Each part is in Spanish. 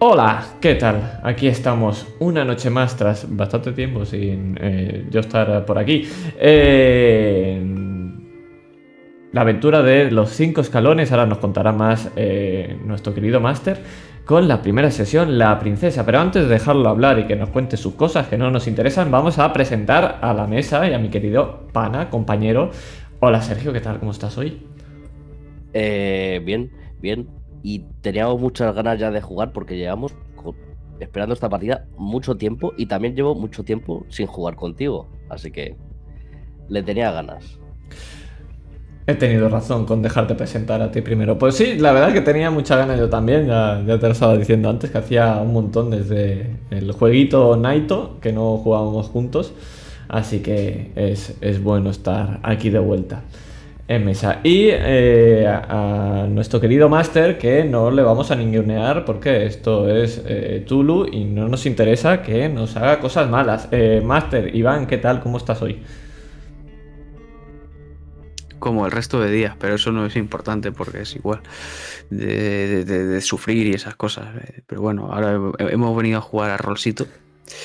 Hola, ¿qué tal? Aquí estamos una noche más tras bastante tiempo sin eh, yo estar por aquí. Eh, la aventura de los cinco escalones, ahora nos contará más eh, nuestro querido máster con la primera sesión, la princesa. Pero antes de dejarlo hablar y que nos cuente sus cosas que no nos interesan, vamos a presentar a la mesa y a mi querido pana, compañero. Hola Sergio, ¿qué tal? ¿Cómo estás hoy? bien, bien y teníamos muchas ganas ya de jugar porque llevamos esperando esta partida mucho tiempo y también llevo mucho tiempo sin jugar contigo, así que le tenía ganas. He tenido razón con dejarte presentar a ti primero. Pues sí, la verdad que tenía muchas ganas yo también, ya, te lo estaba diciendo antes, que hacía un montón desde el jueguito Naito, que no jugábamos juntos, así que es, es bueno estar aquí de vuelta en mesa. Y eh, a, nuestro querido Master, que no le vamos a ningunear porque esto es eh, Tulu y no nos interesa que nos haga cosas malas. Eh, Master, Iván, ¿qué tal? ¿Cómo estás hoy? Como el resto de días, pero eso no es importante porque es igual de, sufrir y esas cosas. Pero bueno, ahora hemos venido a jugar a Rolsito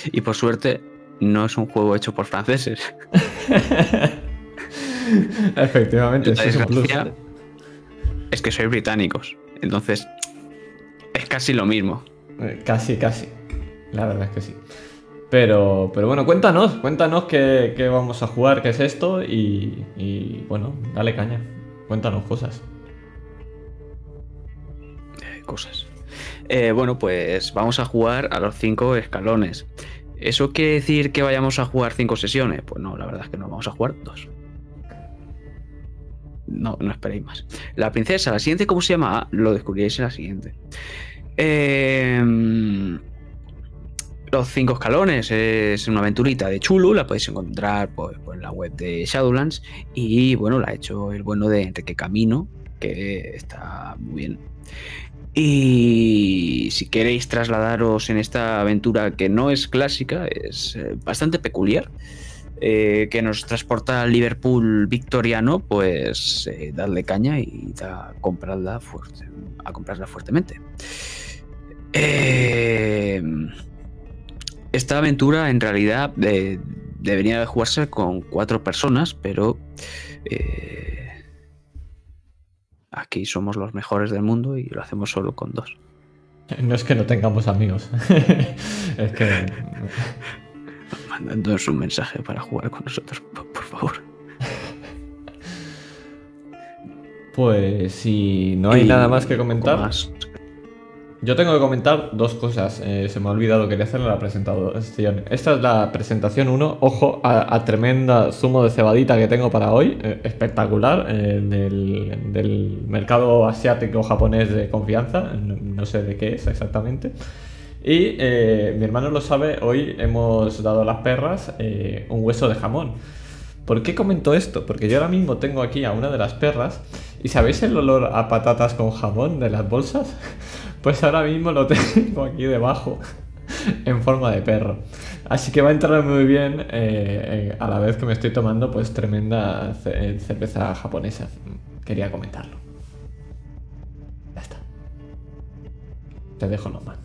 y por suerte no es un juego hecho por franceses. Efectivamente, es Es que sois británicos. Entonces, es casi lo mismo. Eh, casi, casi. La verdad es que sí. Pero, pero bueno, cuéntanos, cuéntanos qué, vamos a jugar, qué es esto y, bueno, dale caña. Cuéntanos cosas. Eh, cosas. Eh, bueno, pues vamos a jugar a los cinco escalones. ¿Eso quiere decir que vayamos a jugar cinco sesiones? Pues no, la verdad es que no, vamos a jugar dos no, no esperéis más. La princesa, la siguiente, ¿cómo se llama? Lo descubriréis en la siguiente. Em, los cinco escalones es una aventurita de Chulu, la podéis encontrar pues, en la web de Shadowlands. Y bueno, la ha hecho el bueno de Enrique Camino, que está muy bien. Y si queréis trasladaros en esta aventura que no es clásica, es eh, bastante peculiar. Eh, que nos transporta al Liverpool victoriano, pues eh, darle caña y comprarla, fuerte, a comprarla fuertemente. Eh, esta aventura en realidad debería de jugarse con cuatro personas, pero aquí somos los mejores del mundo y lo hacemos solo con dos. No es que no tengamos amigos, es que mandándonos un mensaje para jugar con nosotros, por favor. Pues si no hay nada más que comentar. Yo tengo que comentar dos cosas. Eh, se me ha olvidado, quería hacer la presentación. Esta es la presentación 1. Ojo a, tremenda zumo de cebadita que tengo para hoy. Eh, espectacular. Eh, del, mercado asiático japonés de confianza. no, sé de qué es exactamente. Y eh, mi hermano lo sabe, hoy hemos dado a las perras eh, un hueso de jamón. ¿Por qué comento esto? Porque yo ahora mismo tengo aquí a una de las perras y ¿sabéis el olor a patatas con jamón de las bolsas? Pues ahora mismo lo tengo aquí debajo en forma de perro. Así que va a entrar muy bien eh, a la vez que me estoy tomando pues tremenda cerveza japonesa. Quería comentarlo. Ya está. Te dejo los mandos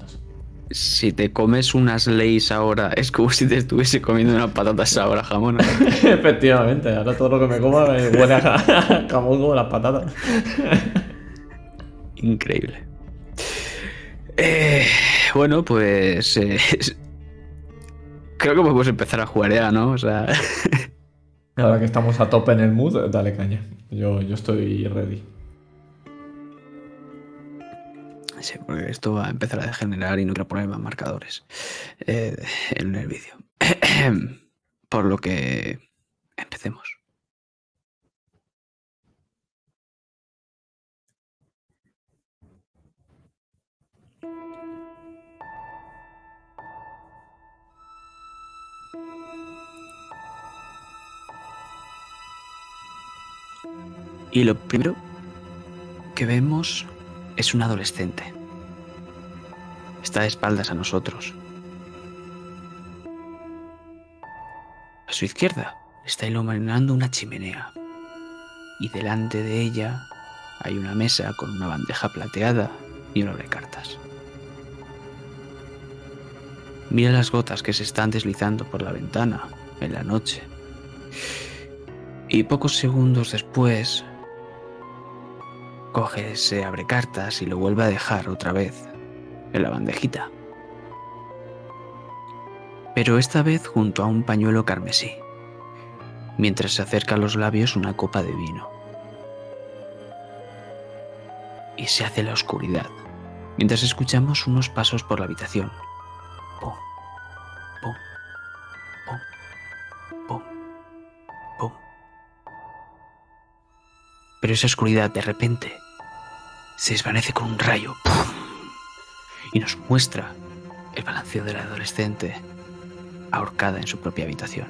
si te comes unas leyes ahora, es como si te estuviese comiendo unas patatas ahora jamón. Efectivamente, ahora todo lo que me coma me huele a jamón como las patatas. Increíble. Eh, bueno, pues. Eh, creo que podemos empezar a jugar ya, ¿no? O sea. Ahora que estamos a tope en el mood, dale caña. Yo, yo estoy ready. Sí, porque esto va a empezar a degenerar y no quiero poner más marcadores eh, en el vídeo. Por lo que empecemos. Y lo primero que vemos es un adolescente. Está de espaldas a nosotros. A su izquierda está iluminando una chimenea y delante de ella hay una mesa con una bandeja plateada y un cartas. Mira las gotas que se están deslizando por la ventana en la noche. Y pocos segundos después, coge ese abre cartas y lo vuelve a dejar otra vez en la bandejita. Pero esta vez junto a un pañuelo carmesí, mientras se acerca a los labios una copa de vino. Y se hace la oscuridad, mientras escuchamos unos pasos por la habitación. Pum, pum, pum, pum, pum. Pero esa oscuridad de repente se desvanece con un rayo y nos muestra el balanceo de la adolescente ahorcada en su propia habitación.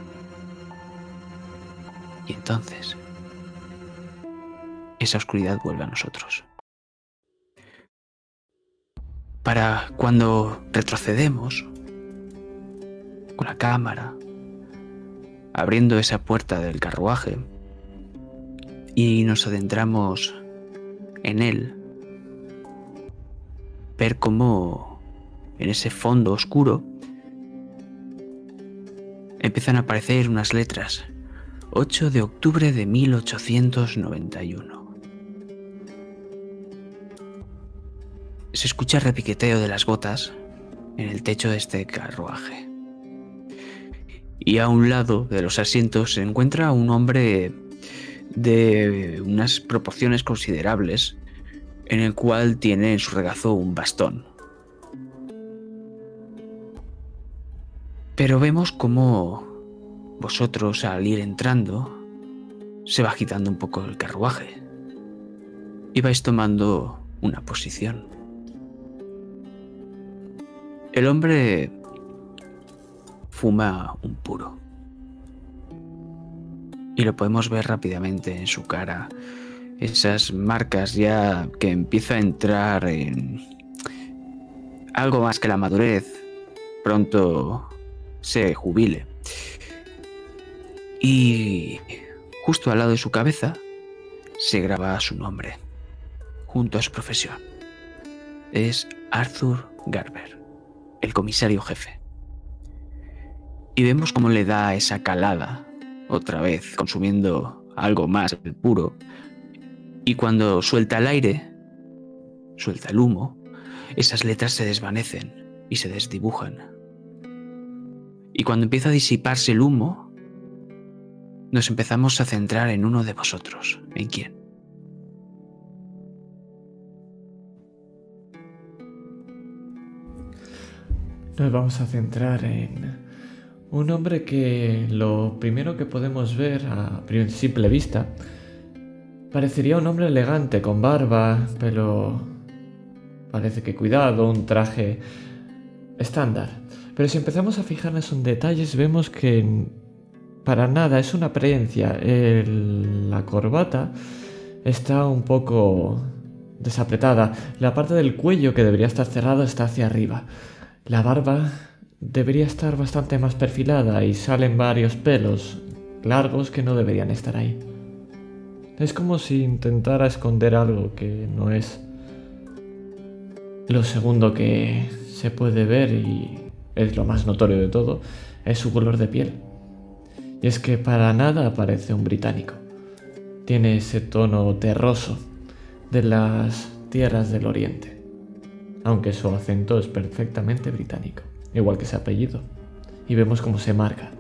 Y entonces, esa oscuridad vuelve a nosotros. Para cuando retrocedemos con la cámara, abriendo esa puerta del carruaje y nos adentramos en él, ver cómo en ese fondo oscuro empiezan a aparecer unas letras. 8 de octubre de 1891. Se escucha el repiqueteo de las gotas en el techo de este carruaje. Y a un lado de los asientos se encuentra un hombre de unas proporciones considerables, en el cual tiene en su regazo un bastón. Pero vemos como vosotros al ir entrando se va agitando un poco el carruaje y vais tomando una posición. El hombre fuma un puro y lo podemos ver rápidamente en su cara. Esas marcas ya que empieza a entrar en algo más que la madurez. Pronto se jubile. Y justo al lado de su cabeza se graba su nombre, junto a su profesión. Es Arthur Garber, el comisario jefe. Y vemos cómo le da esa calada otra vez consumiendo algo más el puro. Y cuando suelta el aire, suelta el humo, esas letras se desvanecen y se desdibujan. Y cuando empieza a disiparse el humo, nos empezamos a centrar en uno de vosotros. ¿En quién? Nos vamos a centrar en un hombre que lo primero que podemos ver a simple vista parecería un hombre elegante, con barba, pelo... parece que cuidado, un traje estándar. Pero si empezamos a fijarnos en detalles vemos que para nada es una apariencia. la corbata está un poco desapretada. La parte del cuello que debería estar cerrada está hacia arriba. La barba debería estar bastante más perfilada y salen varios pelos largos que no deberían estar ahí. Es como si intentara esconder algo que no es. Lo segundo que se puede ver y es lo más notorio de todo es su color de piel. Y es que para nada parece un británico. Tiene ese tono terroso de las tierras del oriente, aunque su acento es perfectamente británico igual que ese apellido. Y vemos cómo se marca.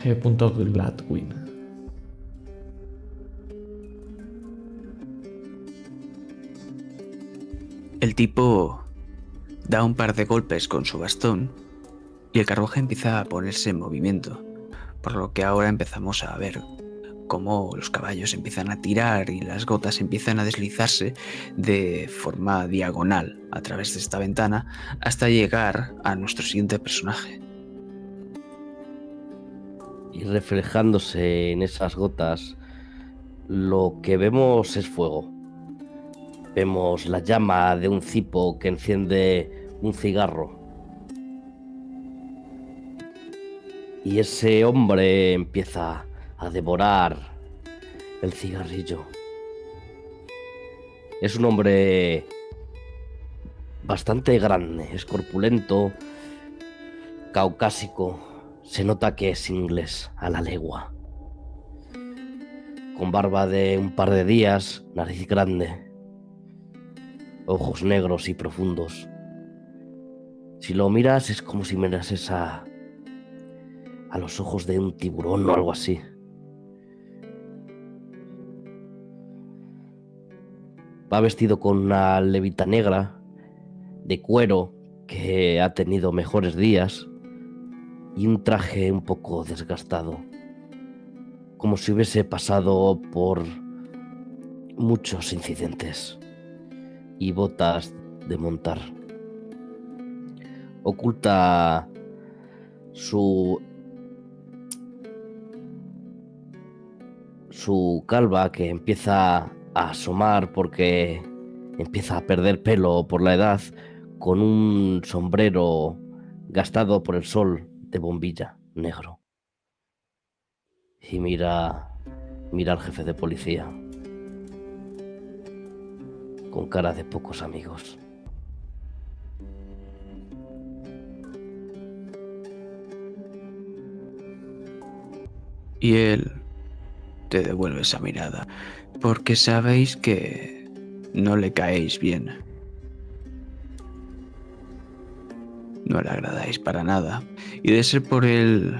G. Gladwin. El tipo da un par de golpes con su bastón y el carruaje empieza a ponerse en movimiento, por lo que ahora empezamos a ver cómo los caballos empiezan a tirar y las gotas empiezan a deslizarse de forma diagonal a través de esta ventana hasta llegar a nuestro siguiente personaje. Y reflejándose en esas gotas, lo que vemos es fuego. Vemos la llama de un cipo que enciende un cigarro. Y ese hombre empieza a devorar el cigarrillo. Es un hombre bastante grande, es corpulento, caucásico. Se nota que es inglés a la legua. Con barba de un par de días, nariz grande, ojos negros y profundos. Si lo miras es como si mirases a, a los ojos de un tiburón o algo así. Va vestido con una levita negra de cuero que ha tenido mejores días y un traje un poco desgastado, como si hubiese pasado por muchos incidentes y botas de montar. Oculta su su calva que empieza a asomar porque empieza a perder pelo por la edad con un sombrero gastado por el sol de bombilla negro. Y mira mira al jefe de policía con cara de pocos amigos. Y él te devuelve esa mirada, porque sabéis que no le caéis bien. No le agradáis para nada. Y de ser por él,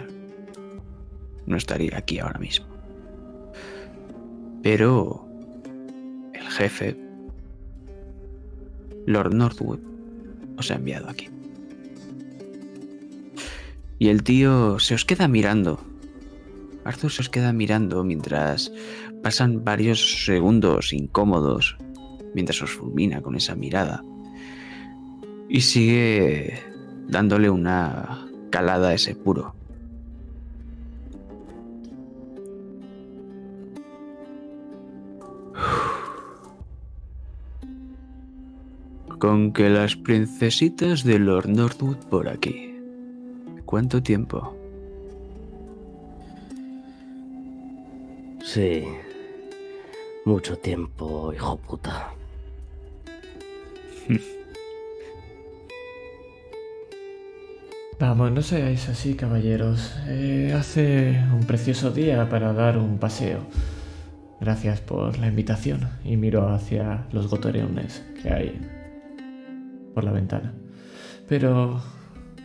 no estaría aquí ahora mismo. Pero el jefe Lord Northwood os ha enviado aquí. Y el tío se os queda mirando. Arthur se os queda mirando mientras pasan varios segundos incómodos, mientras os fulmina con esa mirada. Y sigue dándole una calada a ese puro. Con que las princesitas de Lord Northwood por aquí. ¿Cuánto tiempo? Sí. Mucho tiempo, hijo puta. Vamos, no seáis así, caballeros. Eh, hace un precioso día para dar un paseo. Gracias por la invitación. Y miro hacia los gotoreones que hay por la ventana. Pero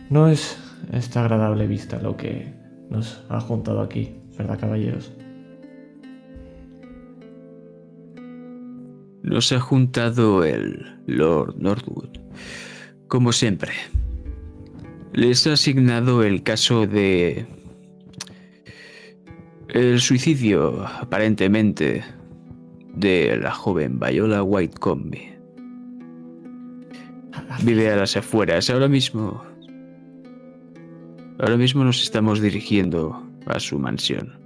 no es esta agradable vista lo que nos ha juntado aquí, ¿verdad, caballeros? Nos ha juntado el Lord Northwood, como siempre. Les ha asignado el caso de... El suicidio, aparentemente, de la joven Viola Whitecombe. Vive a las afueras. Ahora mismo. Ahora mismo nos estamos dirigiendo a su mansión.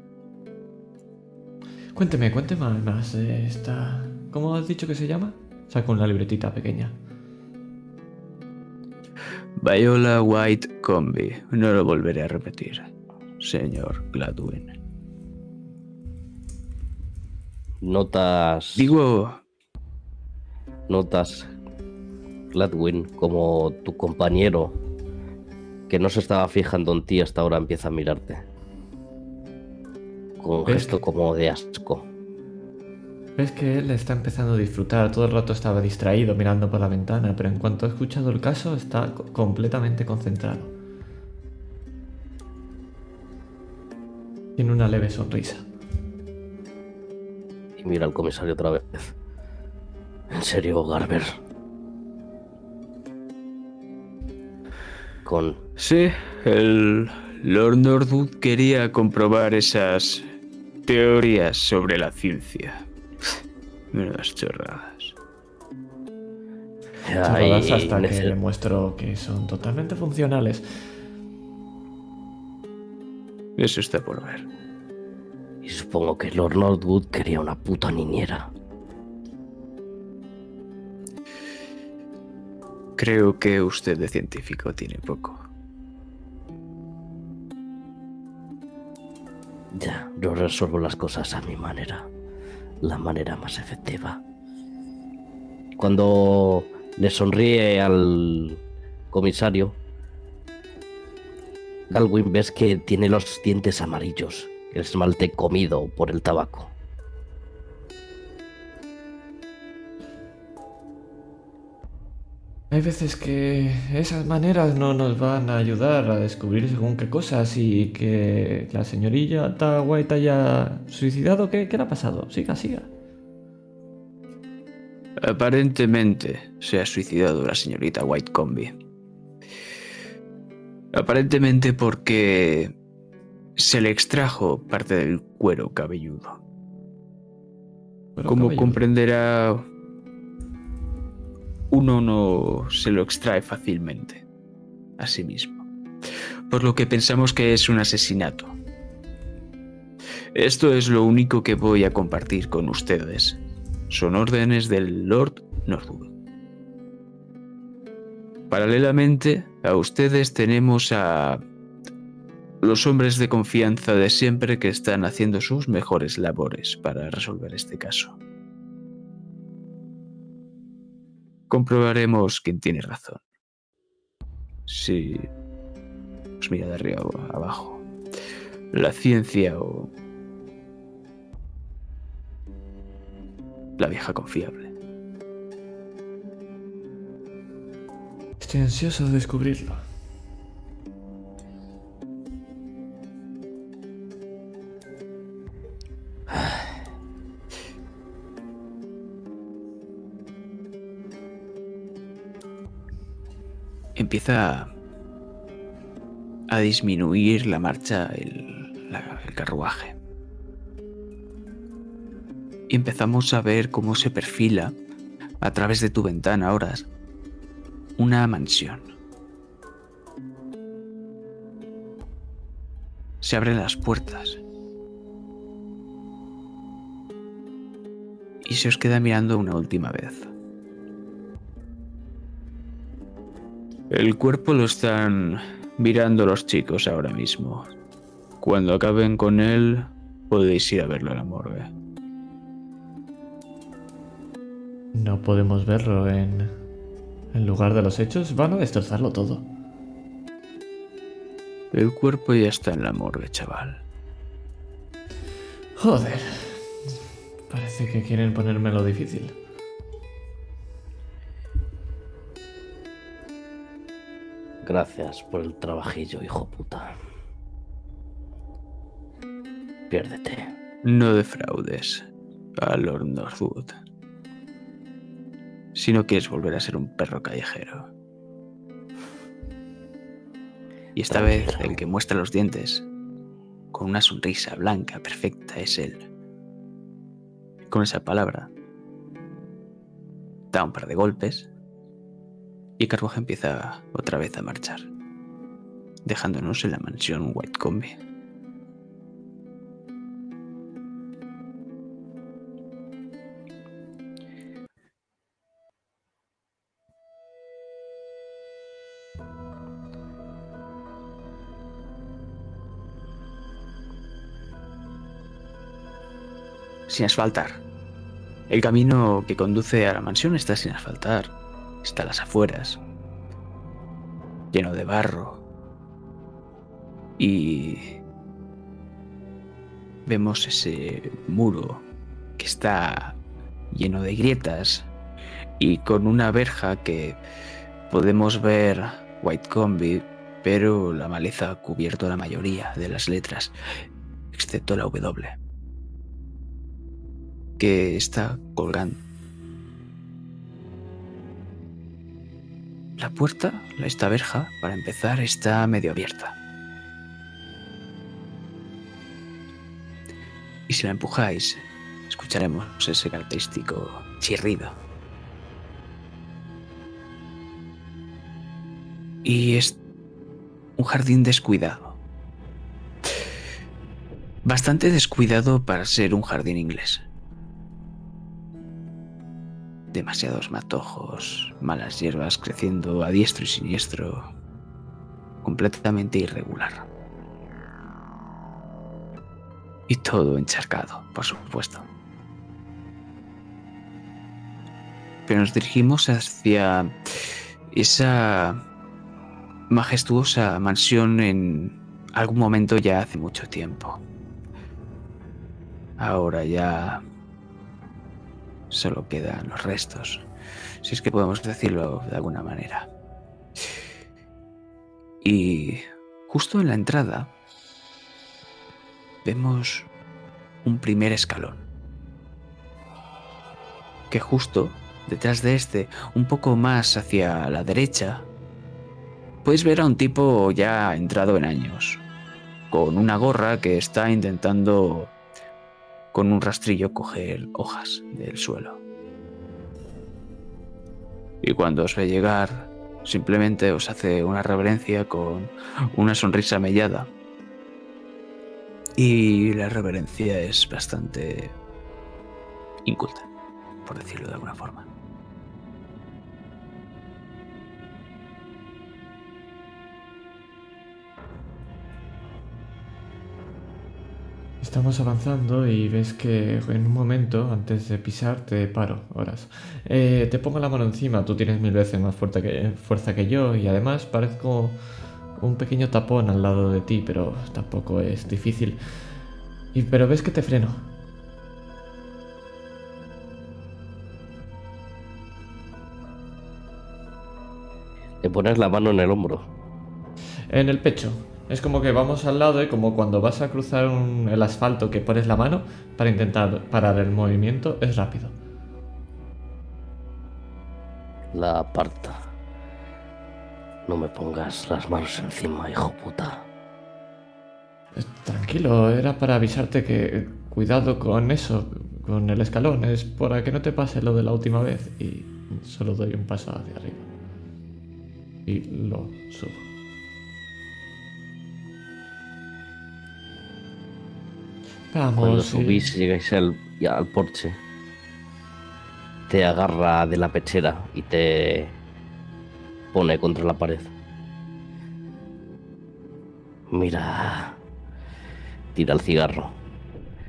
Cuénteme, cuénteme más de esta. ¿Cómo has dicho que se llama? Saco una libretita pequeña. Viola White Combi. No lo volveré a repetir, señor Gladwin. Notas. Digo. Notas Gladwin como tu compañero que no se estaba fijando en ti hasta ahora empieza a mirarte. Con un gesto como de asco. Ves que él está empezando a disfrutar, todo el rato estaba distraído mirando por la ventana, pero en cuanto ha escuchado el caso está completamente concentrado. Tiene una leve sonrisa. Y mira al comisario otra vez. ¿En serio, Garber? Con... Sí, el Lord Northwood quería comprobar esas teorías sobre la ciencia. Menudas chorradas. Chorradas hasta que le muestro que son totalmente funcionales. Eso está por ver. Y supongo que Lord Northwood quería una puta niñera. Creo que usted de científico tiene poco. Ya, yo resuelvo las cosas a mi manera, la manera más efectiva. Cuando le sonríe al comisario, Galwin ves que tiene los dientes amarillos, el esmalte comido por el tabaco. Hay veces que esas maneras no nos van a ayudar a descubrir según qué cosas y que la señorilla White haya suicidado. ¿Qué, qué le ha pasado? Siga, siga. Aparentemente se ha suicidado la señorita White Combi. Aparentemente porque se le extrajo parte del cuero cabelludo. Como comprenderá, uno no se lo extrae fácilmente a sí mismo. Por lo que pensamos que es un asesinato. Esto es lo único que voy a compartir con ustedes. Son órdenes del Lord Northwood. Paralelamente a ustedes tenemos a los hombres de confianza de siempre que están haciendo sus mejores labores para resolver este caso. Comprobaremos quién tiene razón. Si os mira de arriba a abajo. La ciencia o la vieja confiable. Estoy ansioso de descubrirlo. Empieza a disminuir la marcha, el, carruaje. Y empezamos a ver cómo se perfila a través de tu ventana ahora una mansión. Se abren las puertas. Y se os queda mirando una última vez. El cuerpo lo están mirando los chicos ahora mismo. Cuando acaben con él, podéis ir a verlo a la morgue. No podemos verlo en en lugar de los hechos, van a destrozarlo todo. El cuerpo ya está en la morgue, chaval. Joder. Parece que quieren ponérmelo difícil. Gracias por el trabajillo, hijo puta. Piérdete. No defraudes a Lord Northwood si no quieres volver a ser un perro callejero. Y esta vez el que muestra los dientes, con una sonrisa blanca perfecta, es él. Con esa palabra, da un par de golpes y Carruaje empieza otra vez a marchar, dejándonos en la mansión White Combi. sin asfaltar. El camino que conduce a la mansión está sin asfaltar. Está a las afueras. Lleno de barro. Y vemos ese muro que está lleno de grietas y con una verja que podemos ver White Combi, pero la maleza ha cubierto la mayoría de las letras, excepto la W que está colgando. La puerta, esta verja, para empezar, está medio abierta. Y si la empujáis, escucharemos ese característico chirrido. Y es un jardín descuidado. Bastante descuidado para ser un jardín inglés demasiados matojos, malas hierbas creciendo a diestro y siniestro, completamente irregular. Y todo encharcado, por supuesto. Pero nos dirigimos hacia esa majestuosa mansión en algún momento ya hace mucho tiempo. Ahora ya solo quedan los restos, si es que podemos decirlo de alguna manera. Y justo en la entrada vemos un primer escalón. Que justo detrás de este, un poco más hacia la derecha, puedes ver a un tipo ya entrado en años, con una gorra que está intentando con un rastrillo coger hojas del suelo. Y cuando os ve llegar, simplemente os hace una reverencia con una sonrisa mellada. Y la reverencia es bastante inculta, por decirlo de alguna forma. Estamos avanzando y ves que en un momento, antes de pisar, te paro, horas. Eh, te pongo la mano encima, tú tienes mil veces más fuerza que, fuerza que yo y además parezco un pequeño tapón al lado de ti, pero tampoco es difícil. Y, pero ves que te freno. Le pones la mano en el hombro. En el pecho. Es como que vamos al lado y como cuando vas a cruzar el asfalto que pones la mano para intentar parar el movimiento, es rápido. La aparta. No me pongas las manos encima, hijo puta. Tranquilo, era para avisarte que cuidado con eso, con el escalón, es para que no te pase lo de la última vez y solo doy un paso hacia arriba. Y lo subo. Cuando subís y llegáis al, al porche, te agarra de la pechera y te pone contra la pared. Mira, tira el cigarro.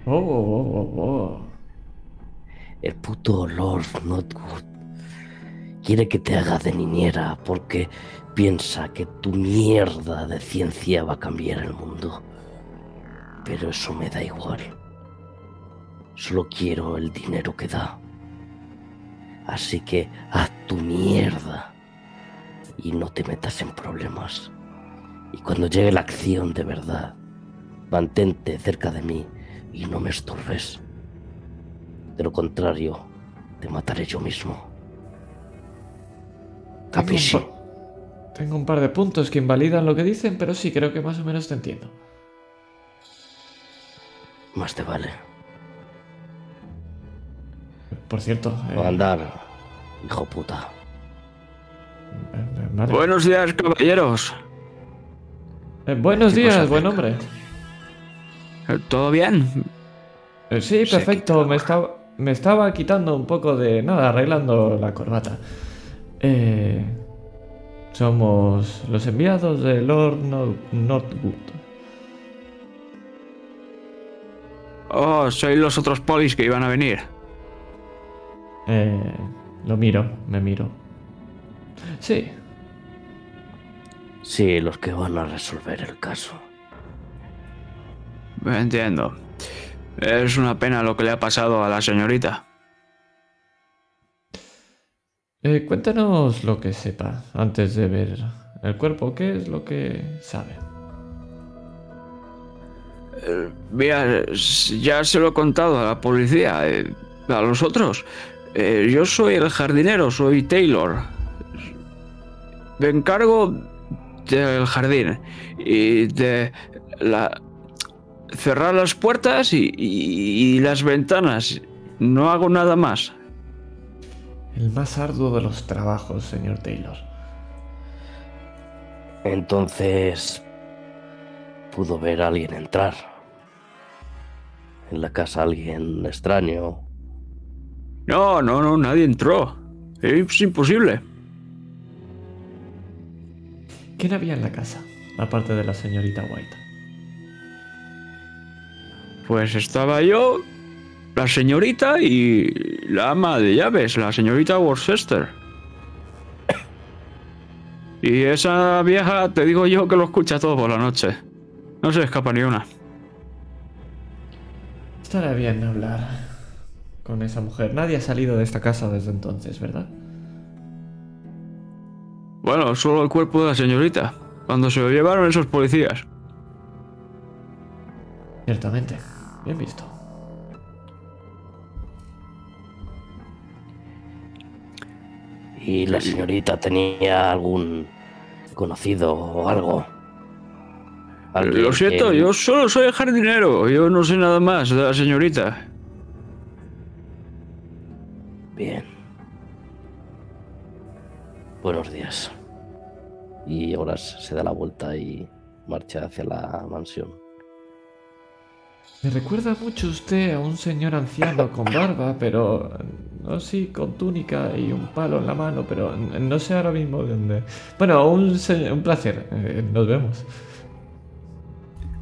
Oh, oh, oh, oh. El puto Lord Notwood quiere que te haga de niñera porque piensa que tu mierda de ciencia va a cambiar el mundo. Pero eso me da igual. Solo quiero el dinero que da. Así que haz tu mierda y no te metas en problemas. Y cuando llegue la acción de verdad, mantente cerca de mí y no me estorbes. De lo contrario, te mataré yo mismo. Capisci. Tengo, tengo un par de puntos que invalidan lo que dicen, pero sí creo que más o menos te entiendo. Más te vale. Por cierto. Eh... andar, hijo puta. Eh, Buenos días, caballeros. Eh, buenos días, buen hombre. Eh, ¿Todo bien? sí, perfecto. Me estaba, me estaba quitando un poco de. Nada, arreglando la corbata. somos los enviados de Lord Northwood. Oh, soy los otros polis que iban a venir. Eh, lo miro, me miro. Sí. Sí, los que van a resolver el caso. Entiendo. Es una pena lo que le ha pasado a la señorita. Eh, cuéntanos lo que sepa antes de ver el cuerpo. ¿Qué es lo que sabe? Eh, mira, ya se lo he contado a la policía, eh, a los otros. Eh, yo soy el jardinero, soy Taylor. Me encargo del jardín y de la, cerrar las puertas y, las ventanas. No hago nada más. El más arduo de los trabajos, señor Taylor. Entonces, pudo ver a alguien entrar. En la casa alguien extraño. No, no, no, nadie entró. Es imposible. ¿Quién había en la casa, aparte de la señorita White? Pues estaba yo, la señorita y la ama de llaves, la señorita Worcester. Y esa vieja, te digo yo que lo escucha todo por la noche. No se escapa ni una. Estará bien hablar con esa mujer. Nadie ha salido de esta casa desde entonces, ¿verdad? Bueno, solo el cuerpo de la señorita, cuando se lo llevaron esos policías. Ciertamente. Bien visto. ¿Y la señorita tenía algún conocido o algo? Lo siento, yo solo soy el jardinero. Yo no sé nada más de la señorita. Bien. Buenos días. Y ahora se da la vuelta y marcha hacia la mansión. Me recuerda mucho usted a un señor anciano con barba, pero no sí, con túnica y un palo en la mano, pero no sé ahora mismo de dónde. Bueno, un, un placer. Eh, nos vemos.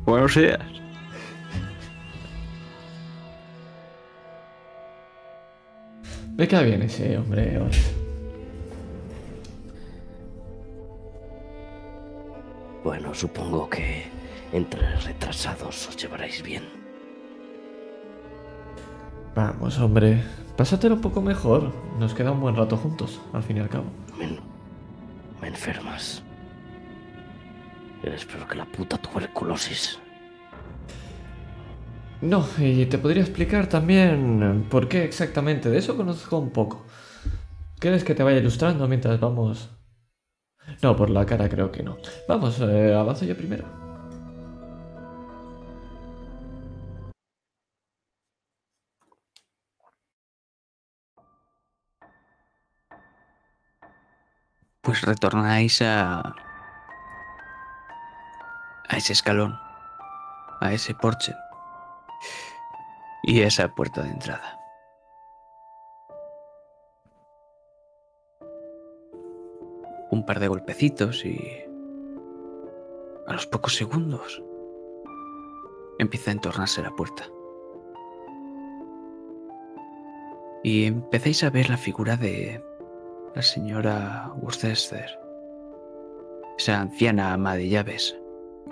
Buenos días. Me cae bien ese hombre. Bueno, supongo que entre retrasados os llevaréis bien. Vamos, hombre. Pásatelo un poco mejor. Nos queda un buen rato juntos, al fin y al cabo. Me, me enfermas. Eres peor que la puta tuberculosis. No, y te podría explicar también por qué exactamente. De eso conozco un poco. ¿Quieres que te vaya ilustrando mientras vamos? No, por la cara creo que no. Vamos, eh, avanzo yo primero. pues retornáis a, a ese escalón, a ese porche y a esa puerta de entrada. Un par de golpecitos y a los pocos segundos empieza a entornarse la puerta. Y empezáis a ver la figura de la señora Worcester, esa anciana ama de llaves,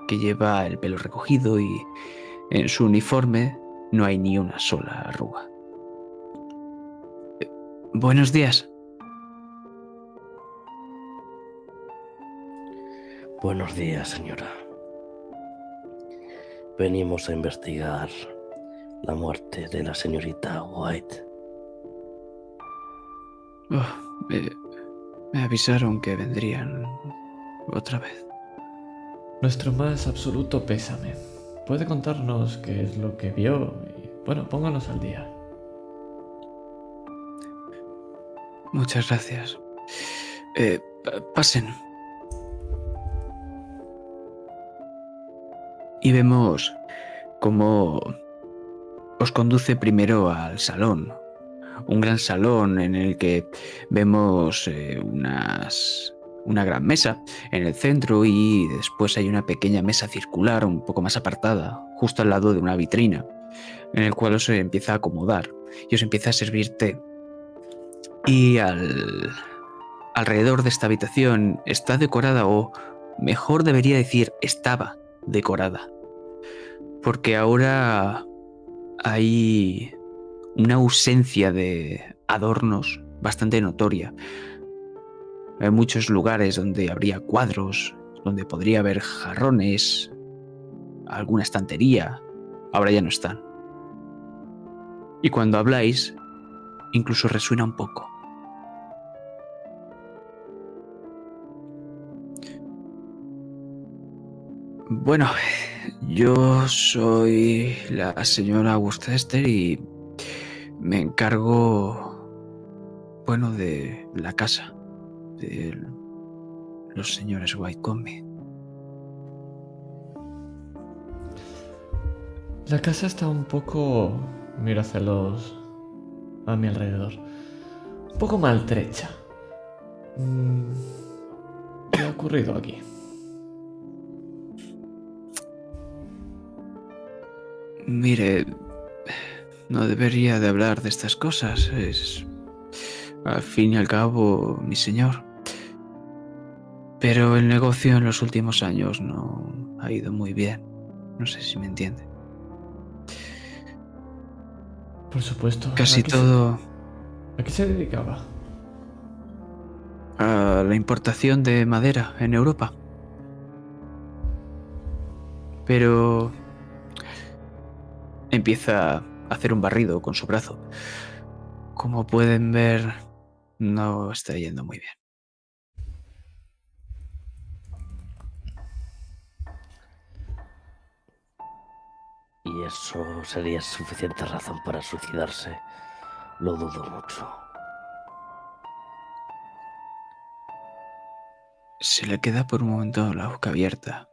que lleva el pelo recogido y en su uniforme no hay ni una sola arruga. buenos días. Buenos días, señora. Venimos a investigar la muerte de la señorita White. Oh, me, avisaron que vendrían otra vez. Nuestro más absoluto pésame. ¿Puede contarnos qué es lo que vio? bueno, pónganos al día. Muchas gracias. Eh, pasen. Y vemos cómo os conduce primero al salón, un gran salón en el que vemos eh, unas, una gran mesa en el centro y después hay una pequeña mesa circular un poco más apartada, justo al lado de una vitrina, en el cual os empieza a acomodar y os empieza a servir té. Y al, alrededor de esta habitación está decorada, o mejor debería decir, estaba decorada. Porque ahora hay una ausencia de adornos bastante notoria. Hay muchos lugares donde habría cuadros, donde podría haber jarrones, alguna estantería. Ahora ya no están. Y cuando habláis, incluso resuena un poco. Bueno, yo soy la señora Worcester y me encargo, bueno, de la casa de los señores Whitecombe. La casa está un poco... Mira hacia los... a mi alrededor. Un poco maltrecha. Mm, ¿Qué ha ocurrido aquí? Mire, no debería de hablar de estas cosas. Es, al fin y al cabo, mi señor. Pero el negocio en los últimos años no ha ido muy bien. No sé si me entiende. Por supuesto. Casi todo... ¿A qué se dedicaba? A la importación de madera en Europa. Pero empieza a hacer un barrido con su brazo. Como pueden ver, no está yendo muy bien. Y eso sería suficiente razón para suicidarse. Lo dudo mucho. Se le queda por un momento la boca abierta.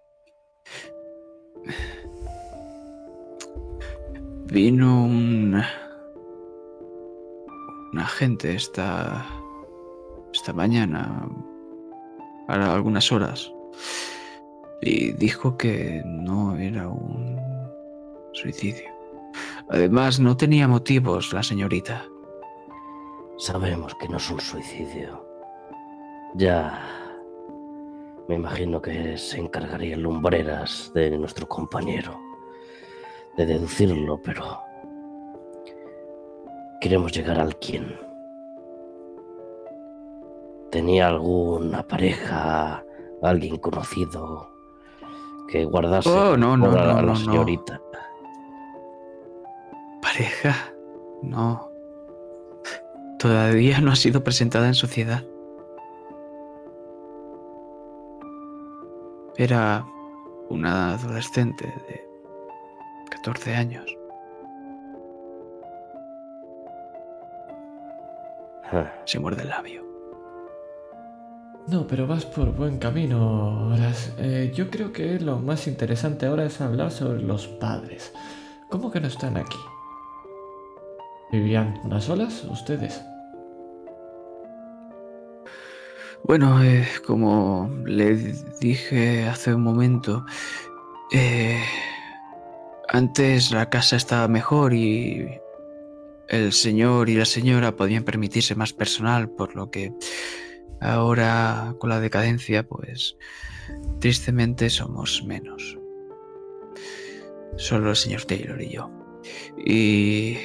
Vino un, agente esta, esta mañana, a algunas horas, y dijo que no era un suicidio. Además, no tenía motivos la señorita. Sabemos que no es un suicidio. Ya. Me imagino que se encargaría Lumbreras de nuestro compañero de deducirlo, pero queremos llegar al quién. ¿Tenía alguna pareja, alguien conocido que guardase oh, no, no, a la señorita? ¿Pareja? No. Todavía no ha sido presentada en sociedad. Era una adolescente de 14 años. Ah. Se muerde el labio. No, pero vas por buen camino, Horas. Eh, yo creo que lo más interesante ahora es hablar sobre los padres. ¿Cómo que no están aquí? ¿Vivían unas solas ustedes? Bueno, eh, como le dije hace un momento, eh, antes la casa estaba mejor y el señor y la señora podían permitirse más personal, por lo que ahora con la decadencia, pues tristemente somos menos. Solo el señor Taylor y yo. Y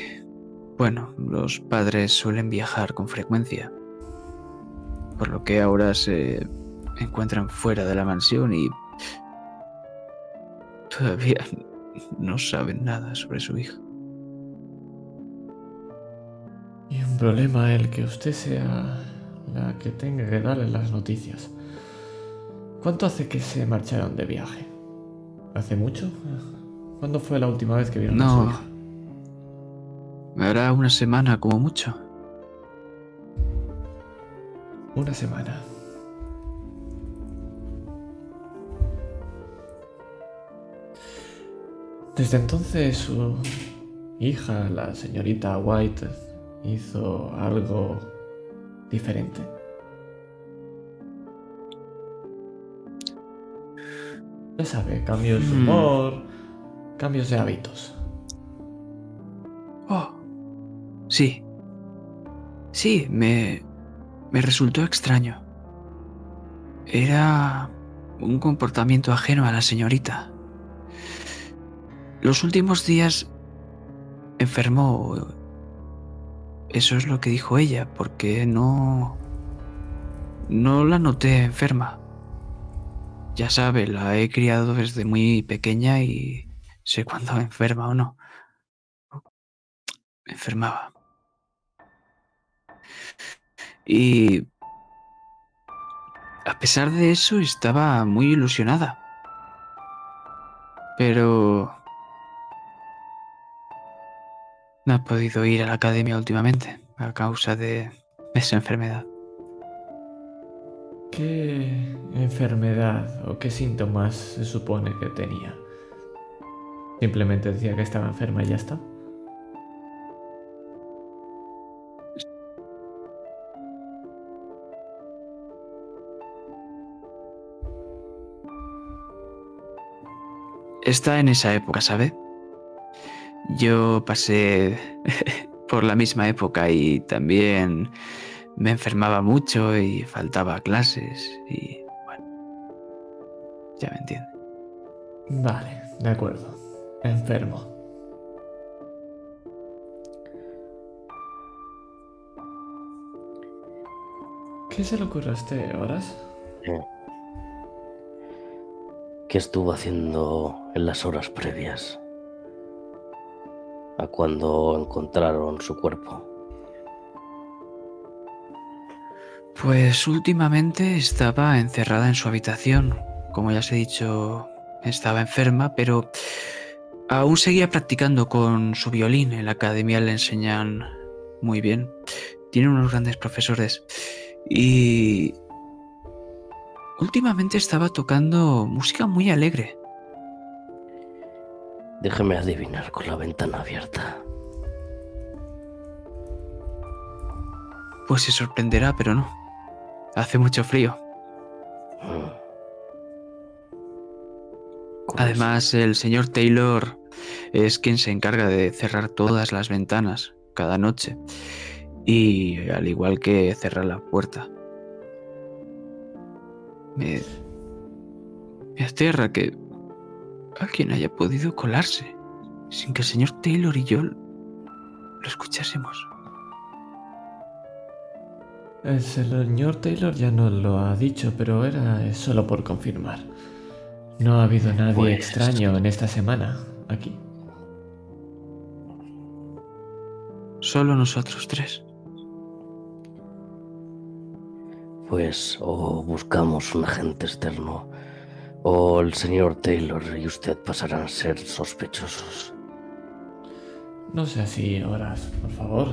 bueno, los padres suelen viajar con frecuencia, por lo que ahora se encuentran fuera de la mansión y todavía no saben nada sobre su hija. Y un problema el que usted sea la que tenga que darle las noticias. ¿Cuánto hace que se marcharon de viaje? ¿Hace mucho? ¿Cuándo fue la última vez que vieron a su hija? Me hará una semana como mucho. Una semana. Desde entonces su hija, la señorita White, hizo algo diferente. Ya sabe, cambios de Mm. humor, cambios de hábitos. Sí. Sí, me, me resultó extraño. Era un comportamiento ajeno a la señorita. Los últimos días enfermó. Eso es lo que dijo ella, porque no... No la noté enferma. Ya sabe, la he criado desde muy pequeña y sé cuándo enferma o no. Enfermaba. Y... A pesar de eso, estaba muy ilusionada. Pero... No ha podido ir a la academia últimamente a causa de esa enfermedad. ¿Qué enfermedad o qué síntomas se supone que tenía? Simplemente decía que estaba enferma y ya está. Está en esa época, ¿sabe? Yo pasé por la misma época y también me enfermaba mucho y faltaba a clases y bueno, Ya me entiende. Vale, de acuerdo. Enfermo. ¿Qué se le ocurre a este horas? ¿Qué estuvo haciendo en las horas previas a cuando encontraron su cuerpo? Pues últimamente estaba encerrada en su habitación. Como ya os he dicho, estaba enferma, pero aún seguía practicando con su violín. En la academia le enseñan muy bien. Tiene unos grandes profesores. Y últimamente estaba tocando música muy alegre. Déjeme adivinar con la ventana abierta. Pues se sorprenderá, pero no. Hace mucho frío. Además, el señor Taylor es quien se encarga de cerrar todas las ventanas cada noche. Y al igual que cerrar la puerta. Me, me aterra que alguien haya podido colarse sin que el señor Taylor y yo lo escuchásemos. El señor Taylor ya nos lo ha dicho, pero era solo por confirmar. No ha habido nadie Pues- extraño en esta semana aquí. Solo nosotros tres. Pues o buscamos un agente externo o el señor Taylor y usted pasarán a ser sospechosos. No sea así, horas, por favor.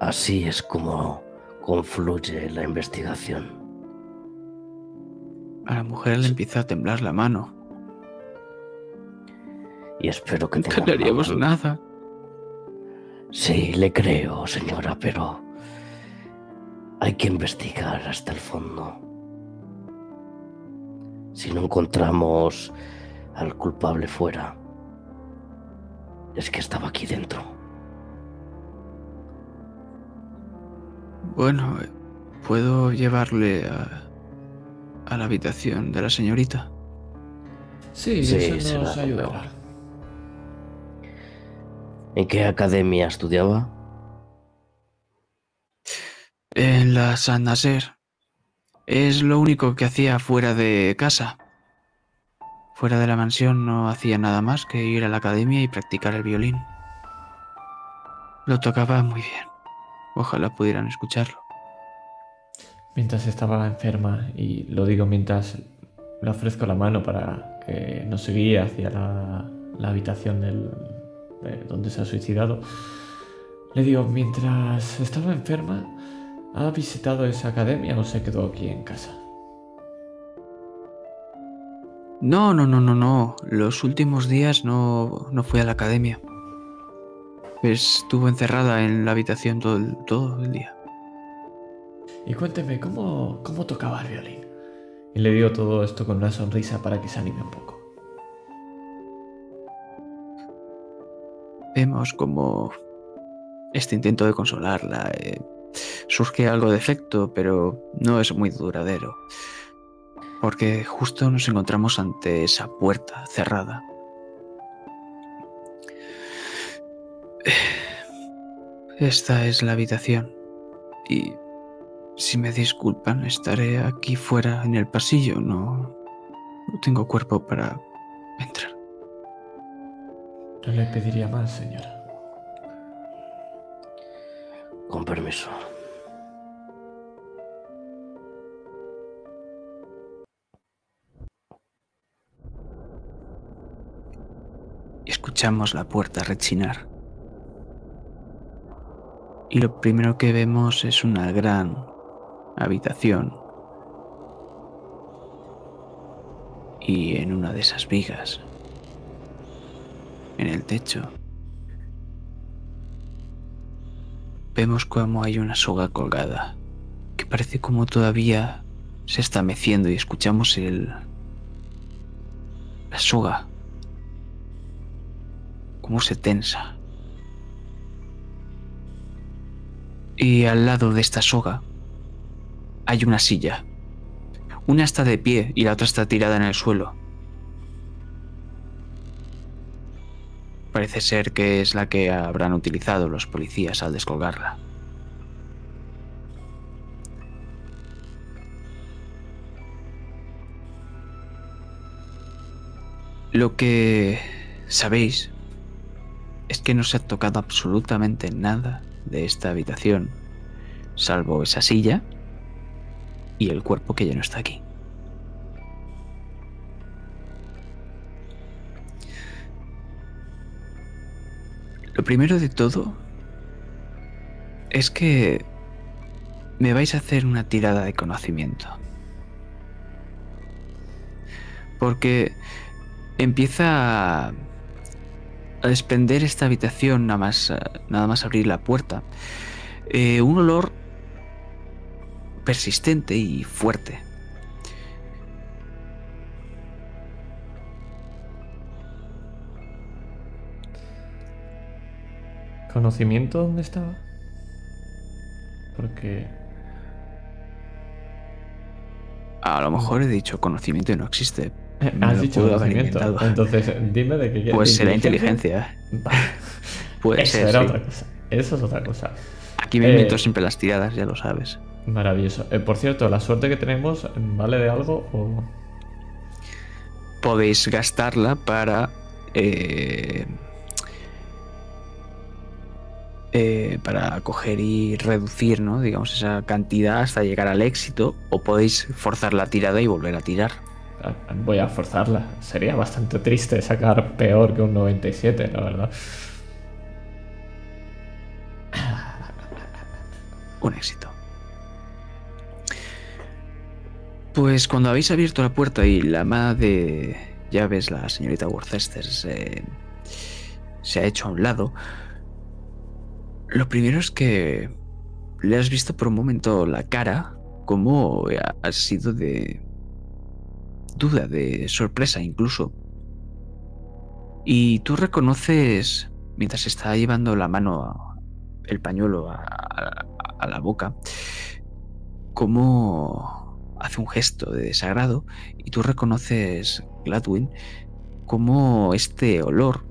Así es como confluye la investigación. A la mujer le empieza a temblar la mano. Y espero que tenga le haríamos nada. Sí, le creo, señora, pero hay que investigar hasta el fondo. Si no encontramos al culpable fuera, es que estaba aquí dentro. Bueno, ¿puedo llevarle a, a la habitación de la señorita? Sí, Sí, eso nos ayudará. ¿En qué academia estudiaba? En la San Naser. Es lo único que hacía fuera de casa. Fuera de la mansión no hacía nada más que ir a la academia y practicar el violín. Lo tocaba muy bien. Ojalá pudieran escucharlo. Mientras estaba enferma, y lo digo mientras le ofrezco la mano para que nos guíe hacia la, habitación del, de donde se ha suicidado, le digo, mientras estaba enferma, ¿ha visitado esa academia o se quedó aquí en casa? No, no, no, no, no. Los últimos días no, no fui a la academia. Estuvo encerrada en la habitación todo el, todo el día. Y cuénteme, ¿cómo, ¿cómo tocaba el violín? Y le digo todo esto con una sonrisa para que se anime un poco. Vemos como este intento de consolarla eh, surge algo de efecto, pero no es muy duradero. Porque justo nos encontramos ante esa puerta cerrada. Esta es la habitación. Y si me disculpan, estaré aquí fuera en el pasillo. No, no tengo cuerpo para entrar. No le pediría más, señora. Con permiso. escuchamos la puerta rechinar. Y lo primero que vemos es una gran habitación. Y en una de esas vigas, en el techo, vemos como hay una soga colgada, que parece como todavía se está meciendo y escuchamos el... la soga cómo se tensa. Y al lado de esta soga hay una silla. Una está de pie y la otra está tirada en el suelo. Parece ser que es la que habrán utilizado los policías al descolgarla. Lo que sabéis es que no se ha tocado absolutamente nada de esta habitación, salvo esa silla y el cuerpo que ya no está aquí. Lo primero de todo es que me vais a hacer una tirada de conocimiento. Porque empieza a, desprender esta habitación nada más, nada más abrir la puerta. Eh, un olor persistente y fuerte. ¿Conocimiento dónde estaba? Porque... A lo mejor he dicho conocimiento y no existe. Has dicho conocimiento. Entonces, dime de qué Pues será inteligencia. Puede Eso ser. Era otra cosa. Eso es otra cosa. Aquí me invento eh, siempre las tiradas, ya lo sabes. Maravilloso. Eh, por cierto, ¿la suerte que tenemos vale de algo o...? Podéis gastarla para... Eh, eh, para coger y reducir, ¿no? Digamos, esa cantidad hasta llegar al éxito. O podéis forzar la tirada y volver a tirar. Voy a forzarla. Sería bastante triste sacar peor que un 97, la verdad. Un éxito. Pues cuando habéis abierto la puerta y la ama de llaves, la señorita Worcester, se, se ha hecho a un lado, lo primero es que le has visto por un momento la cara como ha sido de duda, de sorpresa incluso. Y tú reconoces, mientras está llevando la mano, el pañuelo a, la boca, cómo hace un gesto de desagrado y tú reconoces, Gladwin, como este olor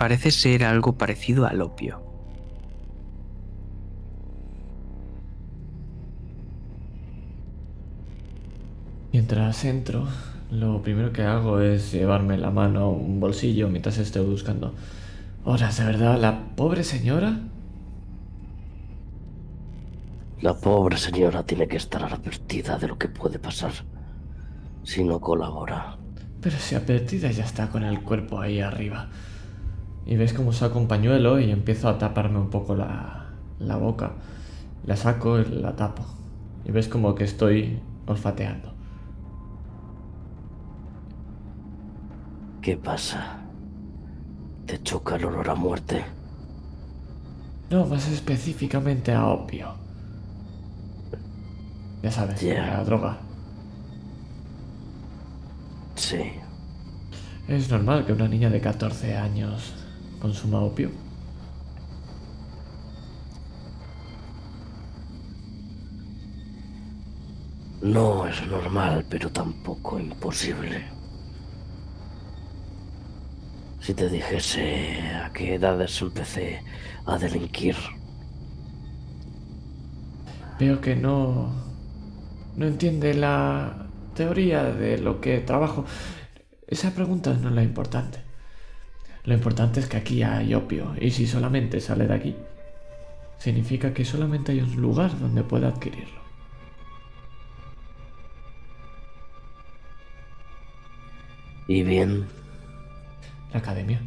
parece ser algo parecido al opio. Mientras entro, lo primero que hago es llevarme la mano a un bolsillo mientras estoy buscando. Horas, ¿de verdad? ¿La pobre señora? La pobre señora tiene que estar advertida de lo que puede pasar si no colabora. Pero si advertida ya está con el cuerpo ahí arriba. Y ves cómo saco un pañuelo y empiezo a taparme un poco la, la boca. La saco y la tapo. Y ves como que estoy olfateando. ¿Qué pasa? ¿Te choca el olor a muerte? No, más específicamente a opio. Ya sabes, la droga. Sí. Es normal que una niña de 14 años consuma opio. No es normal, pero tampoco imposible. Si te dijese a qué edades empecé a delinquir. Veo que no no entiende la teoría de lo que trabajo. Esa pregunta no es la importante. Lo importante es que aquí hay opio y si solamente sale de aquí, significa que solamente hay un lugar donde pueda adquirirlo. ¿Y bien? La academia.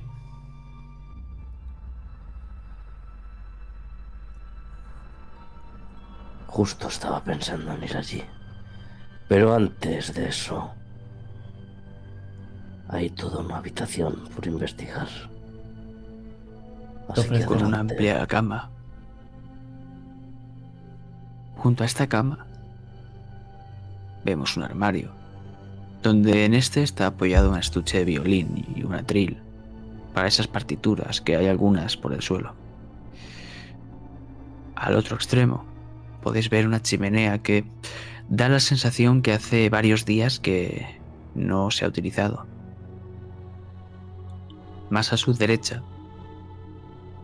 Justo estaba pensando en ir allí. Pero antes de eso, hay toda una habitación por investigar. Así con una amplia cama. Junto a esta cama vemos un armario, donde en este está apoyado un estuche de violín y un atril para esas partituras que hay algunas por el suelo. Al otro extremo podéis ver una chimenea que da la sensación que hace varios días que no se ha utilizado. Más a su derecha,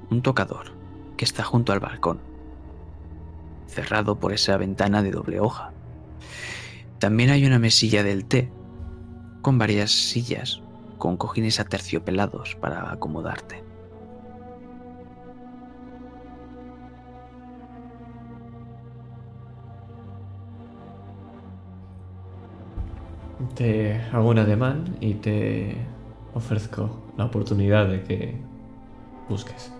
un tocador que está junto al balcón, cerrado por esa ventana de doble hoja. También hay una mesilla del té, con varias sillas, con cojines aterciopelados para acomodarte. Te hago un ademán y te ofrezco la oportunidad de que busques.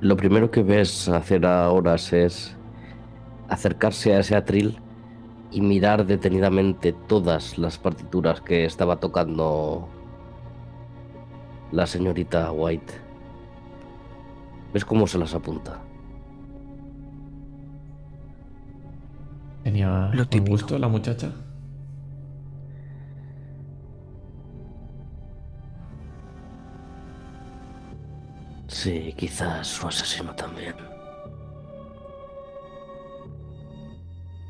Lo primero que ves hacer ahora es acercarse a ese atril y mirar detenidamente todas las partituras que estaba tocando la señorita White. ¿Ves cómo se las apunta? ¿Tenía Lo un gusto la muchacha? Sí, quizás su asesino también.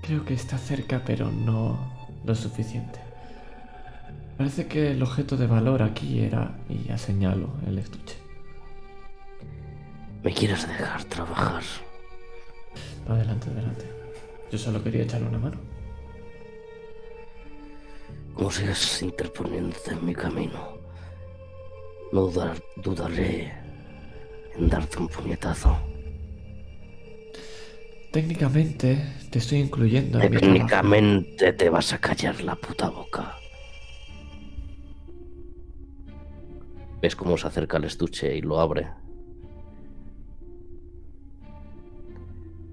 Creo que está cerca, pero no lo suficiente. Parece que el objeto de valor aquí era, y ya señalo, el estuche. ¿Me quieres dejar trabajar? Adelante, adelante. Yo solo quería echarle una mano. Como sigas interponiéndote en mi camino, no dudar- dudaré en darte un puñetazo. Técnicamente te estoy incluyendo en mi. Técnicamente te vas a callar la puta boca. ¿Ves cómo se acerca el estuche y lo abre?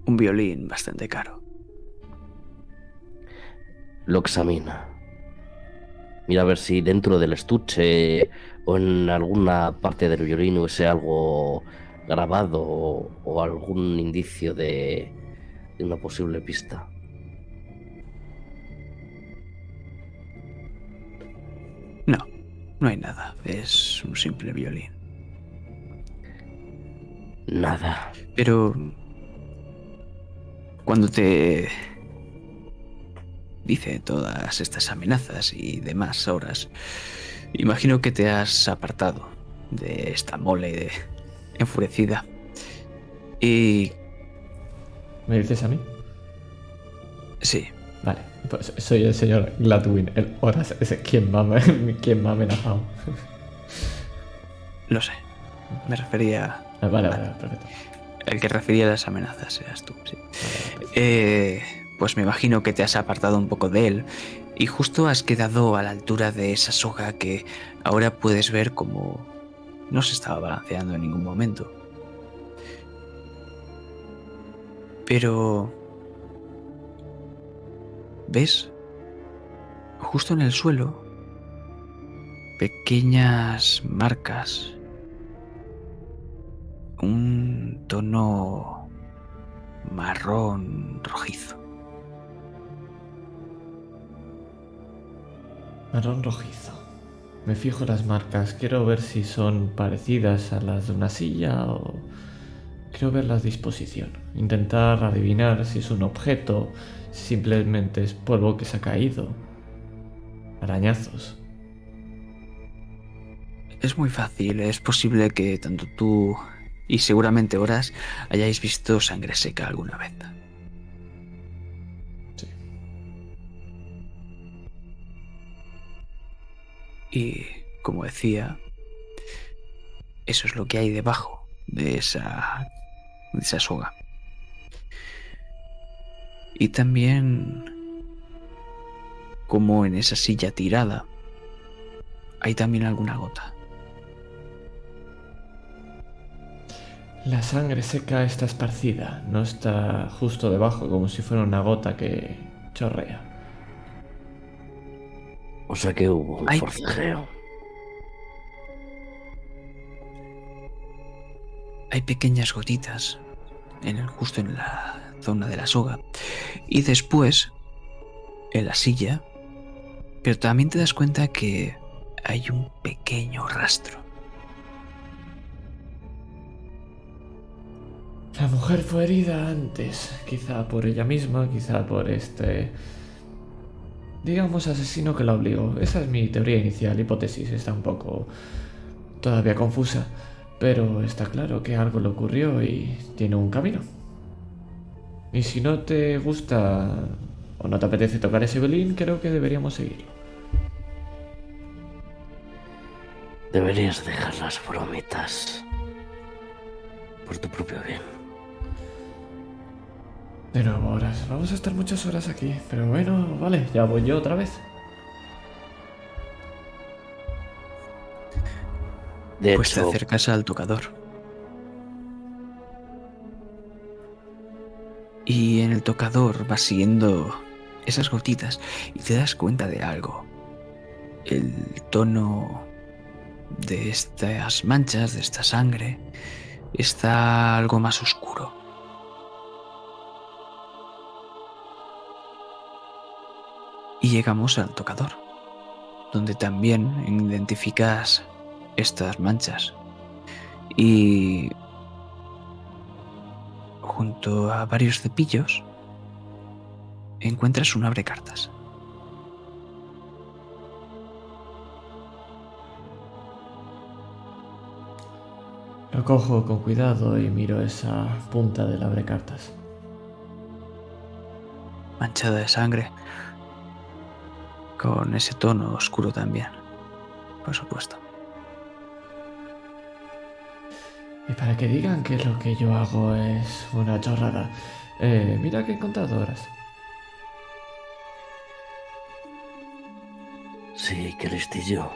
Un violín bastante caro. Lo examina. Mira a ver si dentro del estuche o en alguna parte del violín hubiese algo grabado o, o algún indicio de, de una posible pista. No, no hay nada. Es un simple violín. Nada. Pero cuando te dice todas estas amenazas y demás horas, imagino que te has apartado de esta mole enfurecida. Y ¿Me dices a mí? sí, Vale, pues soy el señor Gladwin, el Horas, ese quien me ha, quien me ha amenazado. lo sé. Me refería Ah, Vale, vale, vale, perfecto. El que refería a las amenazas eras tú, sí. Vale. Eh, pues me imagino que te has apartado un poco de él y justo has quedado a la altura de esa soga que ahora puedes ver como no se estaba balanceando en ningún momento. Pero... ¿Ves? Justo en el suelo, pequeñas marcas un tono marrón rojizo. Marrón rojizo. Me fijo las marcas. Quiero ver si son parecidas a las de una silla o... Quiero ver la disposición. Intentar adivinar si es un objeto, si simplemente es polvo que se ha caído. Arañazos. Es muy fácil, es posible que tanto tú y seguramente Horas hayáis visto sangre seca alguna vez. Y como decía, eso es lo que hay debajo de esa, de esa soga. Y también, como en esa silla tirada, hay también alguna gota. La sangre seca está esparcida, no está justo debajo como si fuera una gota que chorrea. O sea que hubo un Ay. forcejeo. Hay pequeñas gotitas en el, justo en la zona de la soga. Y después, en la silla, pero también te das cuenta que hay un pequeño rastro. La mujer fue herida antes, quizá por ella misma, quizá por este... Digamos asesino que la obligó. Esa es mi teoría inicial, hipótesis, está un poco todavía confusa, pero está claro que algo le ocurrió y tiene un camino. Y si no te gusta o no te apetece tocar ese violín, creo que deberíamos seguirlo. Deberías dejar las bromitas por tu propio bien. De nuevo horas. Vamos a estar muchas horas aquí. Pero bueno, vale, ya voy yo otra vez. De pues te acercas al tocador. Y en el tocador vas siguiendo esas gotitas y te das cuenta de algo. El tono de estas manchas, de esta sangre, está algo más oscuro. Y llegamos al tocador, donde también identificas estas manchas. Y junto a varios cepillos encuentras un abrecartas. Lo cojo con cuidado y miro esa punta del abrecartas. Manchada de sangre. Con ese tono oscuro también. Por supuesto. Y para que digan que lo que yo hago es una chorrada, eh, mira que he contado horas. Sí, qué listillo.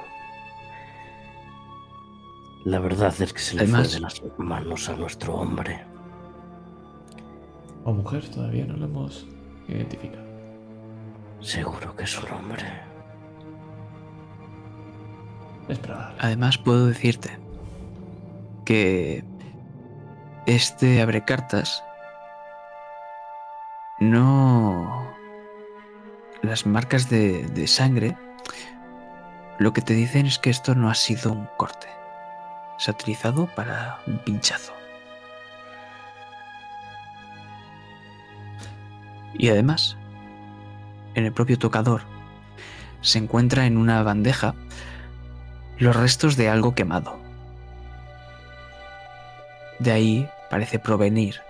La verdad es que se le fue de las manos a nuestro hombre. O mujer, todavía no lo hemos identificado. Seguro que es un hombre. Es probable. Además, puedo decirte que este abre cartas no las marcas de, de, sangre lo que te dicen es que esto no ha sido un corte se ha utilizado para un pinchazo y además en el propio tocador se encuentra en una bandeja los restos de algo quemado de ahí parece provenir.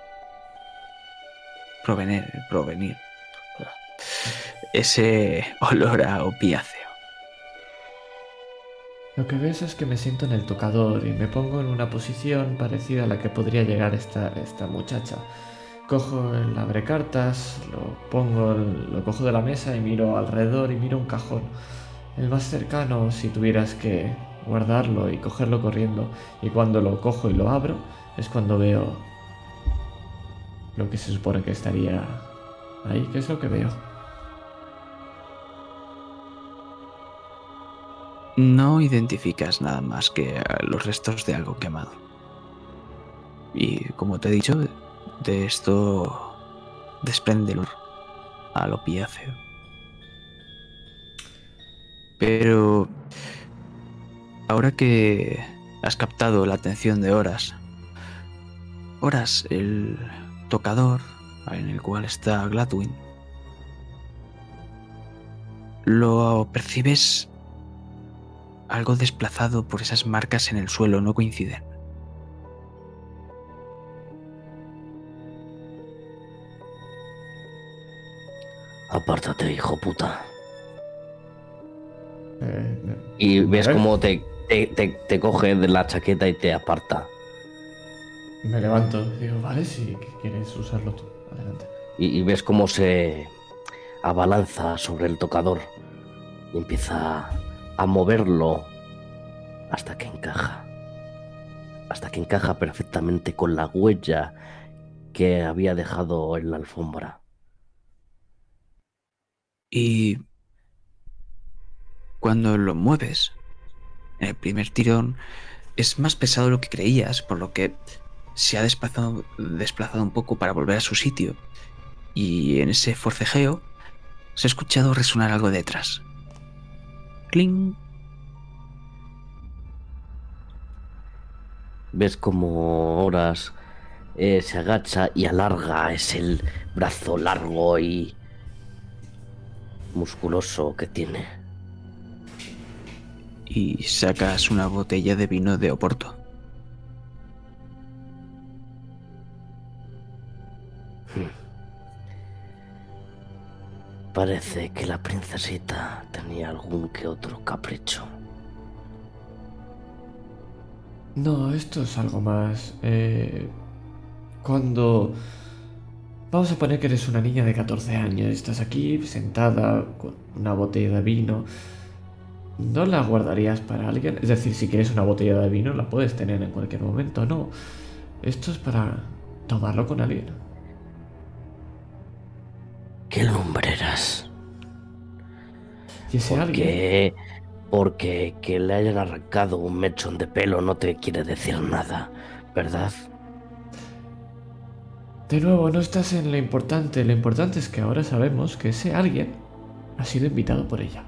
Provenir, provenir. Ese olor a opiáceo. Lo que ves es que me siento en el tocador y me pongo en una posición parecida a la que podría llegar esta, esta muchacha. Cojo el abrecartas, lo pongo, lo cojo de la mesa y miro alrededor y miro un cajón. El más cercano si tuvieras que guardarlo y cogerlo corriendo. Y cuando lo cojo y lo abro, es cuando veo lo que se supone que estaría ahí. ¿Qué es lo que veo? No identificas nada más que los restos de algo quemado. Y como te he dicho, de esto desprende el al opiáceo. Pero ahora que has captado la atención de Horas, Horas, el tocador en el cual está Gladwin, lo percibes algo desplazado por esas marcas en el suelo, no coinciden. Apártate, hijo puta. Eh, y ves cómo te, te, coge de la chaqueta y te aparta. Me levanto, digo, vale, si quieres usarlo tú, adelante. Y, ves cómo se abalanza sobre el tocador y empieza a moverlo hasta que encaja. Hasta que encaja perfectamente con la huella que había dejado en la alfombra. Y cuando lo mueves, en el primer tirón, es más pesado de lo que creías, por lo que se ha desplazado, un poco para volver a su sitio y en ese forcejeo se ha escuchado resonar algo detrás. ¡Cling! Ves como Horas eh, se agacha y alarga es el brazo largo y musculoso que tiene. Y sacas una botella de vino de Oporto. Parece que la princesita tenía algún que otro capricho. No, esto es algo más. Eh, cuando... Vamos a poner que eres una niña de 14 años, estás aquí sentada con una botella de vino. ¿No la guardarías para alguien? Es decir, si quieres una botella de vino la puedes tener en cualquier momento, no. Esto es para tomarlo con alguien. ¿Qué lumbreras? ¿Y ese alguien? Porque, porque que le hayan arrancado un mechón de pelo no te quiere decir nada, ¿verdad? De nuevo, no estás en lo importante. Lo importante es que ahora sabemos que ese alguien ha sido invitado por ella.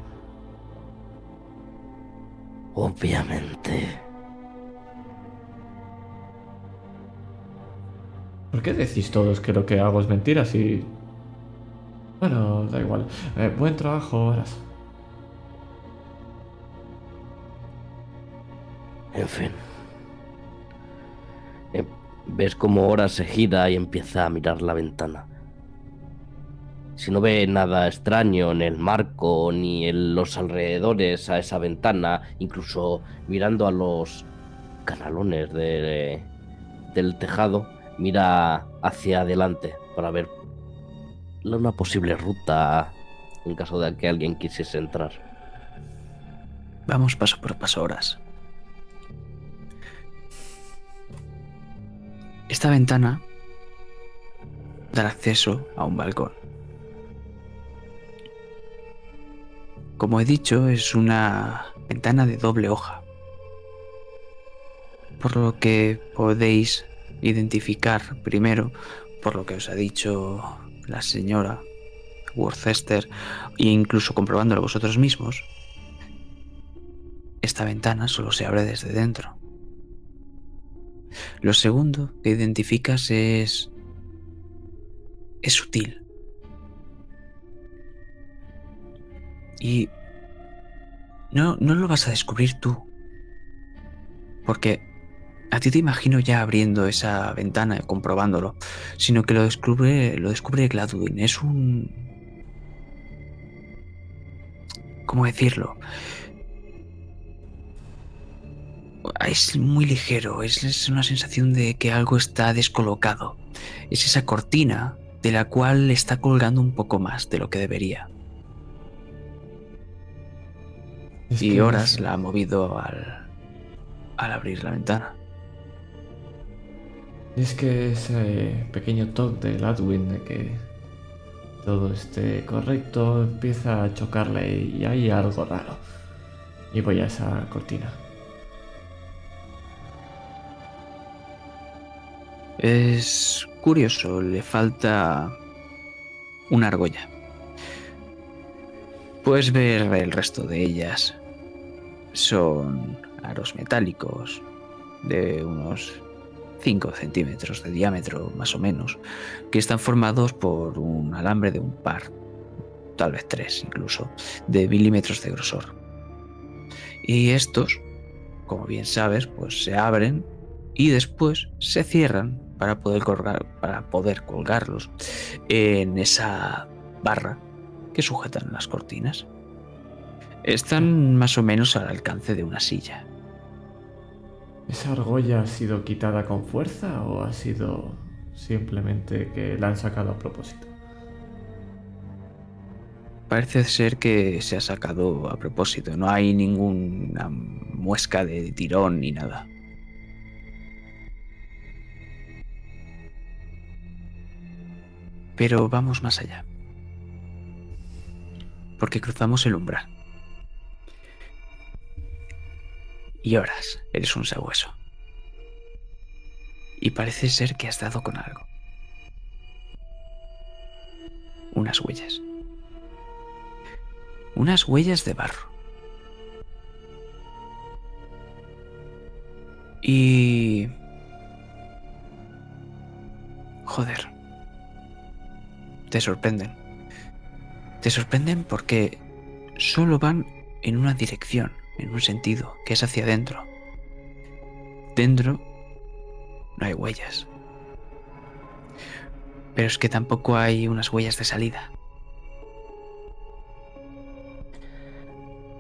Obviamente. ¿Por qué decís todos que lo que hago es mentira si... Bueno, da igual. Eh, buen trabajo, Horas. En fin. Ves como Hora se gira y empieza a mirar la ventana. Si no ve nada extraño en el marco ni en los alrededores a esa ventana, incluso mirando a los canalones de- del tejado, mira hacia adelante para ver una posible ruta en caso de que alguien quisiese entrar. Vamos paso por paso, horas. Esta ventana da acceso a un balcón. Como he dicho, es una ventana de doble hoja. Por lo que podéis identificar primero, por lo que os ha dicho la señora Worcester, e incluso comprobándolo vosotros mismos, esta ventana solo se abre desde dentro. Lo segundo que identificas es... es sutil. Y... No, no lo vas a descubrir tú. Porque a ti te imagino ya abriendo esa ventana comprobándolo, sino que lo descubre, lo descubre Gladwin. Es un... ¿Cómo decirlo? Es muy ligero, es, es, una sensación de que algo está descolocado. Es esa cortina de la cual está colgando un poco más de lo que debería. Es y Horas es... la ha movido al, al abrir la ventana. Es que ese pequeño toque de Ladwin de que todo esté correcto empieza a chocarle y hay algo raro. Y voy a esa cortina. Es curioso, le falta una argolla. Puedes ver el resto de ellas. Son aros metálicos de unos 5 centímetros de diámetro más o menos, que están formados por un alambre de un par, tal vez tres incluso, de milímetros de grosor. Y estos, como bien sabes, pues se abren y después se cierran para poder colgar, para poder colgarlos en esa barra que sujetan las cortinas. Están más o menos al alcance de una silla. ¿Esa argolla ha sido quitada con fuerza o ha sido simplemente que la han sacado a propósito? Parece ser que se ha sacado a propósito. No hay ninguna muesca de tirón ni nada. Pero vamos más allá. Porque cruzamos el umbral. Y horas, eres un sabueso. Y parece ser que has dado con algo. Unas huellas. Unas huellas de barro. Y... Joder. Te sorprenden. Te sorprenden porque solo van en una dirección, en un sentido, que es hacia adentro. Dentro no hay huellas. Pero es que tampoco hay unas huellas de salida.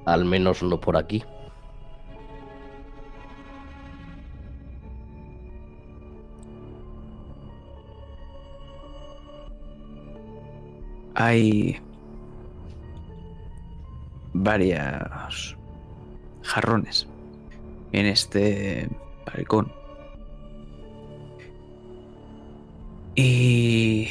Al menos no por aquí. Hay varios jarrones en este balcón. Y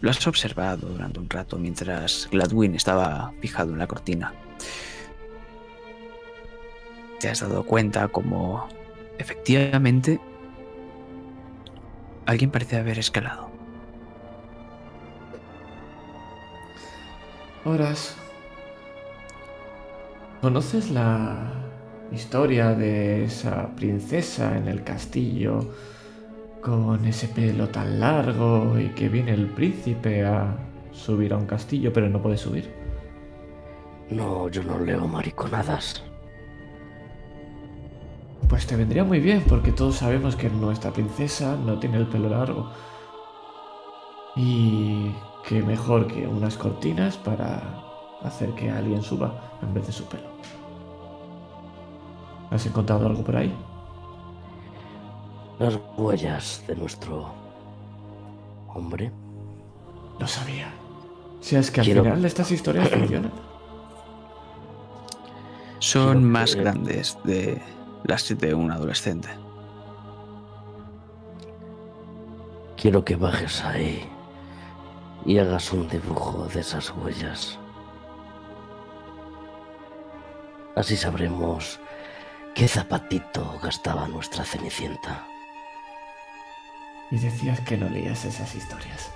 lo has observado durante un rato mientras Gladwin estaba fijado en la cortina. Te has dado cuenta como efectivamente alguien parece haber escalado. Horas. ¿Conoces la historia de esa princesa en el castillo con ese pelo tan largo y que viene el príncipe a subir a un castillo pero no puede subir? No, yo no leo mariconadas. Pues te vendría muy bien porque todos sabemos que nuestra princesa no tiene el pelo largo. Y que mejor que unas cortinas para hacer que alguien suba en vez de su pelo. ¿Has encontrado algo por ahí? Las huellas de nuestro hombre. Lo sabía. Si es que al final estas historias funcionan. Son más grandes de las de un adolescente. Quiero que bajes ahí y hagas un dibujo de esas huellas. Así sabremos qué zapatito gastaba nuestra cenicienta. Y decías que no leías esas historias.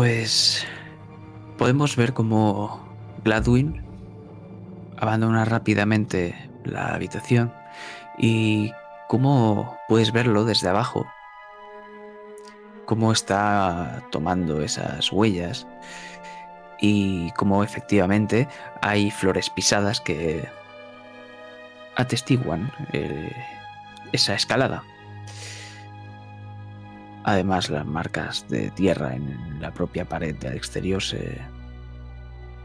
Pues podemos ver cómo Gladwin abandona rápidamente la habitación y cómo puedes verlo desde abajo, cómo está tomando esas huellas y cómo efectivamente hay flores pisadas que atestiguan eh, esa escalada. Además, las marcas de tierra en la propia pared del exterior se,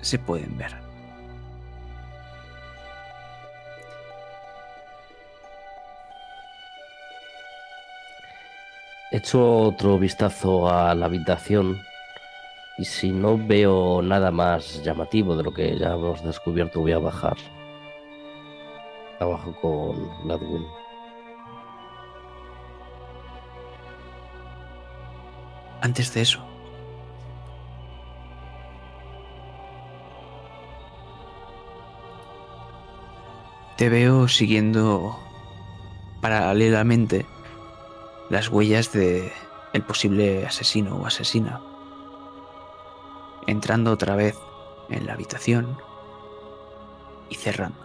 se pueden ver. Echo otro vistazo a la habitación y si no veo nada más llamativo de lo que ya hemos descubierto voy a bajar. Abajo con Ladwin. Antes de eso, te veo siguiendo paralelamente las huellas de el posible asesino o asesina. Entrando otra vez en la habitación y cerrando.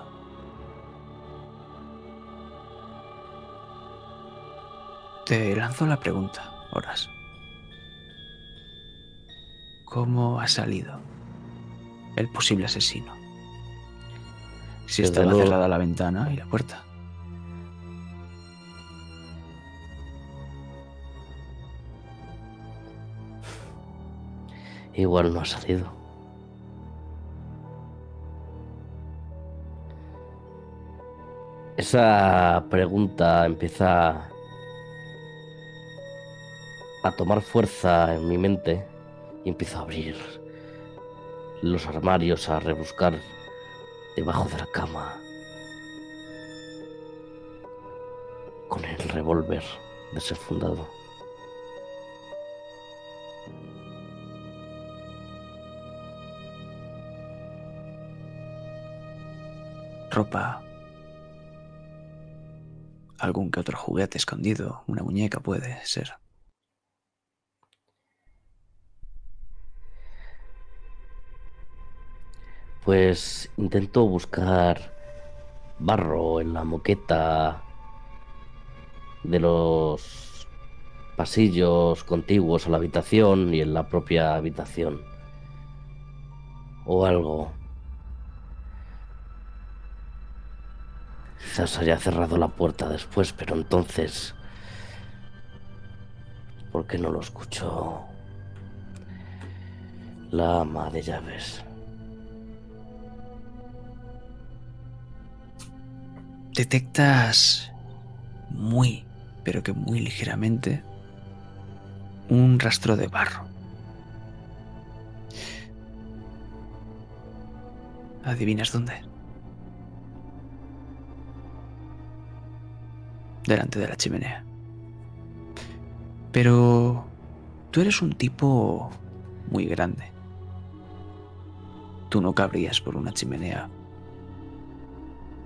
Te lanzo la pregunta, Horas. ¿Cómo ha salido el posible asesino? Si está cerrada la ventana y la puerta. Igual no ha salido. Esa pregunta empieza a tomar fuerza en mi mente y empiezo a abrir los armarios, a rebuscar debajo de la cama con el revólver desenfundado. ropa algún que otro juguete escondido, una muñeca puede ser. Pues intento buscar barro en la moqueta de los pasillos contiguos a la habitación y en la propia habitación. O algo. Quizás haya cerrado la puerta después, pero entonces... ¿Por qué no lo escucho? La ama de llaves. Detectas muy, pero que muy ligeramente, un rastro de barro. ¿Adivinas dónde? Delante de la chimenea. Pero tú eres un tipo muy grande. Tú no cabrías por una chimenea.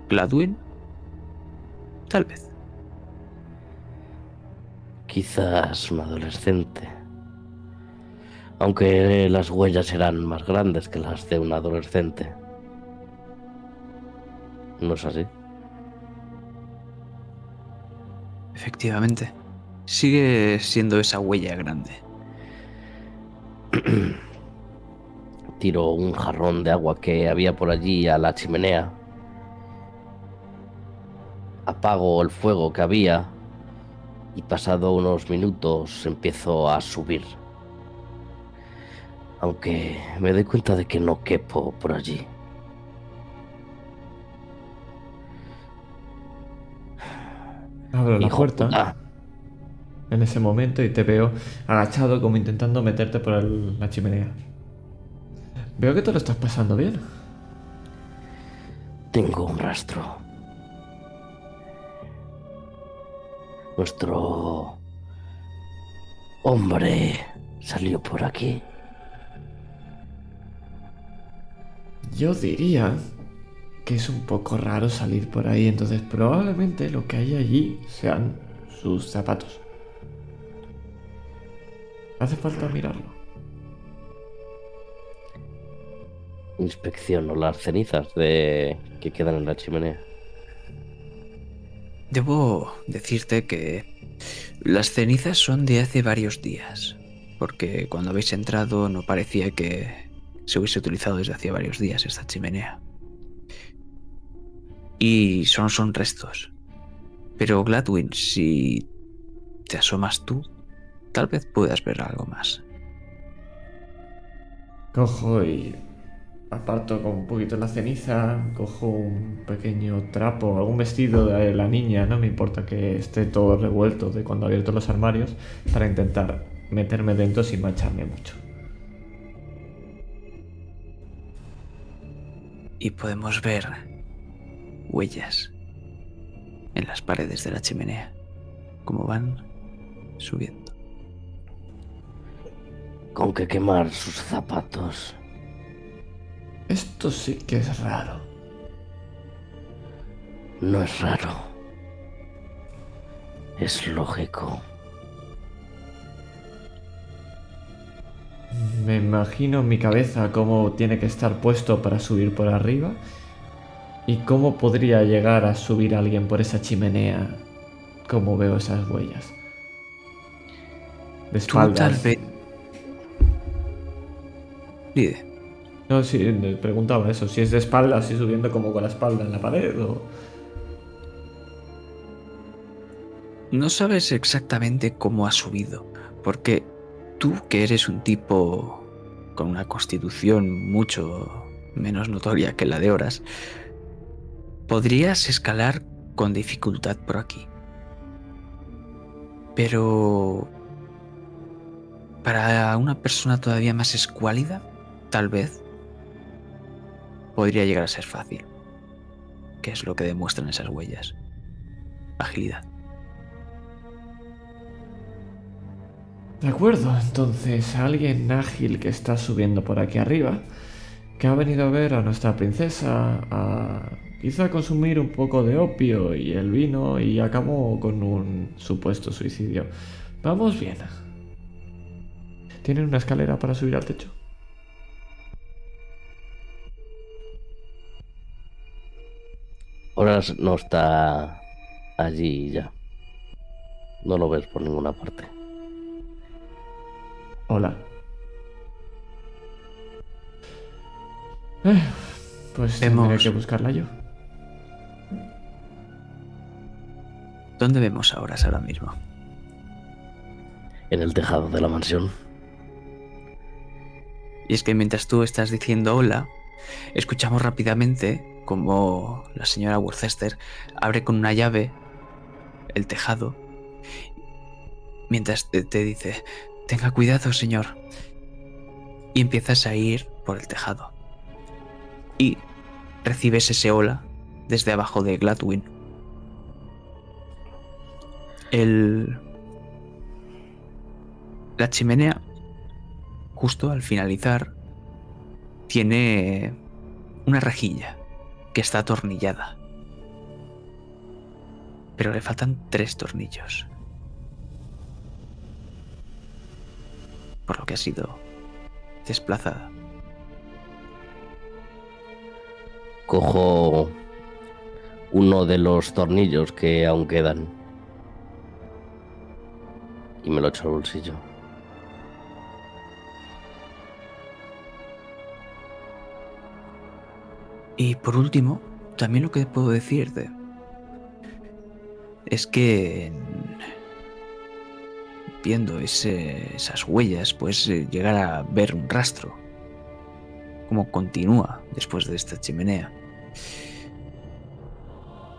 ¿Gladwin? Tal vez. Quizás un adolescente. Aunque las huellas serán más grandes que las de un adolescente. ¿No es así? Efectivamente. Sigue siendo esa huella grande. Tiro un jarrón de agua que había por allí a la chimenea. Apago el fuego que había y pasado unos minutos empiezo a subir. Aunque me doy cuenta de que no quepo por allí. Abro la Hijo puerta puta. en ese momento y te veo agachado como intentando meterte por el- la chimenea. Veo que te lo estás pasando bien. Tengo un rastro. Nuestro hombre salió por aquí. Yo diría que es un poco raro salir por ahí, entonces probablemente lo que hay allí sean sus zapatos. Hace falta mirarlo. Inspecciono las cenizas de que quedan en la chimenea. Debo decirte que las cenizas son de hace varios días, porque cuando habéis entrado no parecía que se hubiese utilizado desde hacía varios días esta chimenea. Y son, son restos. Pero Gladwin, si te asomas tú, tal vez puedas ver algo más. Cojo y aparto con un poquito la ceniza, cojo un pequeño trapo, algún vestido de la niña, no me importa que esté todo revuelto de cuando he abierto los armarios, para intentar meterme dentro sin mancharme mucho. Y podemos ver huellas en las paredes de la chimenea, como van subiendo. Con que quemar sus zapatos. Esto sí que es raro. No es raro. Es lógico. Me imagino en mi cabeza cómo tiene que estar puesto para subir por arriba y cómo podría llegar a subir alguien por esa chimenea como veo esas huellas. De Tú tal espaldas. vez... No, sí, me preguntaba eso, si es de espaldas, si subiendo como con la espalda en la pared o... no sabes exactamente cómo ha subido, porque tú que eres un tipo con una constitución mucho menos notoria que la de Horas, podrías escalar con dificultad por aquí. Pero para una persona todavía más escuálida, tal vez podría llegar a ser fácil. Que es lo que demuestran esas huellas. Agilidad. De acuerdo, entonces alguien ágil que está subiendo por aquí arriba que ha venido a ver a nuestra princesa, a quizá consumir un poco de opio y el vino y acabó con un supuesto suicidio. Vamos bien. ¿Tienen una escalera para subir al techo? Ahora no está allí ya. No lo ves por ninguna parte. Hola. Eh, pues tendré que buscarla yo. ¿Dónde vemos ahora, ahora mismo? En el tejado de la mansión. Y es que mientras tú estás diciendo hola, escuchamos rápidamente como la señora Worcester abre con una llave el tejado mientras te, dice, tenga cuidado, señor. Y empiezas a ir por el tejado y recibes ese hola desde abajo de Gladwin. El... La chimenea, justo al finalizar, tiene una rejilla que está atornillada. Pero le faltan tres tornillos. Por lo que ha sido desplazada. Cojo uno de los tornillos que aún quedan y me lo echo al bolsillo. Y por último, también lo que puedo decirte es que viendo esas huellas, puedes llegar a ver un rastro cómo continúa después de esta chimenea.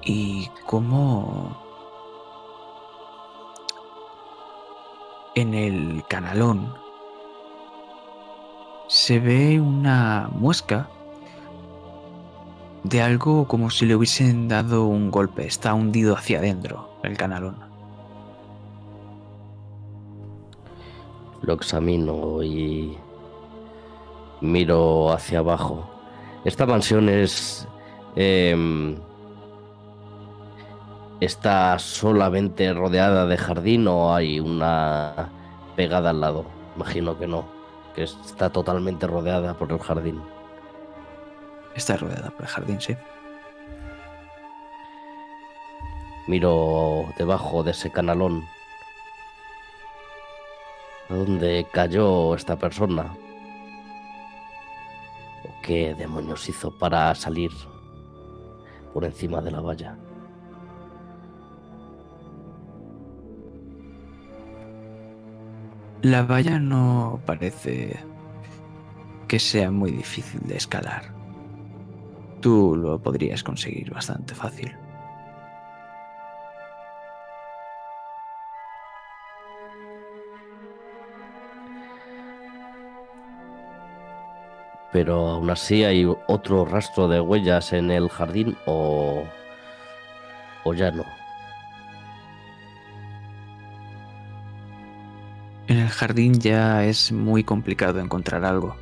Y cómo en el canalón se ve una muesca de algo como si le hubiesen dado un golpe. Está hundido hacia adentro el canalón. Lo examino y Miro hacia abajo. Esta mansión es... Em, ¿Está solamente rodeada de jardín o hay una pegada al lado? Imagino que no, que está totalmente rodeada por el jardín. Está rodeada por el jardín, sí. Miro debajo de ese canalón. ¿Dónde cayó esta persona? ¿Qué demonios hizo para salir por encima de la valla? La valla no parece que sea muy difícil de escalar. Tú lo podrías conseguir bastante fácil. pero aún así hay otro rastro de huellas en el jardín o, o ya no. En el jardín ya es muy complicado encontrar algo.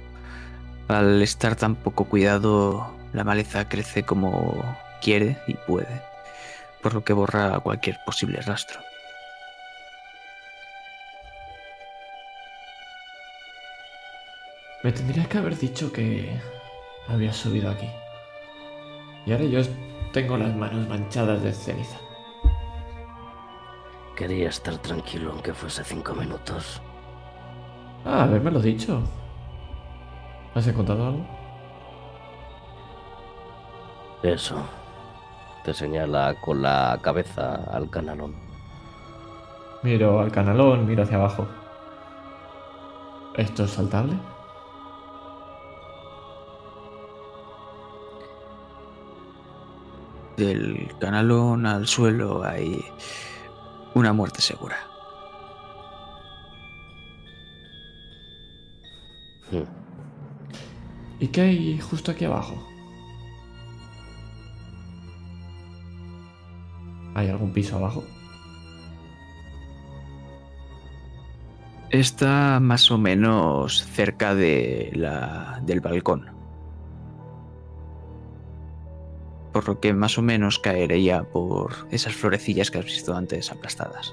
Al estar tan poco cuidado, la maleza crece como quiere y puede, por lo que borra cualquier posible rastro. Me tendrías que haber dicho que había subido aquí. Y ahora yo tengo las manos manchadas de ceniza. Quería estar tranquilo aunque fuese cinco minutos. Ah, lo dicho. ¿Has encontrado algo? Eso. Te señala con la cabeza al canalón. Miro al canalón, miro hacia abajo. ¿Esto es saltable? del canalón al suelo hay una muerte segura. Hmm. ¿Y qué hay justo aquí abajo? ¿Hay algún piso abajo? Está más o menos cerca de la, del balcón. Por lo que más o menos caería por esas florecillas que has visto antes aplastadas.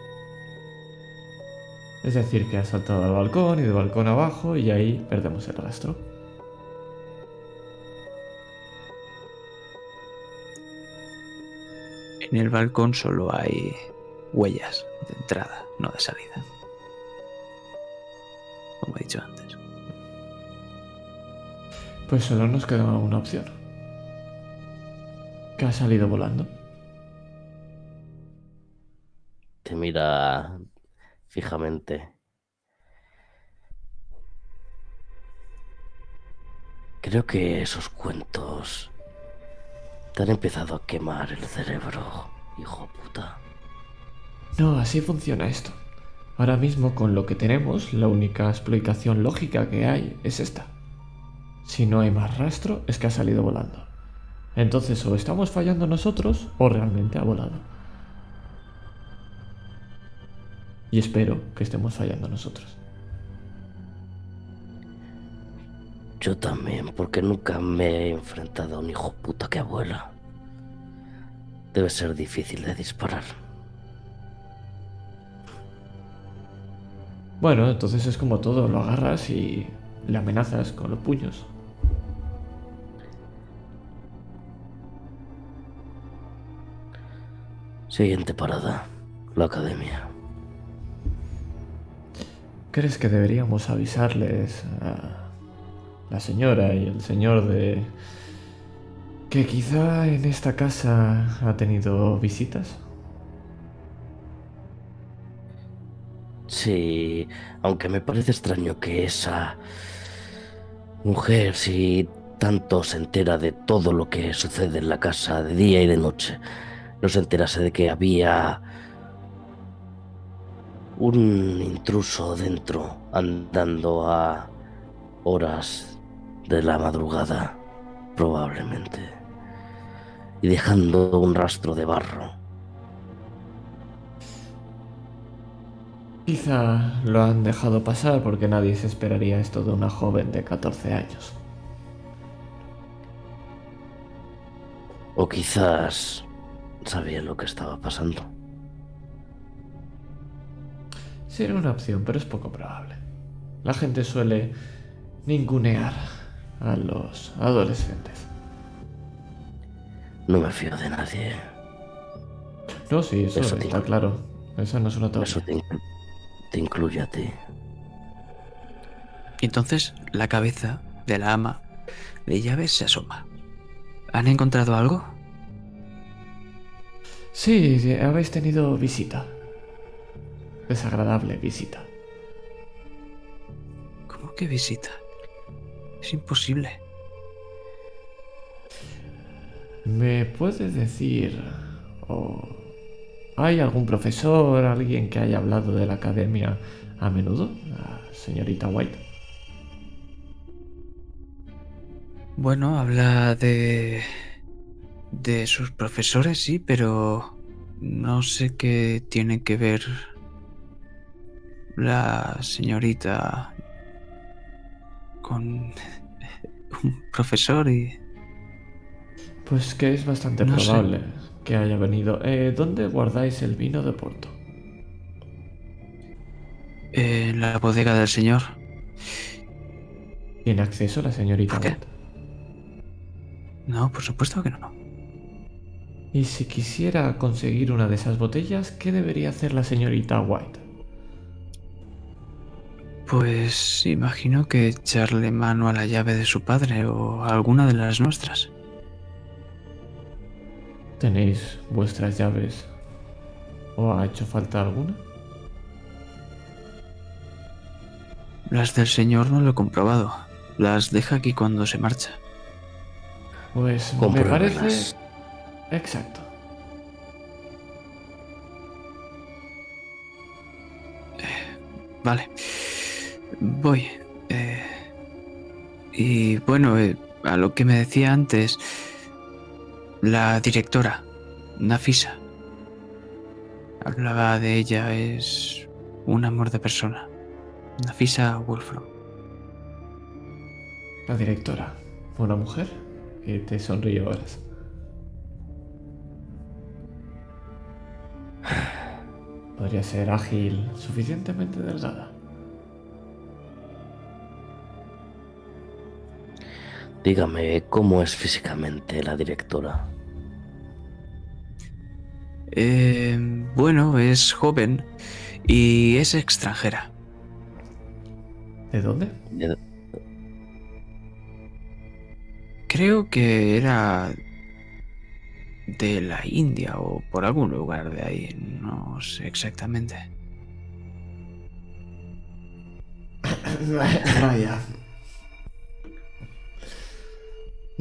Es decir, que has saltado al balcón y de balcón abajo y ahí perdemos el rastro. En el balcón solo hay huellas de entrada, no de salida. Como he dicho antes. Pues solo nos queda una opción. Que ha salido volando. Te mira fijamente. Creo que esos cuentos te han empezado a quemar el cerebro, hijo puta. No, así funciona esto. Ahora mismo con lo que tenemos, la única explicación lógica que hay es esta. Si no hay más rastro, es que ha salido volando. Entonces o estamos fallando nosotros o realmente ha volado. Y espero que estemos fallando nosotros. Yo también, porque nunca me he enfrentado a un hijo puta que abuela. Debe ser difícil de disparar. Bueno, entonces es como todo, lo agarras y le amenazas con los puños. Siguiente parada, la academia. ¿Crees que deberíamos avisarles a la señora y el señor de que quizá en esta casa ha tenido visitas? Sí, aunque me parece extraño que esa mujer, si tanto se entera de todo lo que sucede en la casa de día y de noche, no se enterase de que había un intruso dentro andando a horas de la madrugada, probablemente, y dejando un rastro de barro. Quizá lo han dejado pasar porque nadie se esperaría esto de una joven de 14 años. O quizás sabía lo que estaba pasando. Sería una opción, pero es poco probable. La gente suele ningunear a los adolescentes. No me fío de nadie. No, sí, eso, está claro. Esa no es una teoría. Eso te, te incluye a ti. Entonces la cabeza de la ama de llaves se asoma. ¿Han encontrado algo? Sí, habéis tenido visita. Desagradable visita. ¿Cómo que visita? Es imposible. ¿Me puedes decir o hay algún profesor, alguien que haya hablado de la academia a menudo, la señorita White? Bueno, habla de de sus profesores, sí, pero no sé qué tiene que ver la señorita con un profesor y... Pues que es bastante probable que haya venido. Eh, ¿Dónde guardáis el vino de Porto? En la bodega del señor. ¿Tiene acceso la señorita ¿Por qué? No, por supuesto que no. Y si quisiera conseguir una de esas botellas, ¿qué debería hacer la señorita White? Pues imagino que echarle mano a la llave de su padre o a alguna de las nuestras. ¿Tenéis vuestras llaves? ¿O ha hecho falta alguna? Las del señor no lo he comprobado. Las deja aquí cuando se marcha. Pues me parece Exacto. vale. Voy. Eh, y bueno, eh, a lo que me decía antes, la directora, Nafisa, hablaba de ella, es un amor de persona. Nafisa Wolfram. La directora, una mujer que te sonríe ahora. Podría ser ágil, suficientemente delgada. Dígame, ¿cómo es físicamente la directora? Eh, bueno, es joven y es extranjera. ¿De dónde? Creo que era de la India o por algún lugar de ahí, no sé exactamente. Vaya,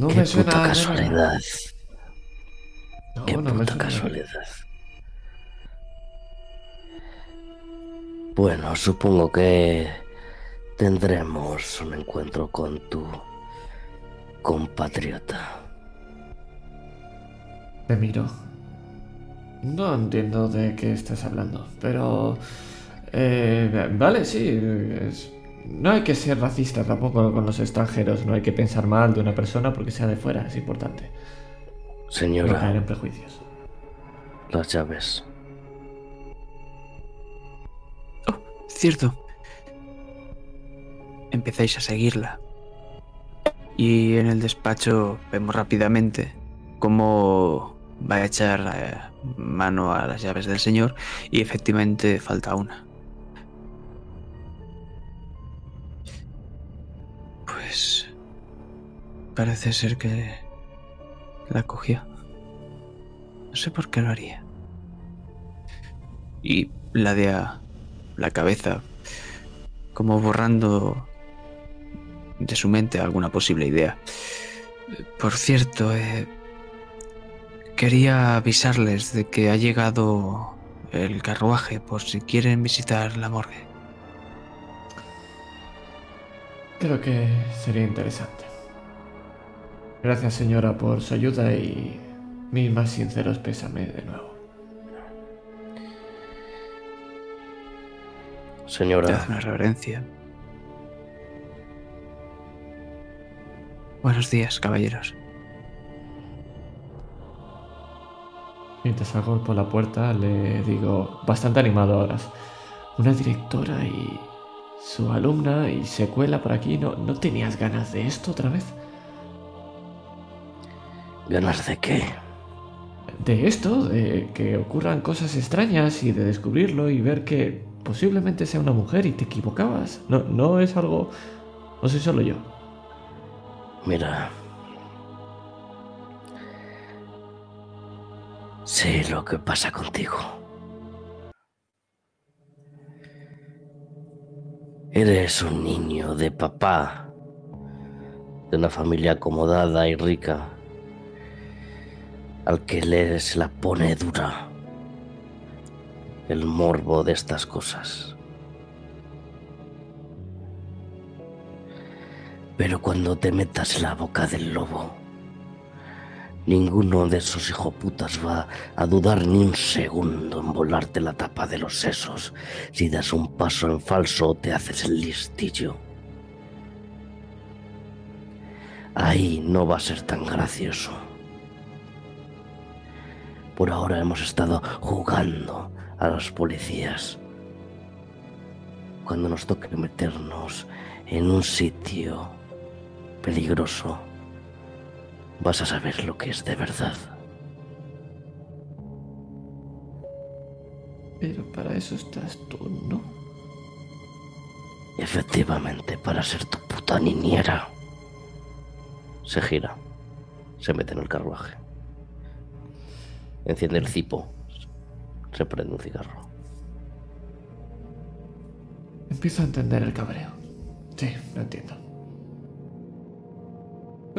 No Qué me suena puta casualidad. Qué puta casualidad. Bueno, supongo que tendremos un encuentro con tu compatriota. Te miro. No entiendo de qué estás hablando, pero... Eh, vale, sí. Es, no hay que ser racista tampoco con los extranjeros, no hay que pensar mal de una persona porque sea de fuera, es importante. Señora. No caer en prejuicios. Las llaves. Oh, cierto. Empezáis a seguirla. Y en el despacho vemos rápidamente cómo va a echar eh, mano a las llaves del señor y efectivamente falta una. Parece ser que la cogió. No sé por qué lo haría. Y la de a la cabeza, como borrando de su mente alguna posible idea. Por cierto, eh, quería avisarles de que ha llegado el carruaje por si quieren visitar la morgue. Creo que sería interesante. Gracias señora por su ayuda y mis más sinceros pésame de nuevo. Señora. una reverencia. Buenos días, caballeros. Mientras salgo por la puerta le digo, bastante animado ahora, una directora y su alumna y se cuela por aquí. ¿No, ¿No tenías ganas de esto otra vez? ¿Ganas de qué? De esto, de que ocurran cosas extrañas y de descubrirlo y ver que posiblemente sea una mujer y te equivocabas. No, no es algo... No soy solo yo. Mira. Sé lo que pasa contigo. Eres un niño de papá, de una familia acomodada y rica, al que le se la pone dura el morbo de estas cosas. Pero cuando te metas la boca del lobo, Ninguno de esos hijoputas va a dudar ni un segundo en volarte la tapa de los sesos si das un paso en falso o te haces el listillo. Ahí no va a ser tan gracioso. Por ahora hemos estado jugando a los policías. Cuando nos toque meternos en un sitio peligroso, vas a saber lo que es de verdad. Pero para eso estás tú, ¿no? Efectivamente, para ser tu puta niñera. Se gira, se mete en el carruaje. Enciende el cipo, se prende un cigarro. Empiezo a entender el cabreo. Sí, lo entiendo.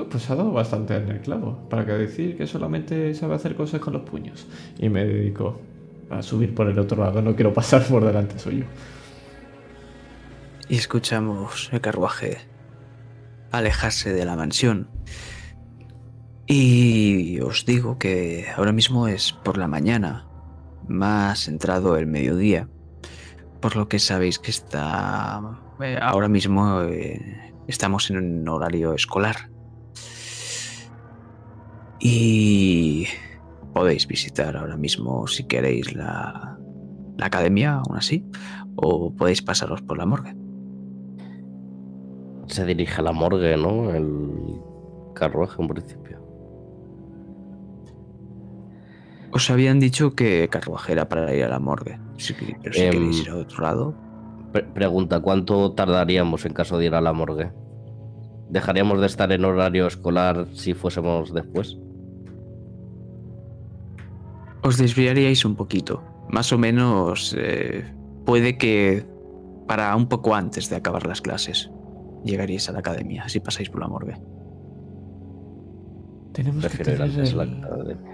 Pues ha dado bastante en el clavo. Para que decir que solamente sabe hacer cosas con los puños. Y me dedico a subir por el otro lado. No quiero pasar por delante suyo. Y escuchamos el carruaje alejarse de la mansión. Y os digo que ahora mismo es por la mañana, más entrado el mediodía, por lo que sabéis que está eh, ahora mismo eh, estamos en un horario escolar. Y podéis visitar ahora mismo, si queréis, la, la academia, aún así, o podéis pasaros por la morgue. Se dirige a la morgue, ¿no? El carruaje en principio. Os habían dicho que carruaje era para ir a la morgue. pero si Em, queréis ir a otro lado. Pre- pregunta, ¿cuánto tardaríamos en caso de ir a la morgue? ¿Dejaríamos de estar en horario escolar si fuésemos después? Os desviaríais un poquito. Más o menos eh, puede que para un poco antes de acabar las clases llegaríais a la academia, si pasáis por la morgue. Tenemos que, Prefiero tener la el, academia.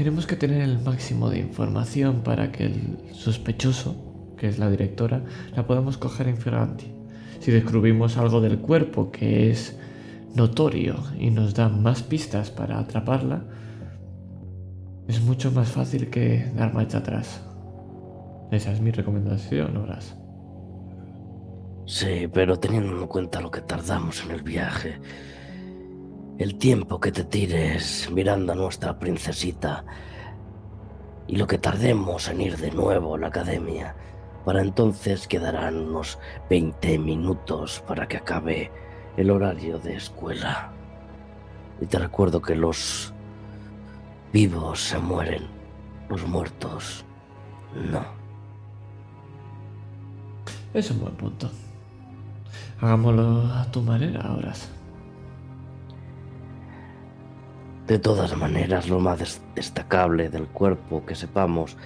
Tenemos que tener el máximo de información para que el sospechoso, que es la directora, la podamos coger en flagrante. Si descubrimos algo del cuerpo que es notorio y nos da más pistas para atraparla, es mucho más fácil que dar marcha atrás. Esa es mi recomendación, Horas. Sí, pero teniendo en cuenta lo que tardamos en el viaje, el tiempo que te tires mirando a nuestra princesita y lo que tardemos en ir de nuevo a la academia, para entonces quedarán unos 20 minutos para que acabe el horario de escuela. Y te recuerdo que los vivos se mueren, los muertos no. Es un buen punto. Hagámoslo a tu manera, Horas. De todas maneras, lo más des- destacable del cuerpo que sepamos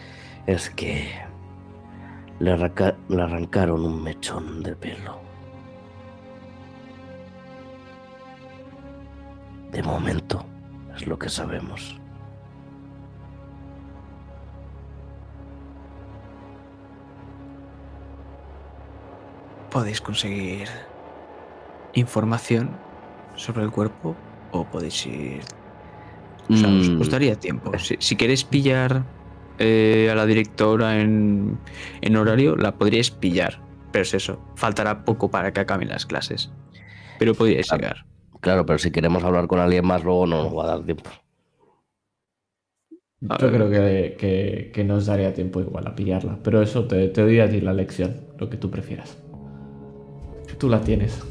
es que le arrancaron un mechón de pelo. De momento es lo que sabemos. Podéis conseguir información sobre el cuerpo o podéis ir... O sea, os, Mm, os daría tiempo. Si, si queréis pillar eh, a la directora en, en horario, la podríais pillar. Pero es eso, faltará poco para que acaben las clases. Pero podríais llegar. Claro, pero si queremos hablar con alguien más, luego no nos va a dar tiempo. A Yo creo que, que- que nos daría tiempo igual a pillarla. Pero eso te, te doy a ti la lección, lo que tú prefieras. Tú la tienes.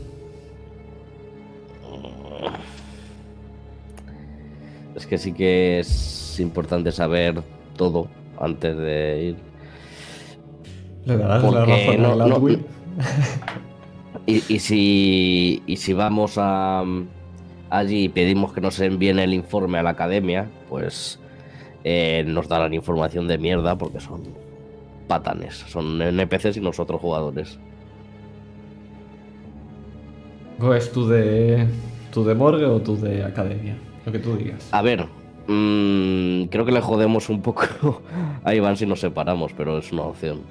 Es que sí que es importante saber todo antes de ir. ¿Le darás la razón no- no-? Y, y si, y si vamos a allí y pedimos que nos envíen el informe a la academia, pues eh, nos darán información de mierda porque son patanes, son NPCs y nosotros jugadores. ¿Es tú de, tú de morgue o tú de academia? Lo que tú digas. A ver, mm, creo que le jodemos un poco a Iván si nos separamos, pero es una opción.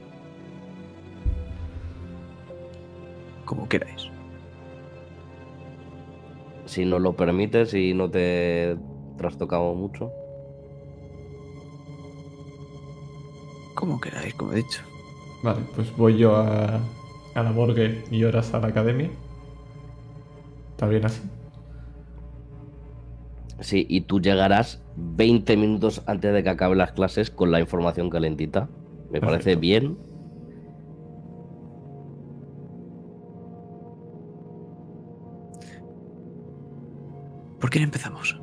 Como queráis. Si nos lo permites y no te trastocamos mucho. Como queráis, como he dicho. Vale, pues voy yo a, a la morgue y horas a la academia. ¿Está bien así? Sí, y tú llegarás 20 minutos antes de que acaben las clases con la información calentita. Me parece bien. ¿Por quién empezamos?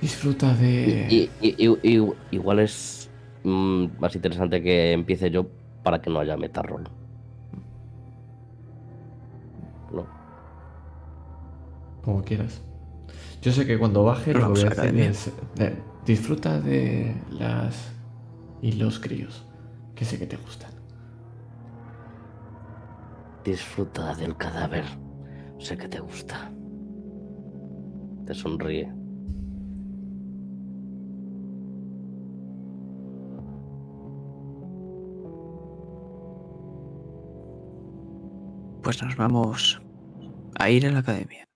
Disfruta de... Y, y- y- y- igual es mm, más interesante que empiece yo para que no haya metarrol. Como quieras. Yo sé que cuando baje lo que voy a academia. es... eh, disfruta de las... y los críos. Que sé que te gustan. Disfruta del cadáver. Sé que te gusta. Te sonríe. Pues nos vamos a ir a la academia.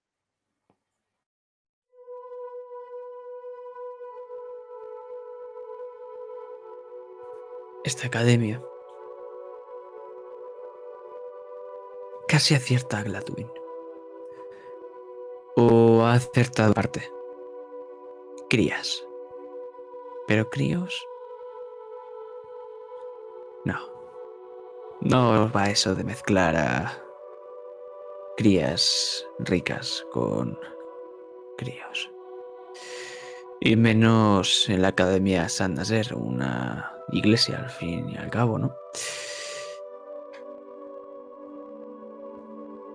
Esta academia casi acierta a Gladwin. O ha acertado parte. Crías Pero críos... No. No va eso de mezclar a crías ricas con críos. Y menos en la Academia San Nazer, una iglesia al fin y al cabo, ¿no?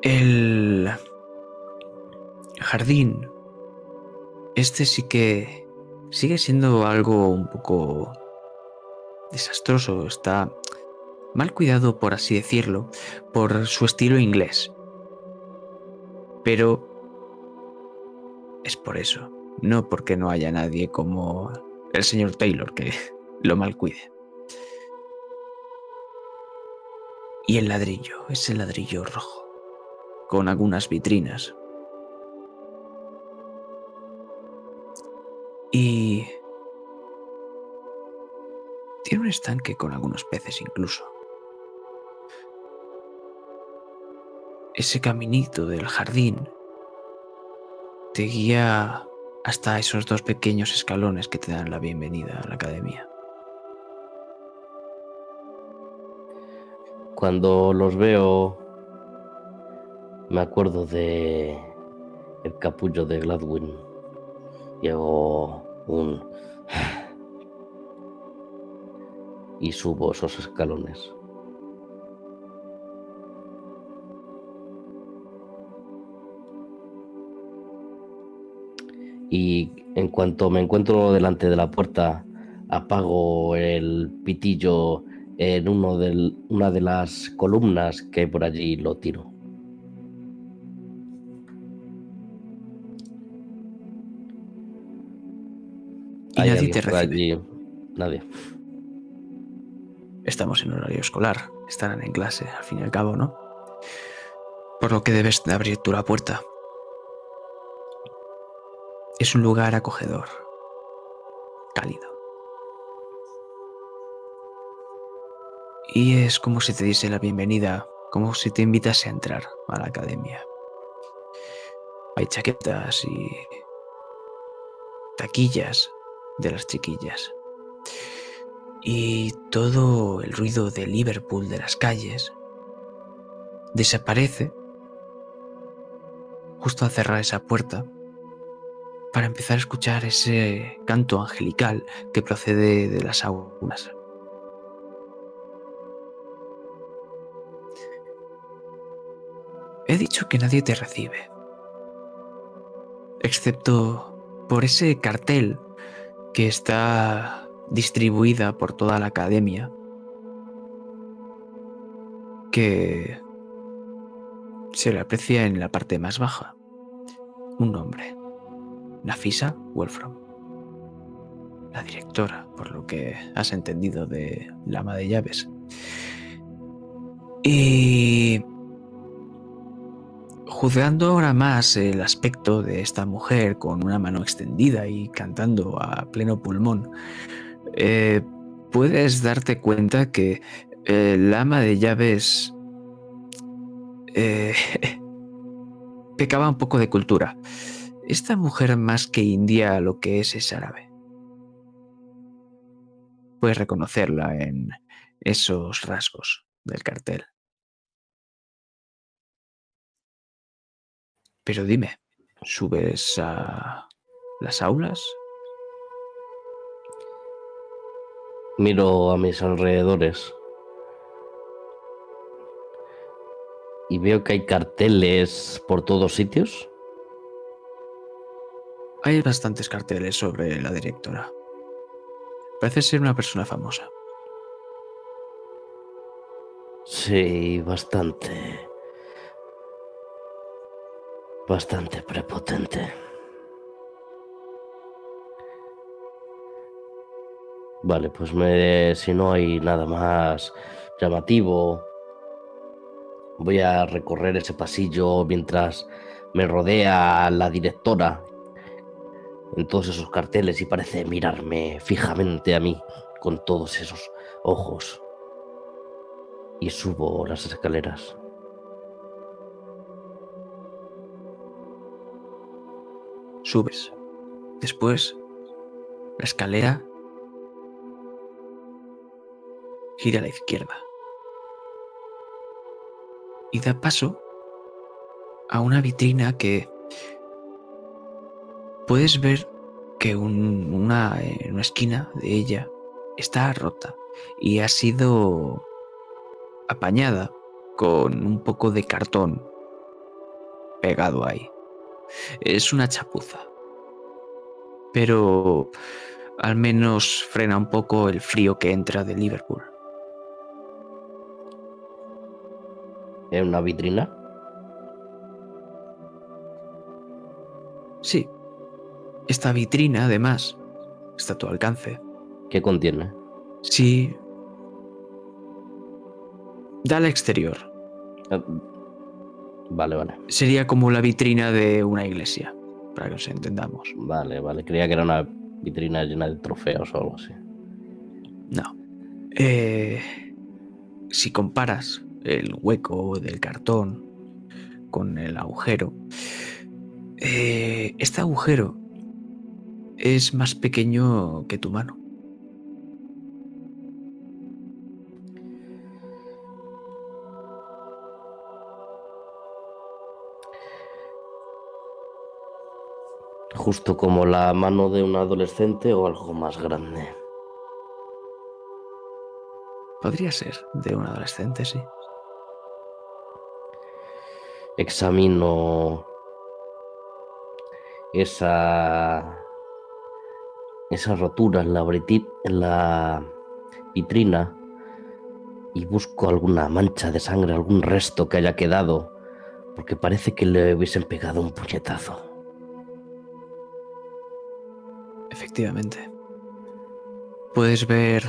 El jardín, este sí que sigue siendo algo un poco desastroso, está mal cuidado, por así decirlo, por su estilo inglés. Pero es por eso, no porque no haya nadie como el señor Taylor que lo mal cuide. Y el ladrillo, ese ladrillo rojo, con algunas vitrinas. Y tiene un estanque con algunos peces incluso. Ese caminito del jardín te guía hasta esos dos pequeños escalones que te dan la bienvenida a la academia. Cuando los veo, me acuerdo de el capullo de Gladwin. Llego un y subo esos escalones. Y en cuanto me encuentro delante de la puerta, apago el pitillo en uno de, una de las columnas que por allí lo tiro. Y nadie te recibe. Nadie. Estamos en horario escolar, estarán en clase, al fin y al cabo, ¿no? Por lo que debes de abrir tú la puerta. Es un lugar acogedor, cálido. Y es como si te diese la bienvenida, como si te invitase a entrar a la academia. Hay chaquetas y taquillas de las chiquillas. Y todo el ruido de Liverpool de las calles desaparece justo al cerrar esa puerta para empezar a escuchar ese canto angelical que procede de las aulas. He dicho que nadie te recibe, excepto por ese cartel que está distribuida por toda la academia, que se le aprecia en la parte más baja un nombre, Nafisa Wolfram, la directora, por lo que has entendido de la ama de llaves. Y Juzgando ahora más el aspecto de esta mujer con una mano extendida y cantando a pleno pulmón, eh, puedes darte cuenta que el ama de llaves eh, pecaba un poco de cultura. Esta mujer más que india lo que es es árabe. Puedes reconocerla en esos rasgos del cartel. Pero dime, ¿subes a las aulas? Miro a mis alrededores y veo que hay carteles por todos sitios. Hay bastantes carteles sobre la directora. Parece ser una persona famosa. Sí, bastante bastante prepotente. Vale, pues me, si no hay nada más llamativo, voy a recorrer ese pasillo mientras me rodea la directora en todos esos carteles y parece mirarme fijamente a mí con todos esos ojos. Y subo las escaleras. Subes. Después, la escalera gira a la izquierda y da paso a una vitrina que puedes ver que una, en una esquina de ella está rota y ha sido apañada con un poco de cartón pegado ahí. Es una chapuza. Pero al menos frena un poco el frío que entra de Liverpool. ¿En una vitrina? Sí. Esta vitrina, además, está a tu alcance. ¿Qué contiene? Sí. Da al exterior. Eh, vale, vale. Sería como la vitrina de una iglesia, para que nos entendamos. Vale, vale. Creía que era una vitrina llena de trofeos o algo así. No. Eh, si comparas el hueco del cartón con el agujero, eh, este agujero es más pequeño que tu mano. Justo como la mano de un adolescente o algo más grande. Podría ser de un adolescente, sí. Examino esa esa rotura en la, en la vitrina y busco alguna mancha de sangre, algún resto que haya quedado, porque parece que le hubiesen pegado un puñetazo. Efectivamente. Puedes ver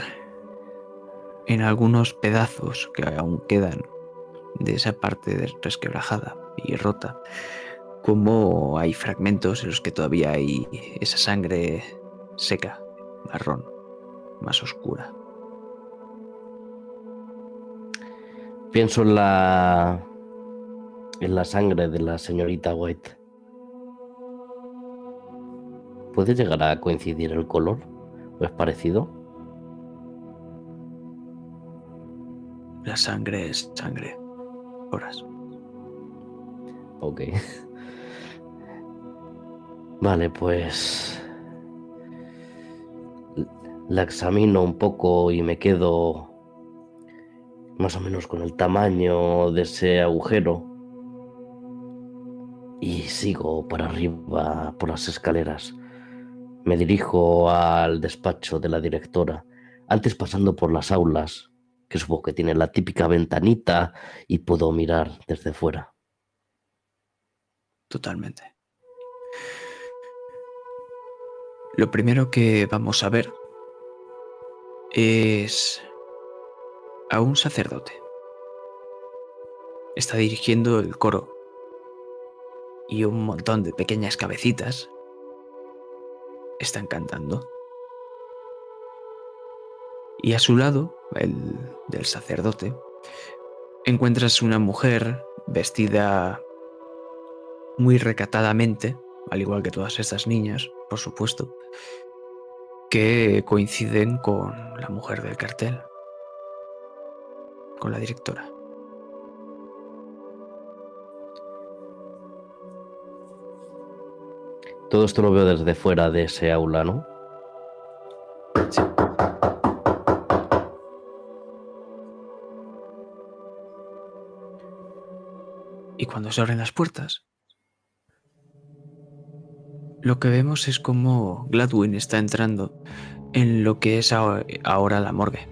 en algunos pedazos que aún quedan de esa parte resquebrajada y rota, como hay fragmentos en los que todavía hay esa sangre seca, marrón, más oscura. Pienso en la en la sangre de la señorita White. ¿Puede llegar a coincidir el color? ¿O es parecido? La sangre es sangre. Horas. Ok. Vale, pues... La examino un poco y me quedo más o menos con el tamaño de ese agujero. Y sigo para arriba por las escaleras. Me dirijo al despacho de la directora, antes pasando por las aulas, que supongo que tiene la típica ventanita y puedo mirar desde fuera. Totalmente. Lo primero que vamos a ver es a un sacerdote. Está dirigiendo el coro y un montón de pequeñas cabecitas están cantando. Y a su lado, el del sacerdote, encuentras una mujer vestida muy recatadamente, al igual que todas estas niñas, por supuesto, que coinciden con la mujer del cartel, con la directora. Todo esto lo veo desde fuera de ese aula, ¿no? Sí. Y cuando se abren las puertas, lo que vemos es como Gladwin está entrando en lo que es ahora la morgue.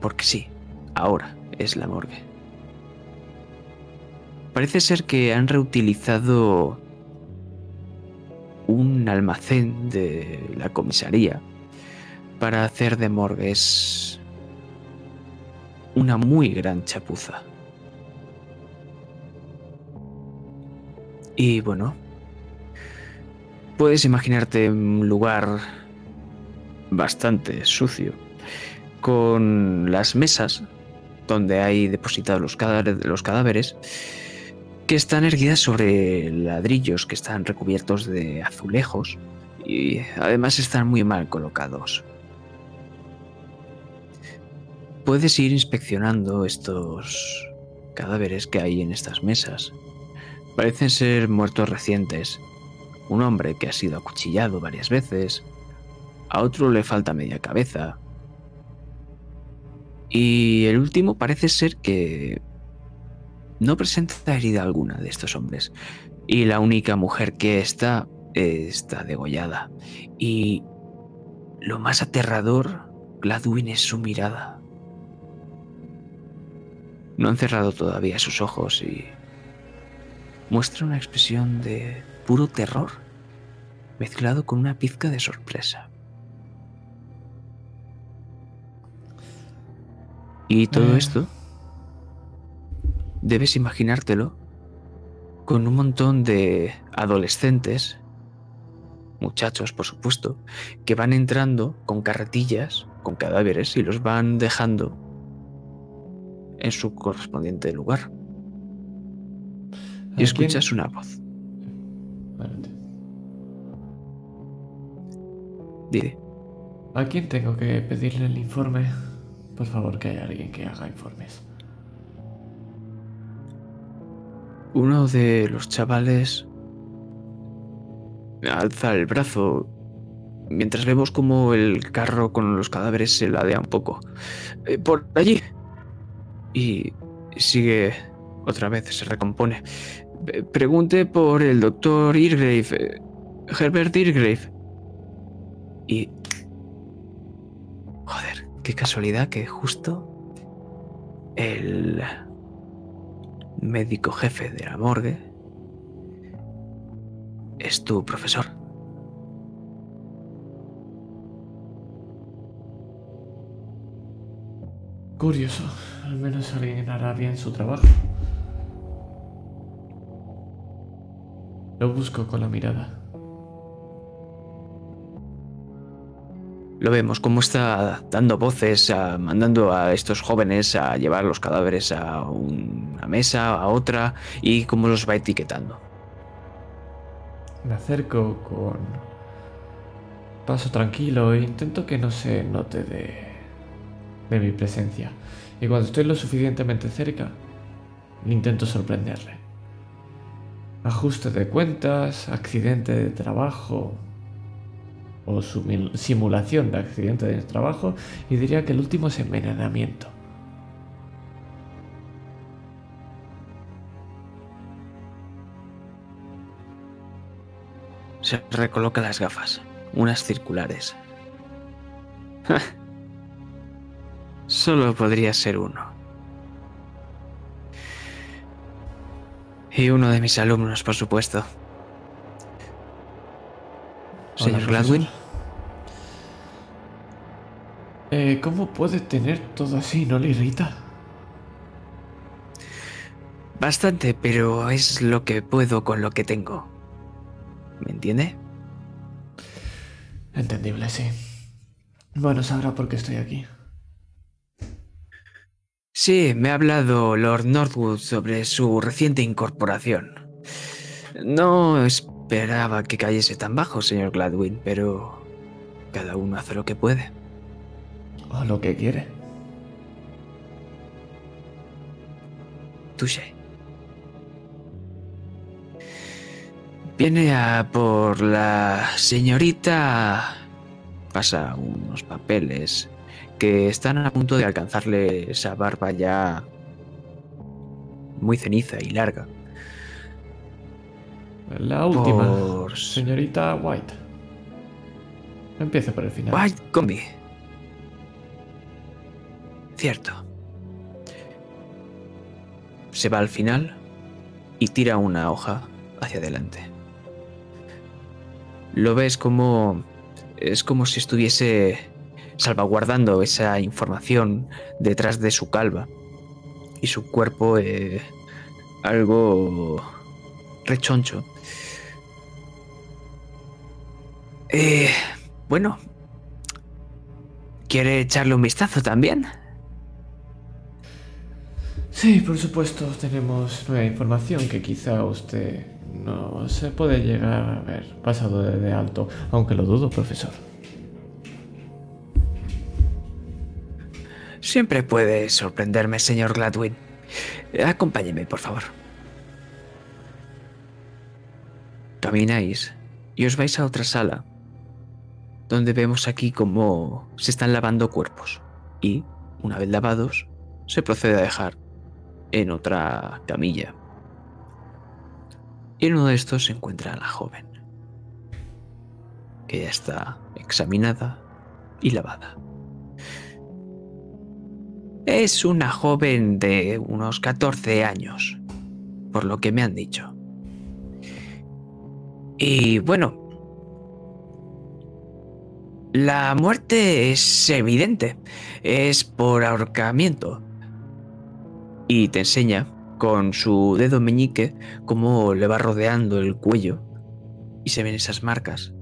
Porque sí, ahora es la morgue. Parece ser que han reutilizado un almacén de la comisaría para hacer de morgues una muy gran chapuza. Y bueno, puedes imaginarte un lugar bastante sucio, con las mesas donde hay depositados los cadáveres que están erguidas sobre ladrillos que están recubiertos de azulejos y además están muy mal colocados. puedes ir inspeccionando estos cadáveres que hay en estas mesas. Parecen ser muertos recientes. Un hombre que ha sido acuchillado varias veces. A otro le falta media cabeza. Y el último parece ser que no presenta herida alguna de estos hombres. Y la única mujer que está está degollada. Y lo más aterrador, Gladwin, es su mirada. No han cerrado todavía sus ojos y muestra una expresión de puro terror, mezclado con una pizca de sorpresa. Y todo eh. esto, debes imaginártelo con un montón de adolescentes, muchachos por supuesto, que van entrando con carretillas, con cadáveres y los van dejando en su correspondiente lugar. Y escuchas una voz. Dile. ¿A quién tengo que pedirle el informe? Por favor, que haya alguien que haga informes. Uno de los chavales alza el brazo mientras vemos como el carro con los cadáveres se ladea un poco. Eh, por allí. Y sigue otra vez, se recompone. Pregunte por el doctor Irgrave, eh, Herbert Irgrave. Y... Joder, qué casualidad que justo el médico jefe de la morgue es tu profesor. Curioso. Al menos alguien hará bien su trabajo. Lo busco con la mirada. Lo vemos como está dando voces, mandando a estos jóvenes a llevar los cadáveres a una mesa, a otra, y cómo los va etiquetando. Me acerco con paso tranquilo e intento que no se note de, de mi presencia. Y cuando estoy lo suficientemente cerca, intento sorprenderle. Ajuste de cuentas, accidente de trabajo o simulación de accidente de trabajo y diría que el último es envenenamiento. Se recoloca las gafas, unas circulares. Solo podría ser uno. Y uno de mis alumnos, por supuesto. Señor Gladwin. Eh, ¿Cómo puede tener todo así? ¿No le irrita? Bastante, pero es lo que puedo con lo que tengo. ¿Me entiende? Entendible, sí. Bueno, sabrá por qué estoy aquí. Sí, me ha hablado Lord Northwood sobre su reciente incorporación. No esperaba que cayese tan bajo, señor Gladwin, pero cada uno hace lo que puede. O lo que quiere. Touché. Viene a por la señorita... Pasa unos papeles que están a punto de alcanzarle esa barba ya muy ceniza y larga. La última, señorita White. Empieza por el final. White Combi. Cierto. Se va al final y tira una hoja hacia adelante lo ves como es como si estuviese salvaguardando esa información detrás de su calva y su cuerpo eh, algo rechoncho. Eh, bueno, ¿quiere echarle un vistazo también? Sí, por supuesto, tenemos nueva información que quizá usted no se puede llegar a ver pasado de alto, aunque lo dudo, profesor. Siempre puede sorprenderme, señor Gladwin. Acompáñeme, por favor. Camináis y os vais a otra sala, donde vemos aquí cómo se están lavando cuerpos. Y, una vez lavados, se procede a dejar en otra camilla. Y en uno de estos se encuentra la joven, que ya está examinada y lavada. Es una joven de unos 14 años, por lo que me han dicho. Y bueno, la muerte es evidente, es por ahorcamiento. Y te enseña con su dedo meñique cómo le va rodeando el cuello y se ven esas marcas.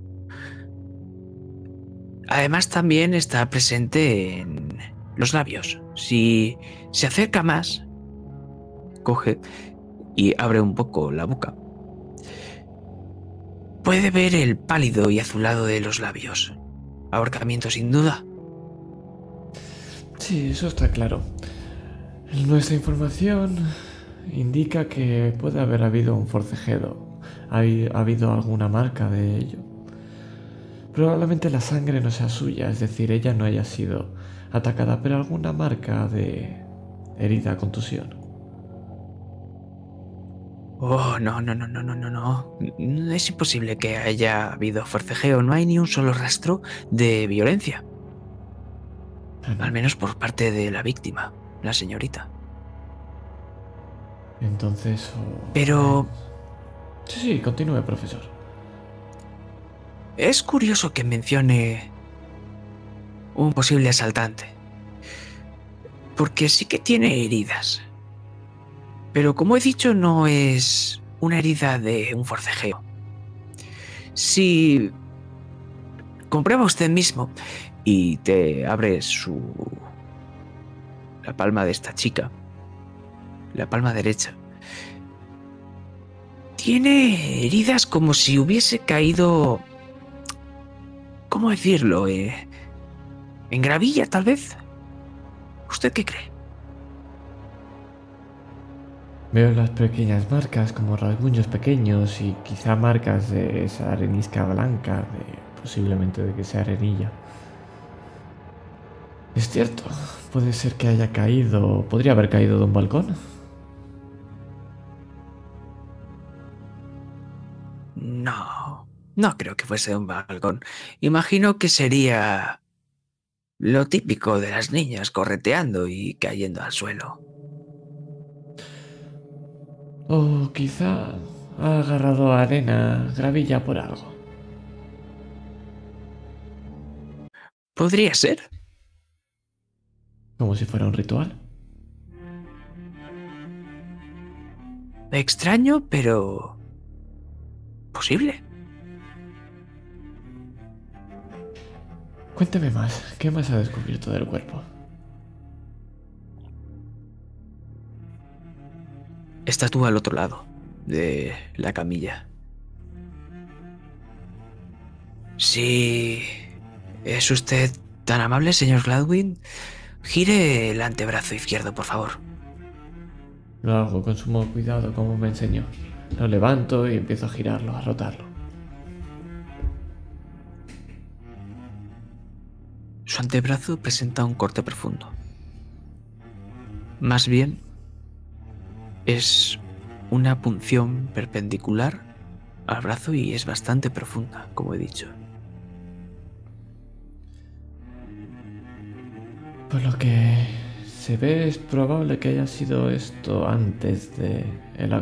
Además también está presente en los labios. Si se acerca más, coge y abre un poco la boca. Puede ver el pálido y azulado de los labios. Ahorcamiento sin duda. Sí, eso está claro. Nuestra información indica que puede haber habido un forcejeo. Ha habido alguna marca de ello. Probablemente la sangre no sea suya, es decir, ella no haya sido atacada, pero alguna marca de herida, contusión. Oh, no, no, no, no, no, no, no. Es imposible que haya habido forcejeo. No hay ni un solo rastro de violencia. Al menos por parte de la víctima, la señorita. Entonces... Pero... Sí, sí, continúe, profesor. Es curioso que mencione un posible asaltante. Porque sí que tiene heridas. Pero como he dicho, no es una herida de un forcejeo. Si comprueba usted mismo y te abre su la palma de esta chica, la palma derecha, tiene heridas como si hubiese caído, ¿cómo decirlo? Eh, ¿En gravilla, tal vez? ¿Usted qué cree? Veo las pequeñas marcas como rasguños pequeños y quizá marcas de esa arenisca blanca, de, posiblemente de que sea arenilla. Es cierto, puede ser que haya caído, podría haber caído de un balcón. No, no creo que fuese de un balcón. Imagino que sería lo típico de las niñas correteando y cayendo al suelo. O quizá ha agarrado arena, gravilla por algo. Podría ser. Como si fuera un ritual. Extraño, pero... posible. Cuénteme más, ¿qué más ha descubierto del cuerpo? Está tú al otro lado de la camilla. Si es usted tan amable, señor Gladwin, gire el antebrazo izquierdo, por favor. Lo hago con sumo cuidado, como me enseñó. Lo levanto y empiezo a girarlo, a rotarlo. Su antebrazo presenta un corte profundo. Más bien, es una punción perpendicular al brazo y es bastante profunda, como he dicho. Por lo que se ve, es probable que haya sido esto antes de el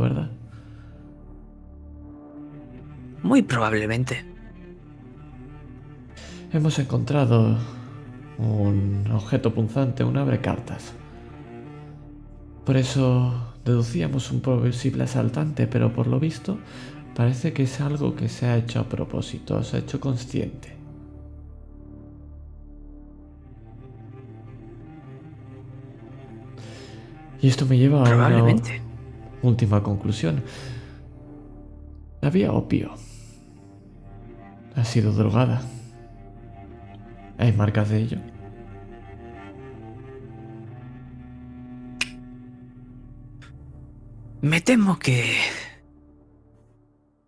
¿verdad? Muy probablemente. Hemos encontrado un objeto punzante, un abre cartas. Por eso deducíamos un posible asaltante, pero por lo visto parece que es algo que se ha hecho a propósito, se ha hecho consciente. Y esto me lleva a una última conclusión. Había opio. Ha sido drogada. ¿Hay marcas de ello? Me temo que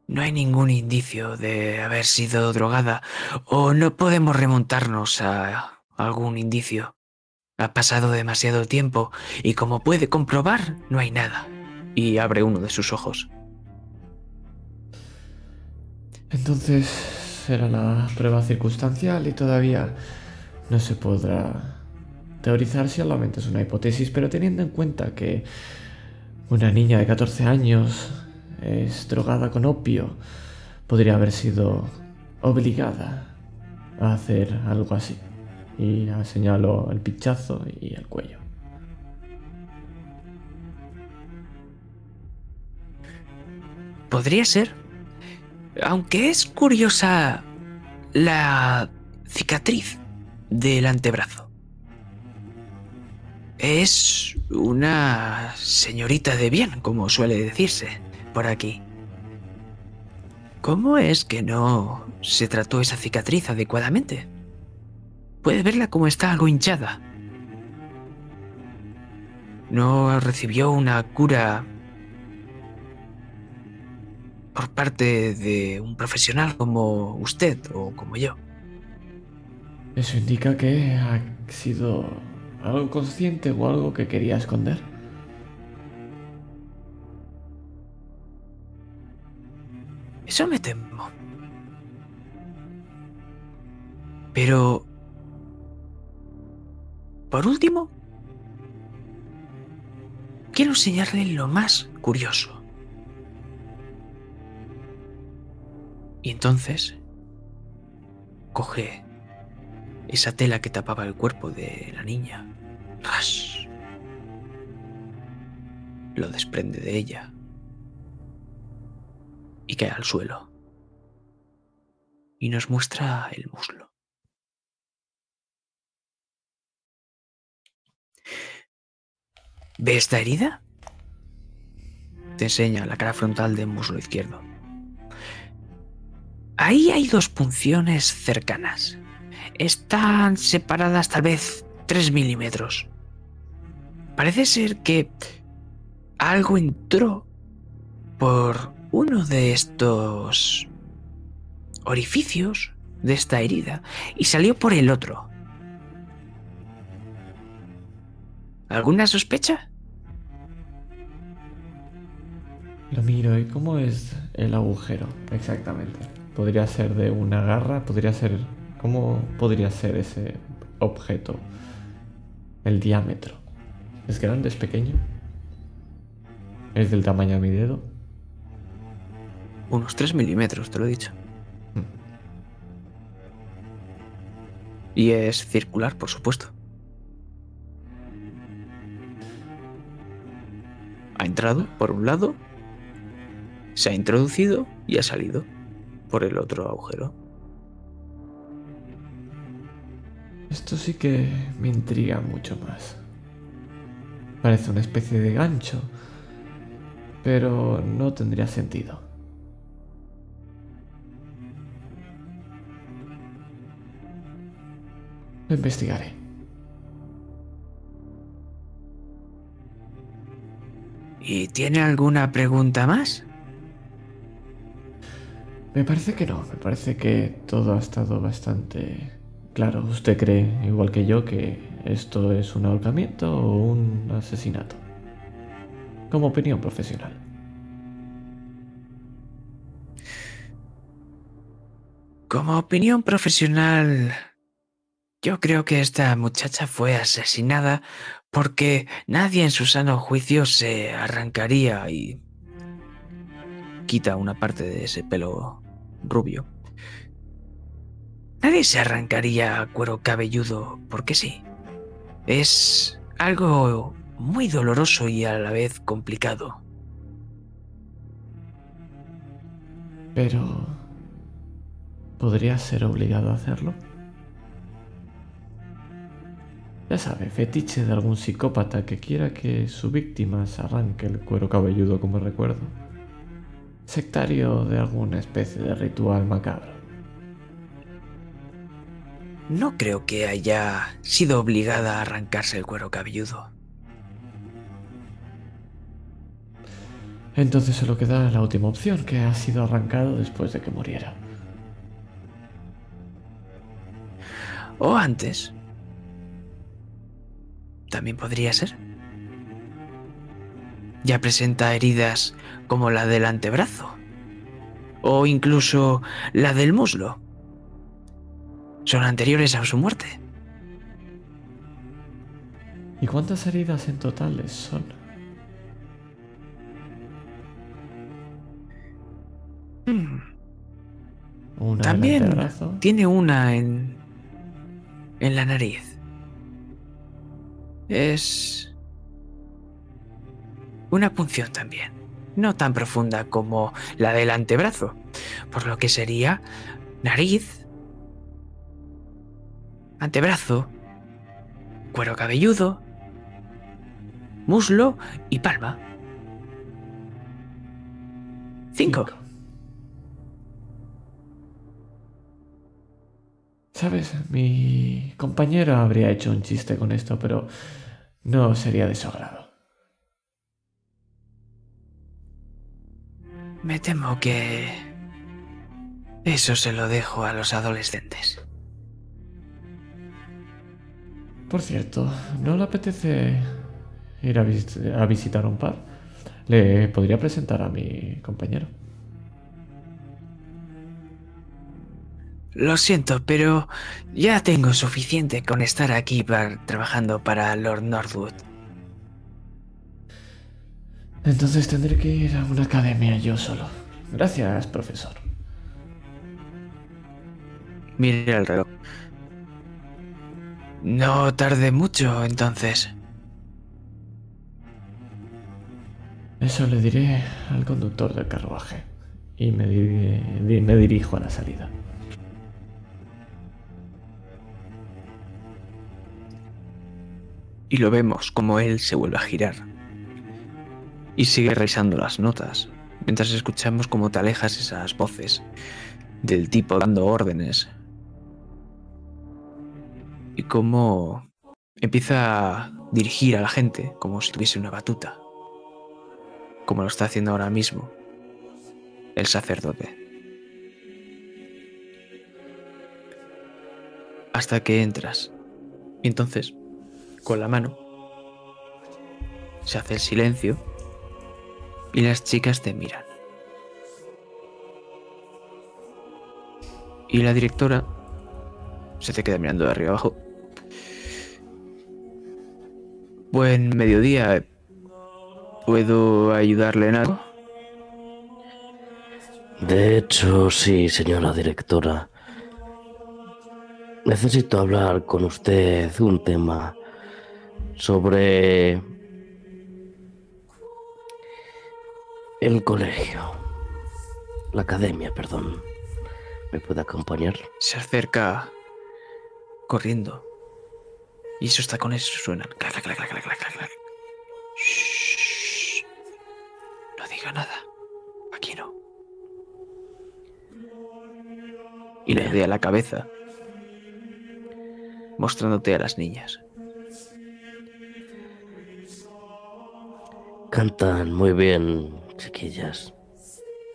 no hay ningún indicio de haber sido drogada o no podemos remontarnos a algún indicio. Ha pasado demasiado tiempo y como puede comprobar, no hay nada. Y abre uno de sus ojos. Entonces será la prueba circunstancial y todavía no se podrá teorizar si solamente es una hipótesis, pero teniendo en cuenta que una niña de 14 años es drogada con opio, podría haber sido obligada a hacer algo así. Y señaló el pinchazo y el cuello. Podría ser. Aunque es curiosa la cicatriz del antebrazo. Es una señorita de bien, como suele decirse por aquí. ¿Cómo es que no se trató esa cicatriz adecuadamente? Puede verla como está algo hinchada. No recibió una cura por parte de un profesional como usted o como yo. Eso indica que ha sido algo consciente o algo que quería esconder. Eso me temo. Pero... Por último, quiero enseñarle lo más curioso. Y entonces coge esa tela que tapaba el cuerpo de la niña. ¡Ras! Lo desprende de ella y cae al suelo. Y nos muestra el muslo. ¿Ve esta herida? Te enseña la cara frontal del muslo izquierdo. Ahí hay dos punciones cercanas. Están separadas tal vez 3 milímetros. Parece ser que algo entró por uno de estos orificios de esta herida y salió por el otro. ¿Alguna sospecha? Lo miro y cómo es el agujero exactamente. Podría ser de una garra, podría ser... ¿Cómo podría ser ese objeto? El diámetro. ¿Es grande? ¿Es pequeño? ¿Es del tamaño de mi dedo? Unos 3 milímetros, te lo he dicho. Hmm. Y es circular, por supuesto. Ha entrado por un lado, se ha introducido y ha salido por el otro agujero. Esto sí que me intriga mucho más. Parece una especie de gancho, pero no tendría sentido. Lo investigaré. ¿Y tiene alguna pregunta más? Me parece que no, me parece que todo ha estado bastante claro. ¿Usted cree, igual que yo, que esto es un ahorcamiento o un asesinato? Como opinión profesional. Como opinión profesional, yo creo que esta muchacha fue asesinada porque nadie en su sano juicio se arrancaría y quita una parte de ese pelo rubio. Nadie se arrancaría cuero cabelludo porque sí. Es algo muy doloroso y a la vez complicado. Pero... ¿Podría ser obligado a hacerlo? Ya sabe, fetiche de algún psicópata que quiera que su víctima se arranque el cuero cabelludo como recuerdo. Sectario de alguna especie de ritual macabro. No creo que haya sido obligada a arrancarse el cuero cabelludo. Entonces solo queda la última opción, que ha sido arrancado después de que muriera. O antes. También podría ser. Ya presenta heridas como la del antebrazo. O incluso la del muslo. Son anteriores a su muerte. ¿Y cuántas heridas en total son? Hmm. Una También en el antebrazo. tiene una en. en la nariz. Es. una punción también. No tan profunda como la del antebrazo. Por lo que sería nariz, antebrazo, cuero cabelludo, muslo y palma. Cinco. Sabes, mi compañero habría hecho un chiste con esto, pero no sería de su agrado. Me temo que... Eso se lo dejo a los adolescentes. Por cierto, ¿no le apetece ir a, vis- a visitar un par? Le podría presentar a mi compañero. Lo siento, pero ya tengo suficiente con estar aquí par- trabajando para Lord Northwood. Entonces tendré que ir a una academia yo solo. Gracias, profesor. Mire el reloj. No tarde mucho, entonces. Eso le diré al conductor del carruaje. Y me, di- di- me dirijo a la salida. Y lo vemos como él se vuelve a girar. Y sigue revisando las notas, mientras escuchamos como te alejas esas voces del tipo dando órdenes. Y cómo empieza a dirigir a la gente como si tuviese una batuta. Como lo está haciendo ahora mismo el sacerdote. Hasta que entras. Y entonces, con la mano, se hace el silencio y las chicas te miran. Y la directora se te queda mirando de arriba abajo. Buen mediodía. ¿Puedo ayudarle en algo? De hecho, sí, señora directora. Necesito hablar con usted un tema sobre el colegio, la academia, perdón. ¿Me puede acompañar? Se acerca corriendo. Y esos tacones suenan. Clac, clac, clac, clac, clac, clac. Shh. No diga nada. Aquí no. Y le Bien. a la cabeza. Mostrándote a las niñas. Cantan muy bien, chiquillas.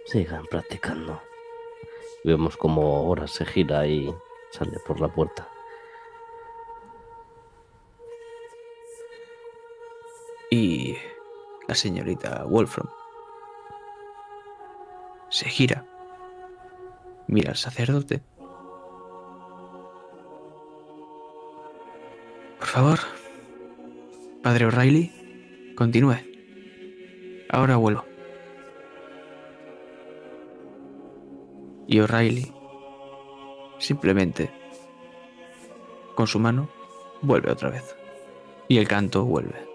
Sigan practicando. Vemos como ahora se gira y sale por la puerta. Y la señorita Wolfram se gira, mira al sacerdote. Por favor, padre O'Reilly, continúe. Ahora vuelvo. Y O'Reilly simplemente con su mano vuelve otra vez. Y el canto vuelve.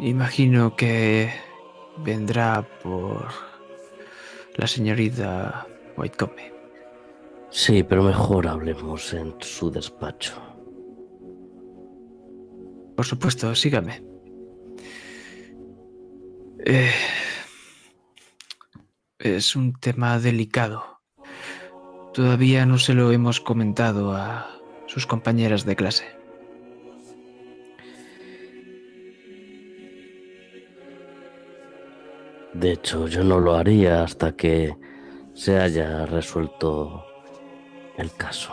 Imagino que vendrá por la señorita Whitecombe. Sí, pero mejor hablemos en su despacho. Por supuesto, sígame. Eh, es un tema delicado. Todavía no se lo hemos comentado a sus compañeras de clase. De hecho, yo no lo haría hasta que se haya resuelto el caso.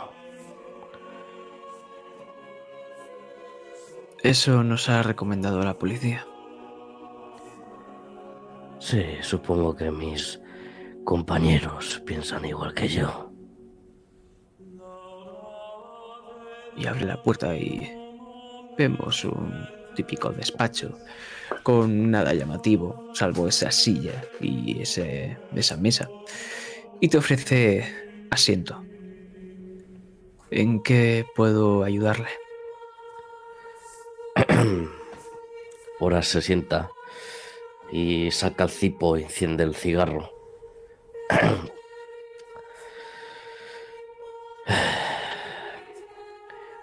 Eso nos ha recomendado la policía. Sí, supongo que mis compañeros piensan igual que yo. Y abre la puerta y vemos un típico despacho con nada llamativo, salvo esa silla y ese, esa mesa. Y te ofrece asiento. ¿En qué puedo ayudarle? Ahora se sienta y saca el cipo y enciende el cigarro.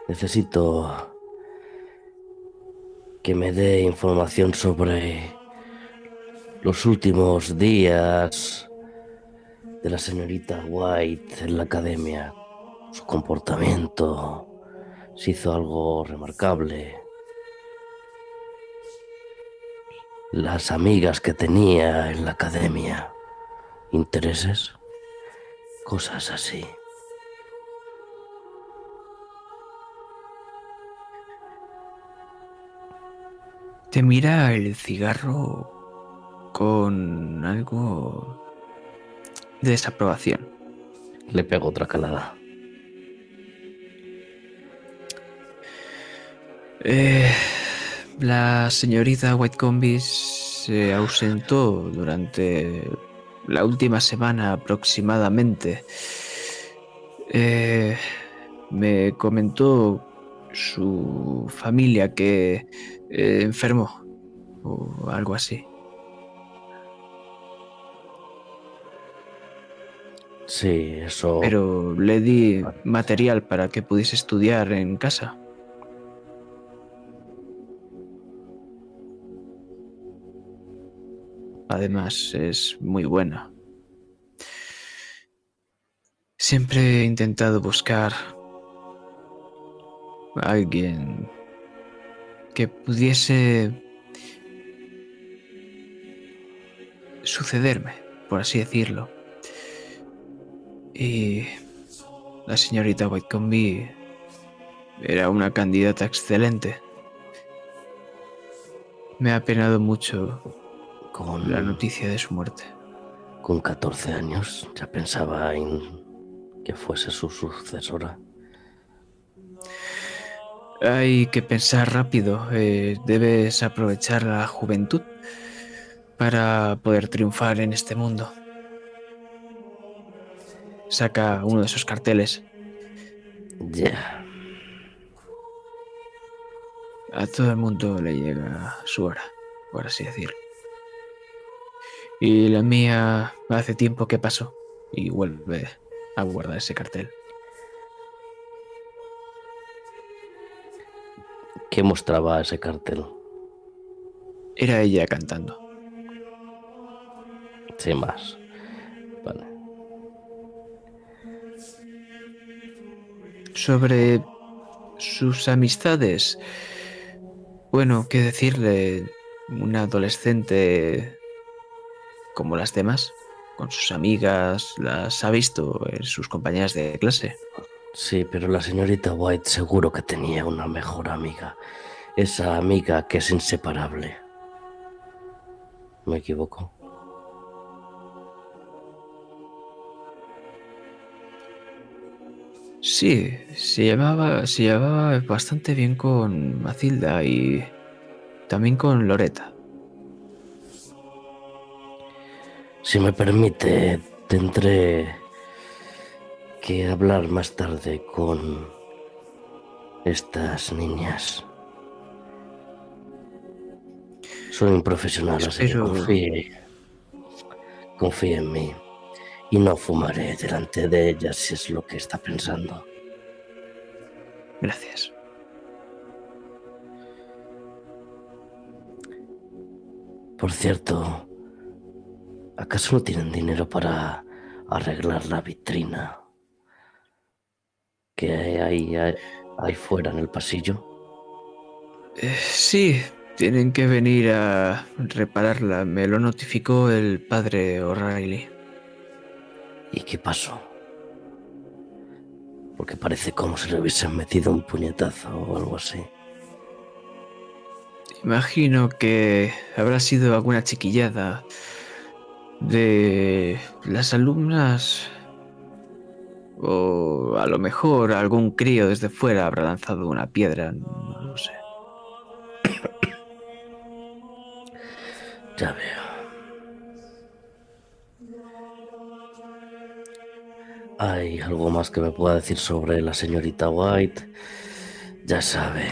Necesito que me dé información sobre los últimos días de la señorita White en la academia, su comportamiento, si hizo algo remarcable. las amigas que tenía en la academia, intereses, cosas así. Te mira el cigarro con algo de desaprobación. Le pego otra calada. Eh, la señorita Whitecombe se ausentó durante la última semana aproximadamente. Eh, me comentó su familia que eh, enfermó o algo así. Sí, eso. Pero le di material para que pudiese estudiar en casa. Además, es muy buena. Siempre he intentado buscar a alguien que pudiese sucederme, por así decirlo. Y la señorita Whitecombe era una candidata excelente. Me ha penado mucho con la noticia de su muerte. Con 14 años ya pensaba en que fuese su sucesora. Hay que pensar rápido. Eh, debes aprovechar la juventud para poder triunfar en este mundo. Saca uno de esos carteles. Ya. A todo el mundo le llega su hora, por así decirlo. Y la mía hace tiempo que pasó y vuelve a guardar ese cartel. ¿Qué mostraba ese cartel? Era ella cantando. Sin más. Vale. Sobre sus amistades. Bueno, qué decirle. Un adolescente como las demás, con sus amigas, las ha visto en sus compañeras de clase. Sí, pero la señorita White seguro que tenía una mejor amiga. Esa amiga que es inseparable. ¿Me equivoco? Sí, se llevaba, se llevaba bastante bien con Matilda y también con Loreta. Si me permite, tendré que hablar más tarde con estas niñas. Soy un profesional, así que confíe, confíe en mí y no fumaré delante de ellas si es lo que está pensando. Gracias. Por cierto, ¿Acaso no tienen dinero para arreglar la vitrina que hay ahí fuera en el pasillo? Eh, sí, tienen que venir a repararla. Me lo notificó el padre O'Reilly. ¿Y qué pasó? Porque parece como si le hubiesen metido un puñetazo o algo así. Imagino que habrá sido alguna chiquillada de las alumnas o a lo mejor algún crío desde fuera habrá lanzado una piedra, no lo sé. Ya veo. ¿Hay algo más que me pueda decir sobre la señorita White? Ya sabe.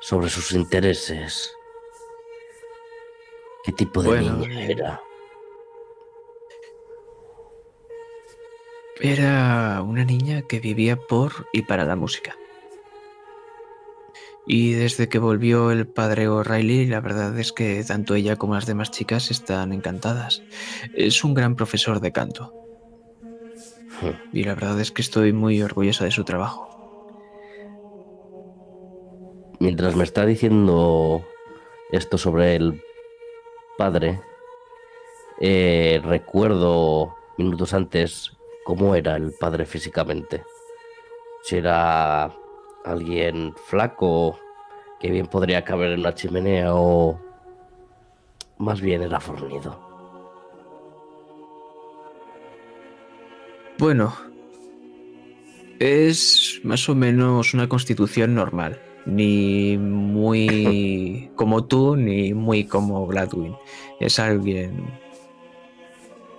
sobre sus intereses. ¿Qué tipo de niña era? Era una niña que vivía por y para la música. Y desde que volvió el padre O'Reilly, la verdad es que tanto ella como las demás chicas están encantadas. Es un gran profesor de canto. Hmm. Y la verdad es que estoy muy orgullosa de su trabajo. Mientras me está diciendo esto sobre el padre, eh, recuerdo minutos antes cómo era el padre físicamente. Si era alguien flaco que bien podría caber en una chimenea o más bien era fornido. Bueno, es más o menos una constitución normal. Ni muy como tú, ni muy como Gladwin. Es alguien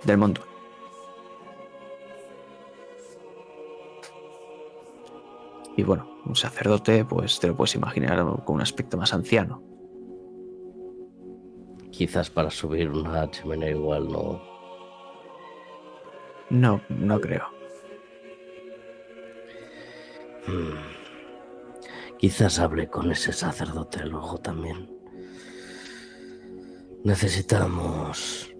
del mundo. Y bueno, un sacerdote, pues te lo puedes imaginar con un aspecto más anciano. Quizás para subir una chimenea igual no. No, no creo. Hmm. Quizás hable con ese sacerdote luego también. Necesitamos.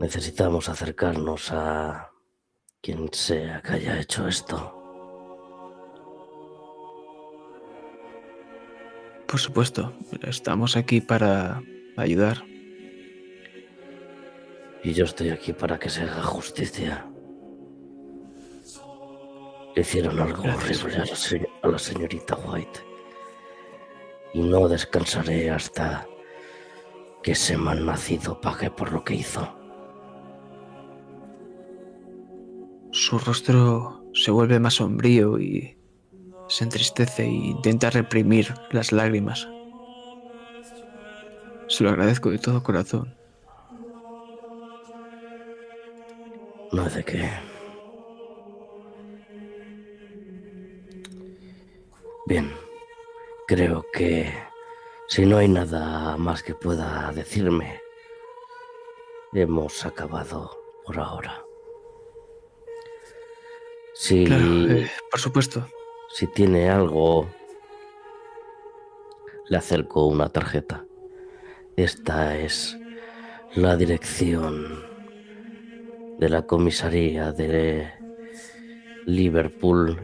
Necesitamos acercarnos a quien sea que haya hecho esto. Por supuesto, estamos aquí para ayudar. Y yo estoy aquí para que se haga justicia. hicieron algo horrible a la, señorita White. Y no descansaré hasta que ese mal nacido pague por lo que hizo. Su rostro se vuelve más sombrío y se entristece e intenta reprimir las lágrimas. Se lo agradezco de todo corazón. No de qué. Bien, creo que si no hay nada más que pueda decirme, hemos acabado por ahora. Sí, eh, por supuesto. Si tiene algo, le acerco una tarjeta. Esta es la dirección de la comisaría de Liverpool.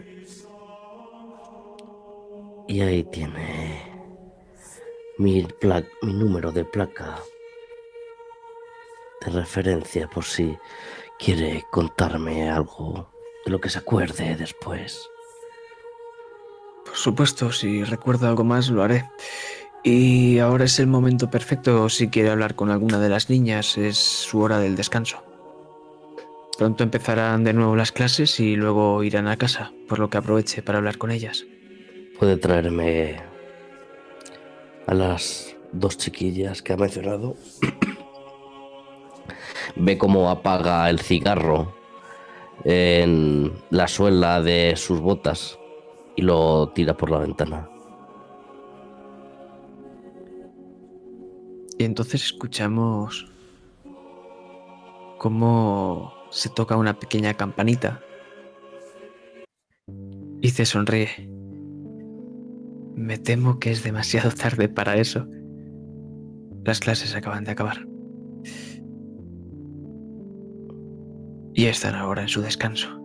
Y ahí tiene mi, número de placa de referencia por si quiere contarme algo de lo que se acuerde después. Por supuesto, si recuerdo algo más lo haré. Y ahora es el momento perfecto si quiere hablar con alguna de las niñas, es su hora del descanso. Pronto empezarán de nuevo las clases y luego irán a casa, por lo que aproveche para hablar con ellas. Puede traerme a las dos chiquillas que ha mencionado. Ve cómo apaga el cigarro en la suela de sus botas y lo tira por la ventana. Y entonces escuchamos cómo se toca una pequeña campanita y se sonríe. Me temo que es demasiado tarde para eso. Las clases acaban de acabar. Y están ahora en su descanso.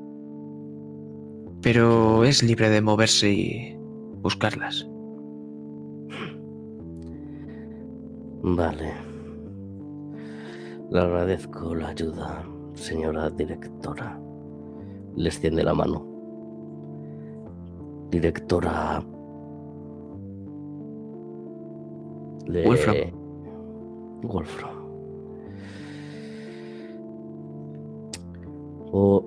Pero es libre de moverse y buscarlas. Vale. Le agradezco la ayuda, señora directora. Le extiende la mano. Directora. Le... Wolfram. Wolfram. O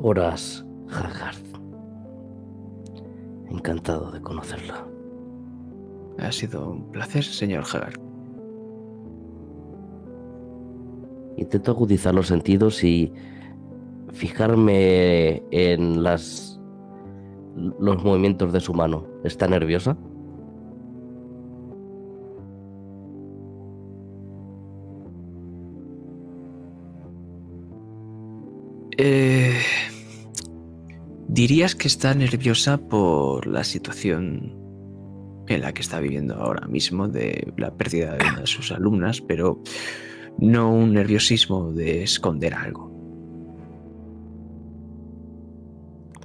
Horas Haggard. Encantado de conocerla. Ha sido un placer, señor Haggard. Intento agudizar los sentidos y fijarme en las los movimientos de su mano. ¿Está nerviosa? Eh, dirías que está nerviosa por la situación en la que está viviendo ahora mismo de la pérdida de una de sus alumnas, pero no un nerviosismo de esconder algo.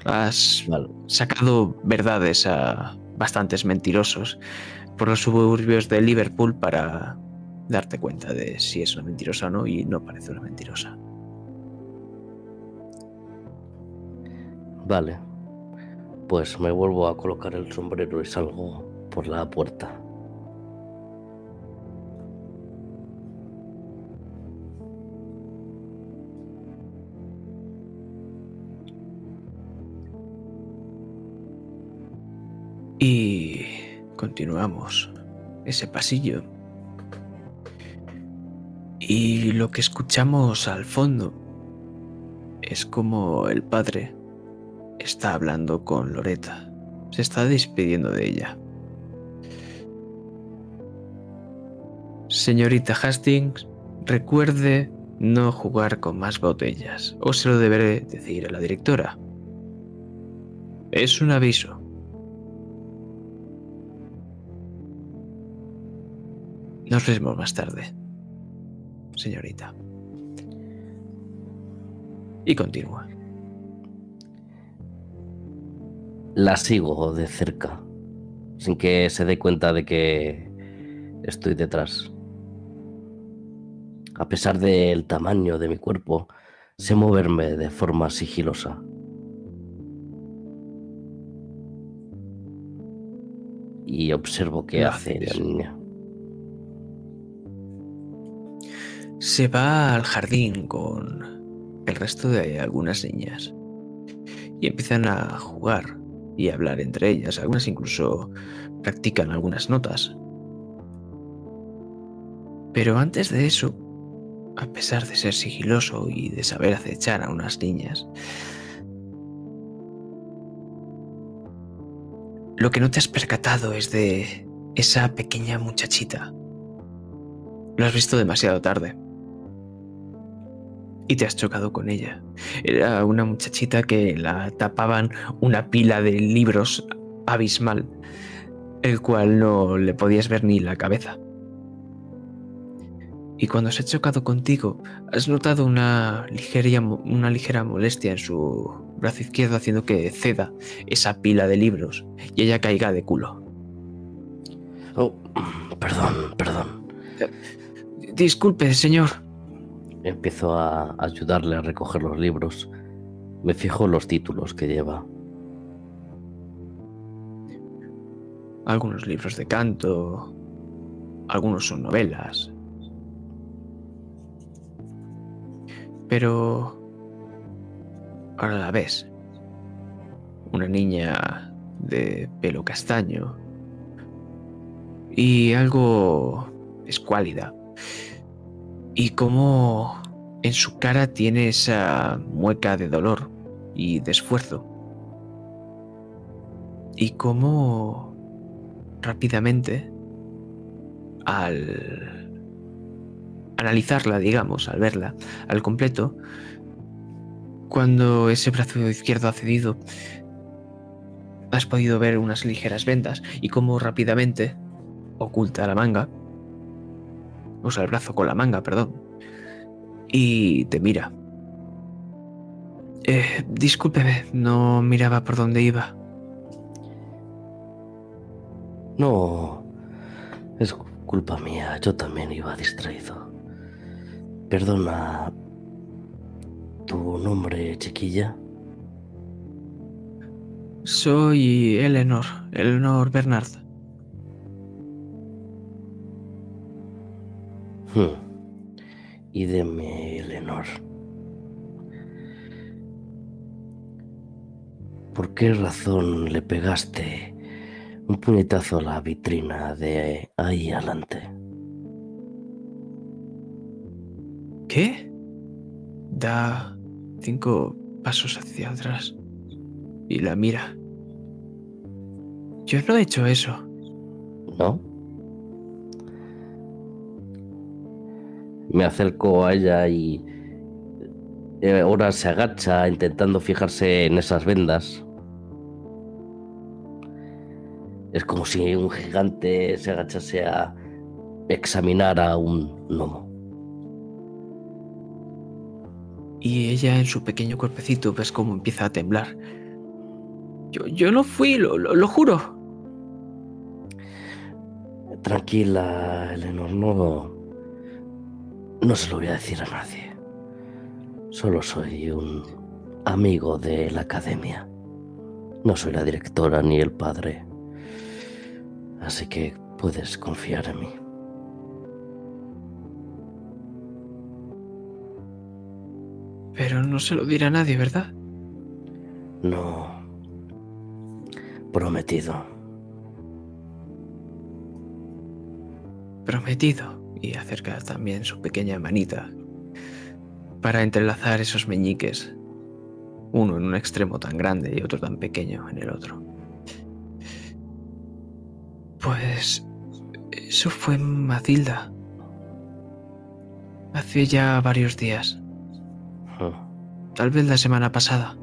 Has sacado verdades a bastantes mentirosos por los suburbios de Liverpool para darte cuenta de si es una mentirosa o no y no parece una mentirosa. Vale. Pues me vuelvo a colocar el sombrero y salgo por la puerta. Y continuamos ese pasillo. Y lo que escuchamos al fondo es como el padre está hablando con Loreta. Se está despidiendo de ella. Señorita Hastings, recuerde no jugar con más botellas, o se lo deberé decir a la directora. Es un aviso. Nos vemos más tarde, señorita. Y continúa. La sigo de cerca, sin que se dé cuenta de que estoy detrás. A pesar del tamaño de mi cuerpo, sé moverme de forma sigilosa. Y observo qué hace la niña. Se va al jardín con el resto de algunas niñas y empiezan a jugar y hablar entre ellas. Algunas incluso practican algunas notas. Pero antes de eso, a pesar de ser sigiloso y de saber acechar a unas niñas, lo que no te has percatado es de esa pequeña muchachita. Lo has visto demasiado tarde. Y te has chocado con ella. Era una muchachita que la tapaban una pila de libros abismal, el cual no le podías ver ni la cabeza. Y cuando se ha chocado contigo, has notado una ligera, una ligera molestia en su brazo izquierdo haciendo que ceda esa pila de libros y ella caiga de culo. Oh, perdón, perdón. Disculpe, señor. Empiezo a ayudarle a recoger los libros. Me fijo los títulos que lleva. Algunos libros de canto, algunos son novelas. Pero ahora la ves. Una niña de pelo castaño y algo escuálida. Y como en su cara tiene esa mueca de dolor y de esfuerzo. Y como rápidamente, al analizarla, digamos, al verla al completo, cuando ese brazo izquierdo ha cedido, has podido ver unas ligeras vendas y cómo rápidamente oculta la manga, usa el brazo con la manga, perdón, y te mira. Eh, discúlpeme, no miraba por dónde iba. No, es culpa mía, yo también iba distraído. Perdona, ¿tu nombre, chiquilla? Soy Eleanor, Eleanor Bernard. Hmm. Y deme, Eleanor. ¿Por qué razón le pegaste un puñetazo a la vitrina de ahí adelante? ¿Qué? Da cinco pasos hacia atrás y la mira. Yo no he hecho eso. ¿No? Me acerco a ella y eh, ahora se agacha intentando fijarse en esas vendas. Es como si un gigante se agachase a examinar a un gnomo. Y ella en su pequeño cuerpecito ves cómo empieza a temblar. Yo, yo no fui, lo, lo, lo juro. Tranquila, Eleanor, no, no se lo voy a decir a nadie. Solo soy un amigo de la academia. No soy la directora ni el padre. Así que puedes confiar en mí. Pero no se lo dirá a nadie, ¿verdad? No. Prometido. Prometido. Y acerca también su pequeña manita para entrelazar esos meñiques. Uno en un extremo tan grande y otro tan pequeño en el otro. Pues eso fue Matilda. Hace ya varios días. Tal vez la semana pasada.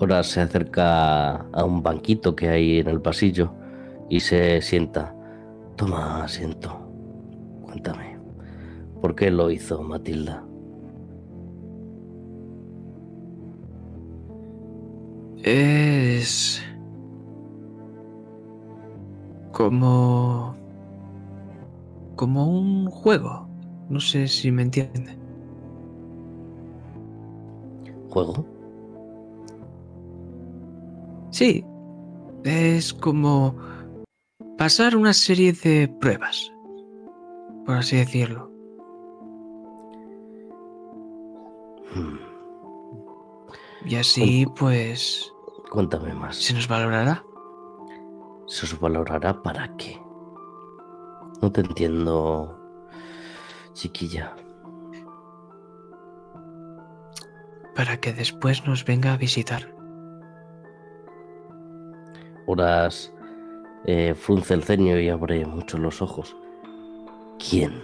Ahora se acerca a un banquito que hay en el pasillo y se sienta. Toma asiento. Cuéntame. ¿Por qué lo hizo Matilda? Es... como... como un juego. No sé si me entiende. ¿Juego? Sí. Es como pasar una serie de pruebas, por así decirlo. Hmm. Y así, pues, Cuéntame más. se nos valorará. ¿Se os valorará para qué? No te entiendo, chiquilla. Para que después nos venga a visitar. Horas eh, frunce el ceño y abre mucho los ojos. ¿Quién?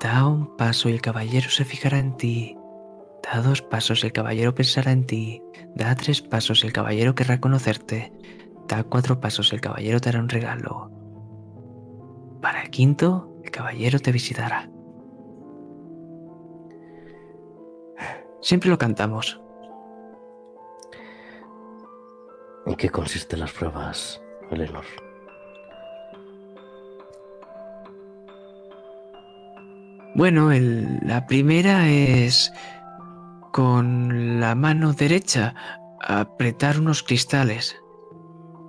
Da un paso y el caballero se fijará en ti. Da dos pasos y el caballero pensará en ti. Da tres pasos y el caballero querrá conocerte. Da cuatro pasos y el caballero te hará un regalo. Para el quinto, el caballero te visitará. Siempre lo cantamos. ¿En qué consisten las pruebas, Eleanor? Bueno, el- la primera es con la mano derecha apretar unos cristales.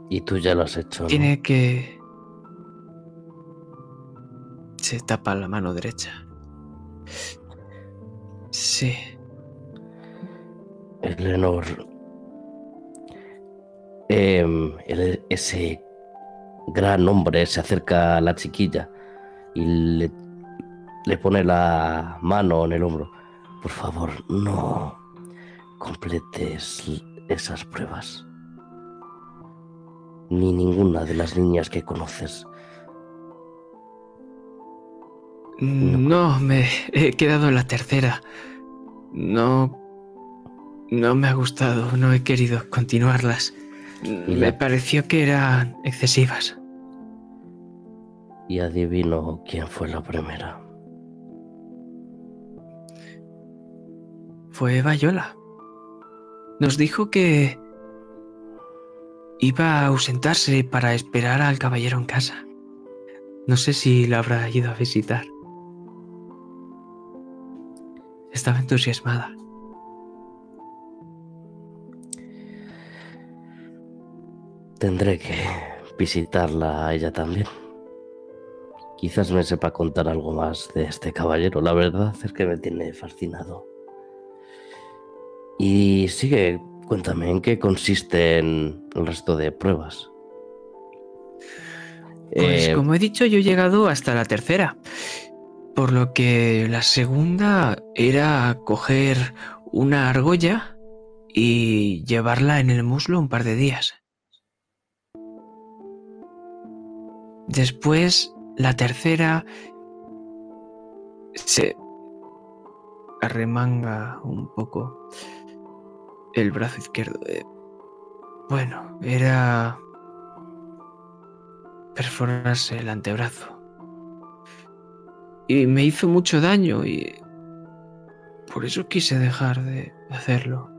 Y tú ya lo has hecho, ¿no? Tiene que... Se tapa la mano derecha. Sí. Eleanor. em, el- ese gran hombre se acerca a la chiquilla y le, le pone la mano en el hombro. Por favor, no completes esas pruebas. Ni ninguna de las niñas que conoces. No, me he quedado en la tercera. No... No me ha gustado, no he querido continuarlas. Me pareció que eran excesivas. Y adivino quién fue la primera. Fue Bayola. Nos dijo que iba a ausentarse para esperar al caballero en casa. No sé si lo habrá ido a visitar. Estaba entusiasmada. Tendré que visitarla a ella también. Quizás me sepa contar algo más de este caballero. La verdad es que me tiene fascinado. Y sigue, cuéntame, ¿en qué consisten el resto de pruebas? Pues Eh, como he dicho, yo he llegado hasta la tercera. Por lo que la segunda era coger una argolla y llevarla en el muslo un par de días. Después, la tercera se arremanga un poco el brazo izquierdo. Bueno, era perforarse el antebrazo. Y me hizo mucho daño y por eso quise dejar de hacerlo.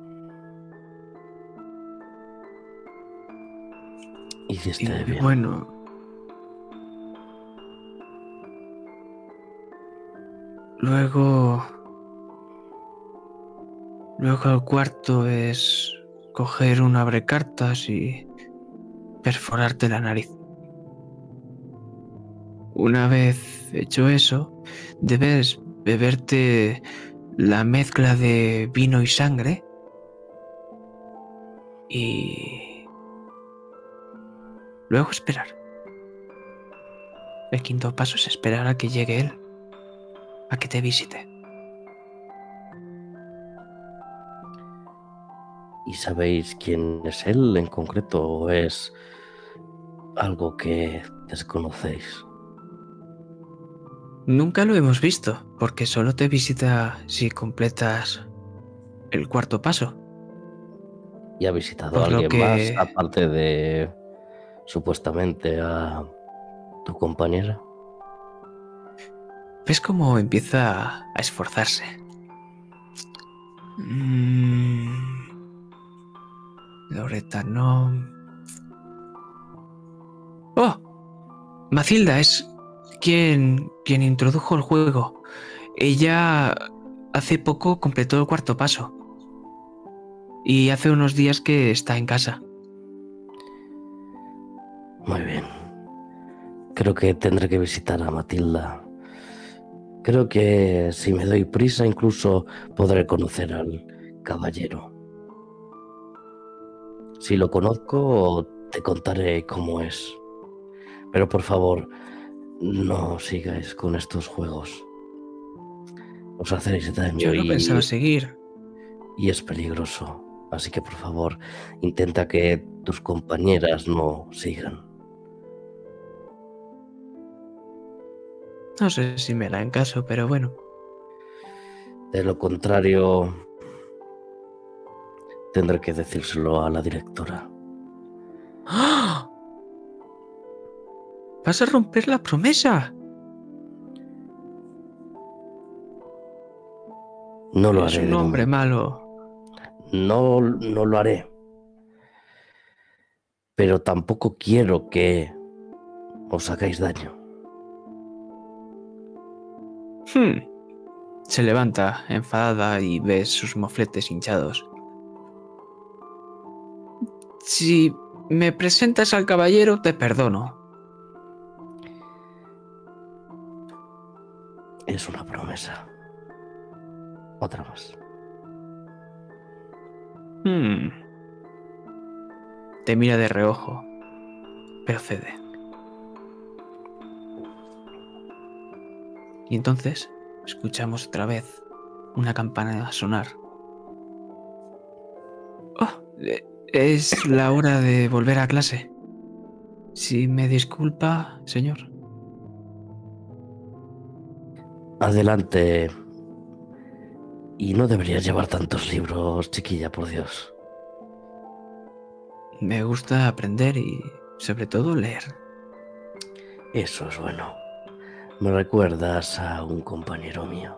Y bien. bueno, luego, luego el cuarto es coger un abrecartas y perforarte la nariz. Una vez hecho eso, debes beberte la mezcla de vino y sangre y luego esperar. El quinto paso es esperar a que llegue él, a que te visite. ¿Y sabéis quién es él en concreto o es algo que desconocéis? Nunca lo hemos visto, porque solo te visita si completas el cuarto paso. ¿Y ha visitado a Por alguien que- más aparte de supuestamente a tu compañera? ¿Ves cómo empieza a esforzarse? Mm. Loreta, no. ¡Oh! Matilda es quien, quien introdujo el juego. Ella hace poco completó el cuarto paso. Y hace unos días que está en casa. Muy bien. Creo que tendré que visitar a Matilda. Creo que si me doy prisa incluso podré conocer al caballero. Si lo conozco, te contaré cómo es. Pero por favor, no sigáis con estos juegos. Os hacéis daño Yo no y, pensaba seguir. y es peligroso. Así que por favor, intenta que tus compañeras no sigan. No sé si me en caso, pero bueno. De lo contrario, tendré que decírselo a la directora. ¡Ah! ¿Vas a romper la promesa? No lo es haré. un de hombre malo. No, no lo haré. Pero tampoco quiero que os hagáis daño. Hmm. Se levanta, enfadada, y ves sus mofletes hinchados. Si me presentas al caballero, te perdono. Es una promesa. Otra más. Hmm. Te mira de reojo, pero cede. Y entonces escuchamos otra vez una campana sonar. Oh, eh, es la hora de volver a clase. Si me disculpa, señor. Adelante. Y no deberías llevar tantos libros, chiquilla, por Dios. Me gusta aprender y sobre todo leer. Eso es bueno. Me recuerdas a un compañero mío.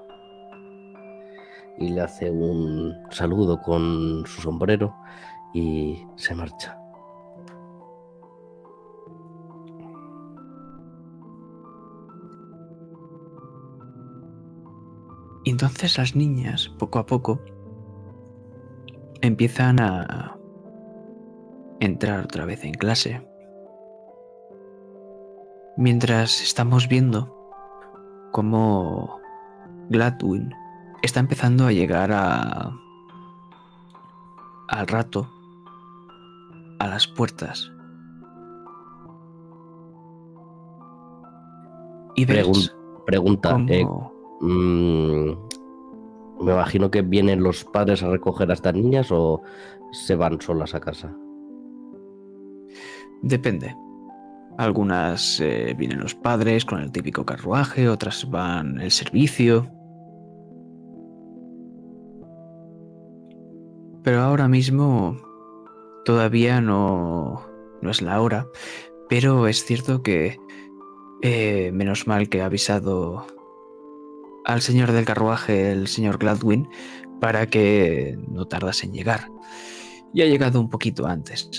Y le hace un saludo con su sombrero y se marcha. Y entonces las niñas, poco a poco, empiezan a entrar otra vez en clase. Mientras estamos viendo cómo Gladwin está empezando a llegar a al rato a las puertas. Y ves pregunta, eh, mm, me imagino que vienen los padres a recoger a estas niñas o se van solas a casa. Depende. Algunas eh, vienen los padres con el típico carruaje, otras van el servicio. Pero ahora mismo todavía no, no es la hora. Pero es cierto que eh, menos mal que ha avisado al señor del carruaje, el señor Gladwin, para que no tardase en llegar. Y ha llegado un poquito antes,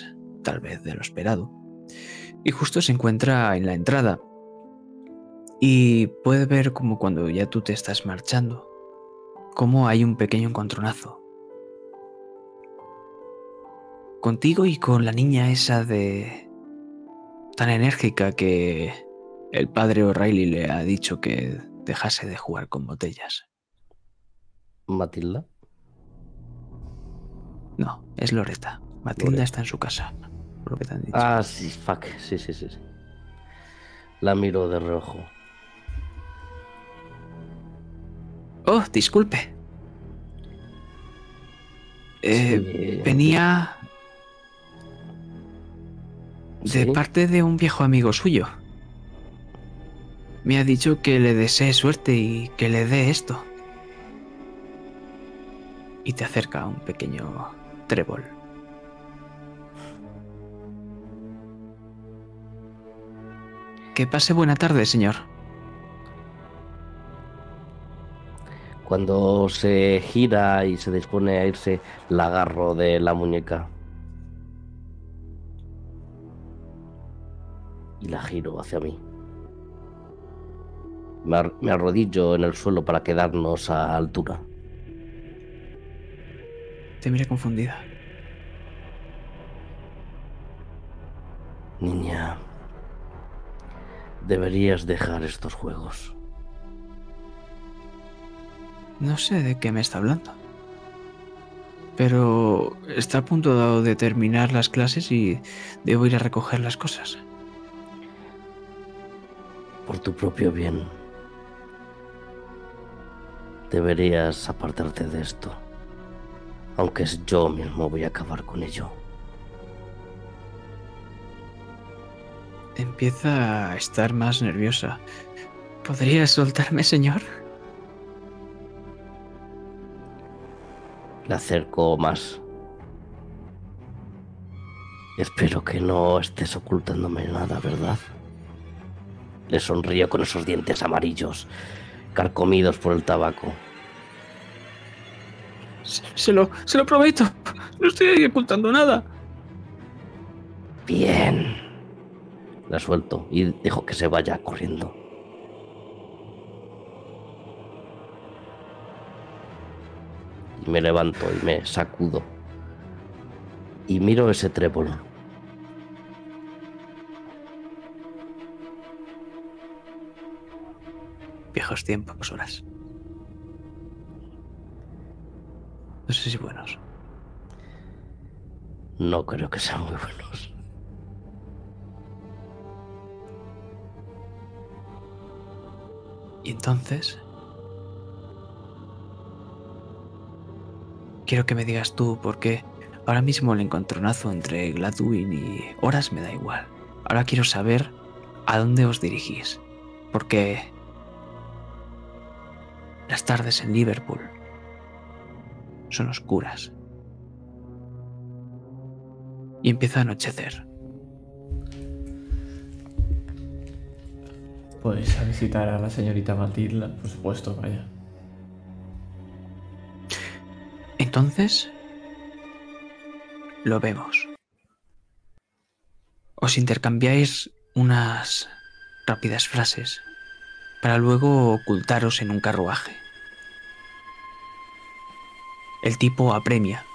tal vez de lo esperado. Y justo se encuentra en la entrada. Y puede ver como cuando ya tú te estás marchando, como hay un pequeño encontronazo. Contigo y con la niña esa de... tan enérgica que el padre O'Reilly le ha dicho que dejase de jugar con botellas. ¿Matilda? No, es Loreta. Matilda está en su casa, por lo que te han dicho. Ah, sí, fuck. Sí, sí, sí. sí. La miro de reojo. Oh, disculpe. Eh, venía de parte de un viejo amigo suyo. Me ha dicho que le desee suerte y que le dé esto. Y te acerca un pequeño trébol. Que pase buena tarde, señor. Cuando se gira y se dispone a irse, la agarro de la muñeca. Y la giro hacia mí. Me, arrodillo en el suelo para quedarnos a altura. Te mira confundida. Niña, deberías dejar estos juegos. No sé de qué me está hablando. Pero está a punto de terminar las clases y debo ir a recoger las cosas. Por tu propio bien, Deberías apartarte de esto. Aunque yo mismo voy a acabar con ello. Empieza a estar más nerviosa. ¿Podrías soltarme, señor? Le acerco más. Espero que no estés ocultándome nada, ¿verdad? Le sonrío con esos dientes amarillos carcomidos por el tabaco. Se, lo, se lo prometo. No estoy ocultando nada. Bien. La suelto y dejo que se vaya corriendo. Y me levanto y me sacudo. Y miro ese trébol. viejos tiempos, horas. No sé si buenos. No creo que sean muy buenos. Y entonces... Quiero que me digas tú porque ahora mismo el encontronazo entre Gladwin y Horas me da igual. Ahora quiero saber a dónde os dirigís. Porque las tardes en Liverpool son oscuras. y empieza a anochecer. Puedes a visitar a la señorita Matilda, por supuesto, vaya. Entonces, lo vemos. Os intercambiáis unas rápidas frases para luego ocultaros en un carruaje. El tipo apremia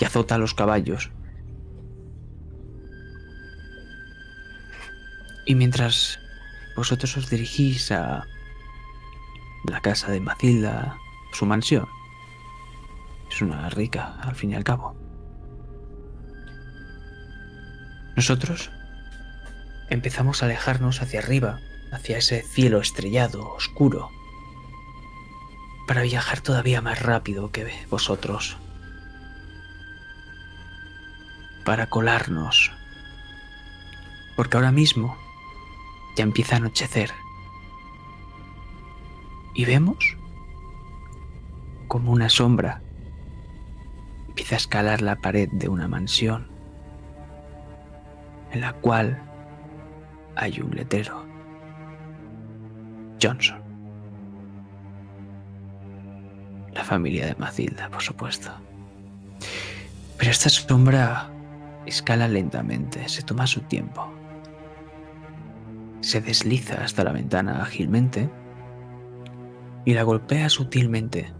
y azota los caballos. Y mientras vosotros os dirigís a la casa de Matilda, su mansión, es una rica al fin y al cabo. Nosotros empezamos a alejarnos hacia arriba, hacia ese cielo estrellado, oscuro, para viajar todavía más rápido que vosotros, para colarnos, porque ahora mismo ya empieza a anochecer y vemos como una sombra empieza a escalar la pared de una mansión en la cual hay un letrero. Johnson. La familia de Matilda, por supuesto. Pero esta sombra escala lentamente, se toma su tiempo. Se desliza hasta la ventana ágilmente y la golpea sutilmente.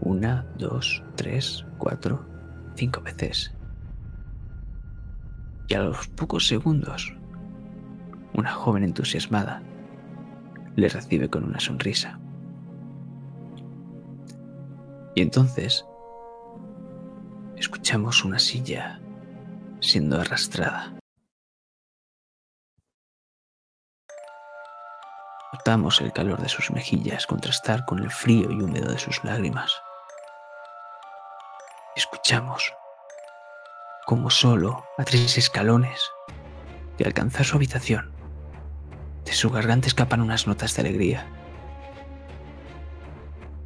Una, dos, tres, cuatro, cinco veces. Y a los pocos segundos una joven entusiasmada le recibe con una sonrisa. Y entonces escuchamos una silla siendo arrastrada. Notamos el calor de sus mejillas contrastar con el frío y húmedo de sus lágrimas. Escuchamos como solo a tres escalones de alcanzar su habitación de su garganta escapan unas notas de alegría.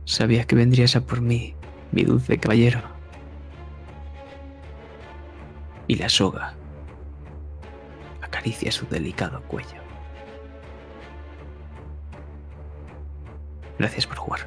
Sabía que vendrías a por mí, mi dulce caballero. Y la soga acaricia su delicado cuello. Gracias por jugar.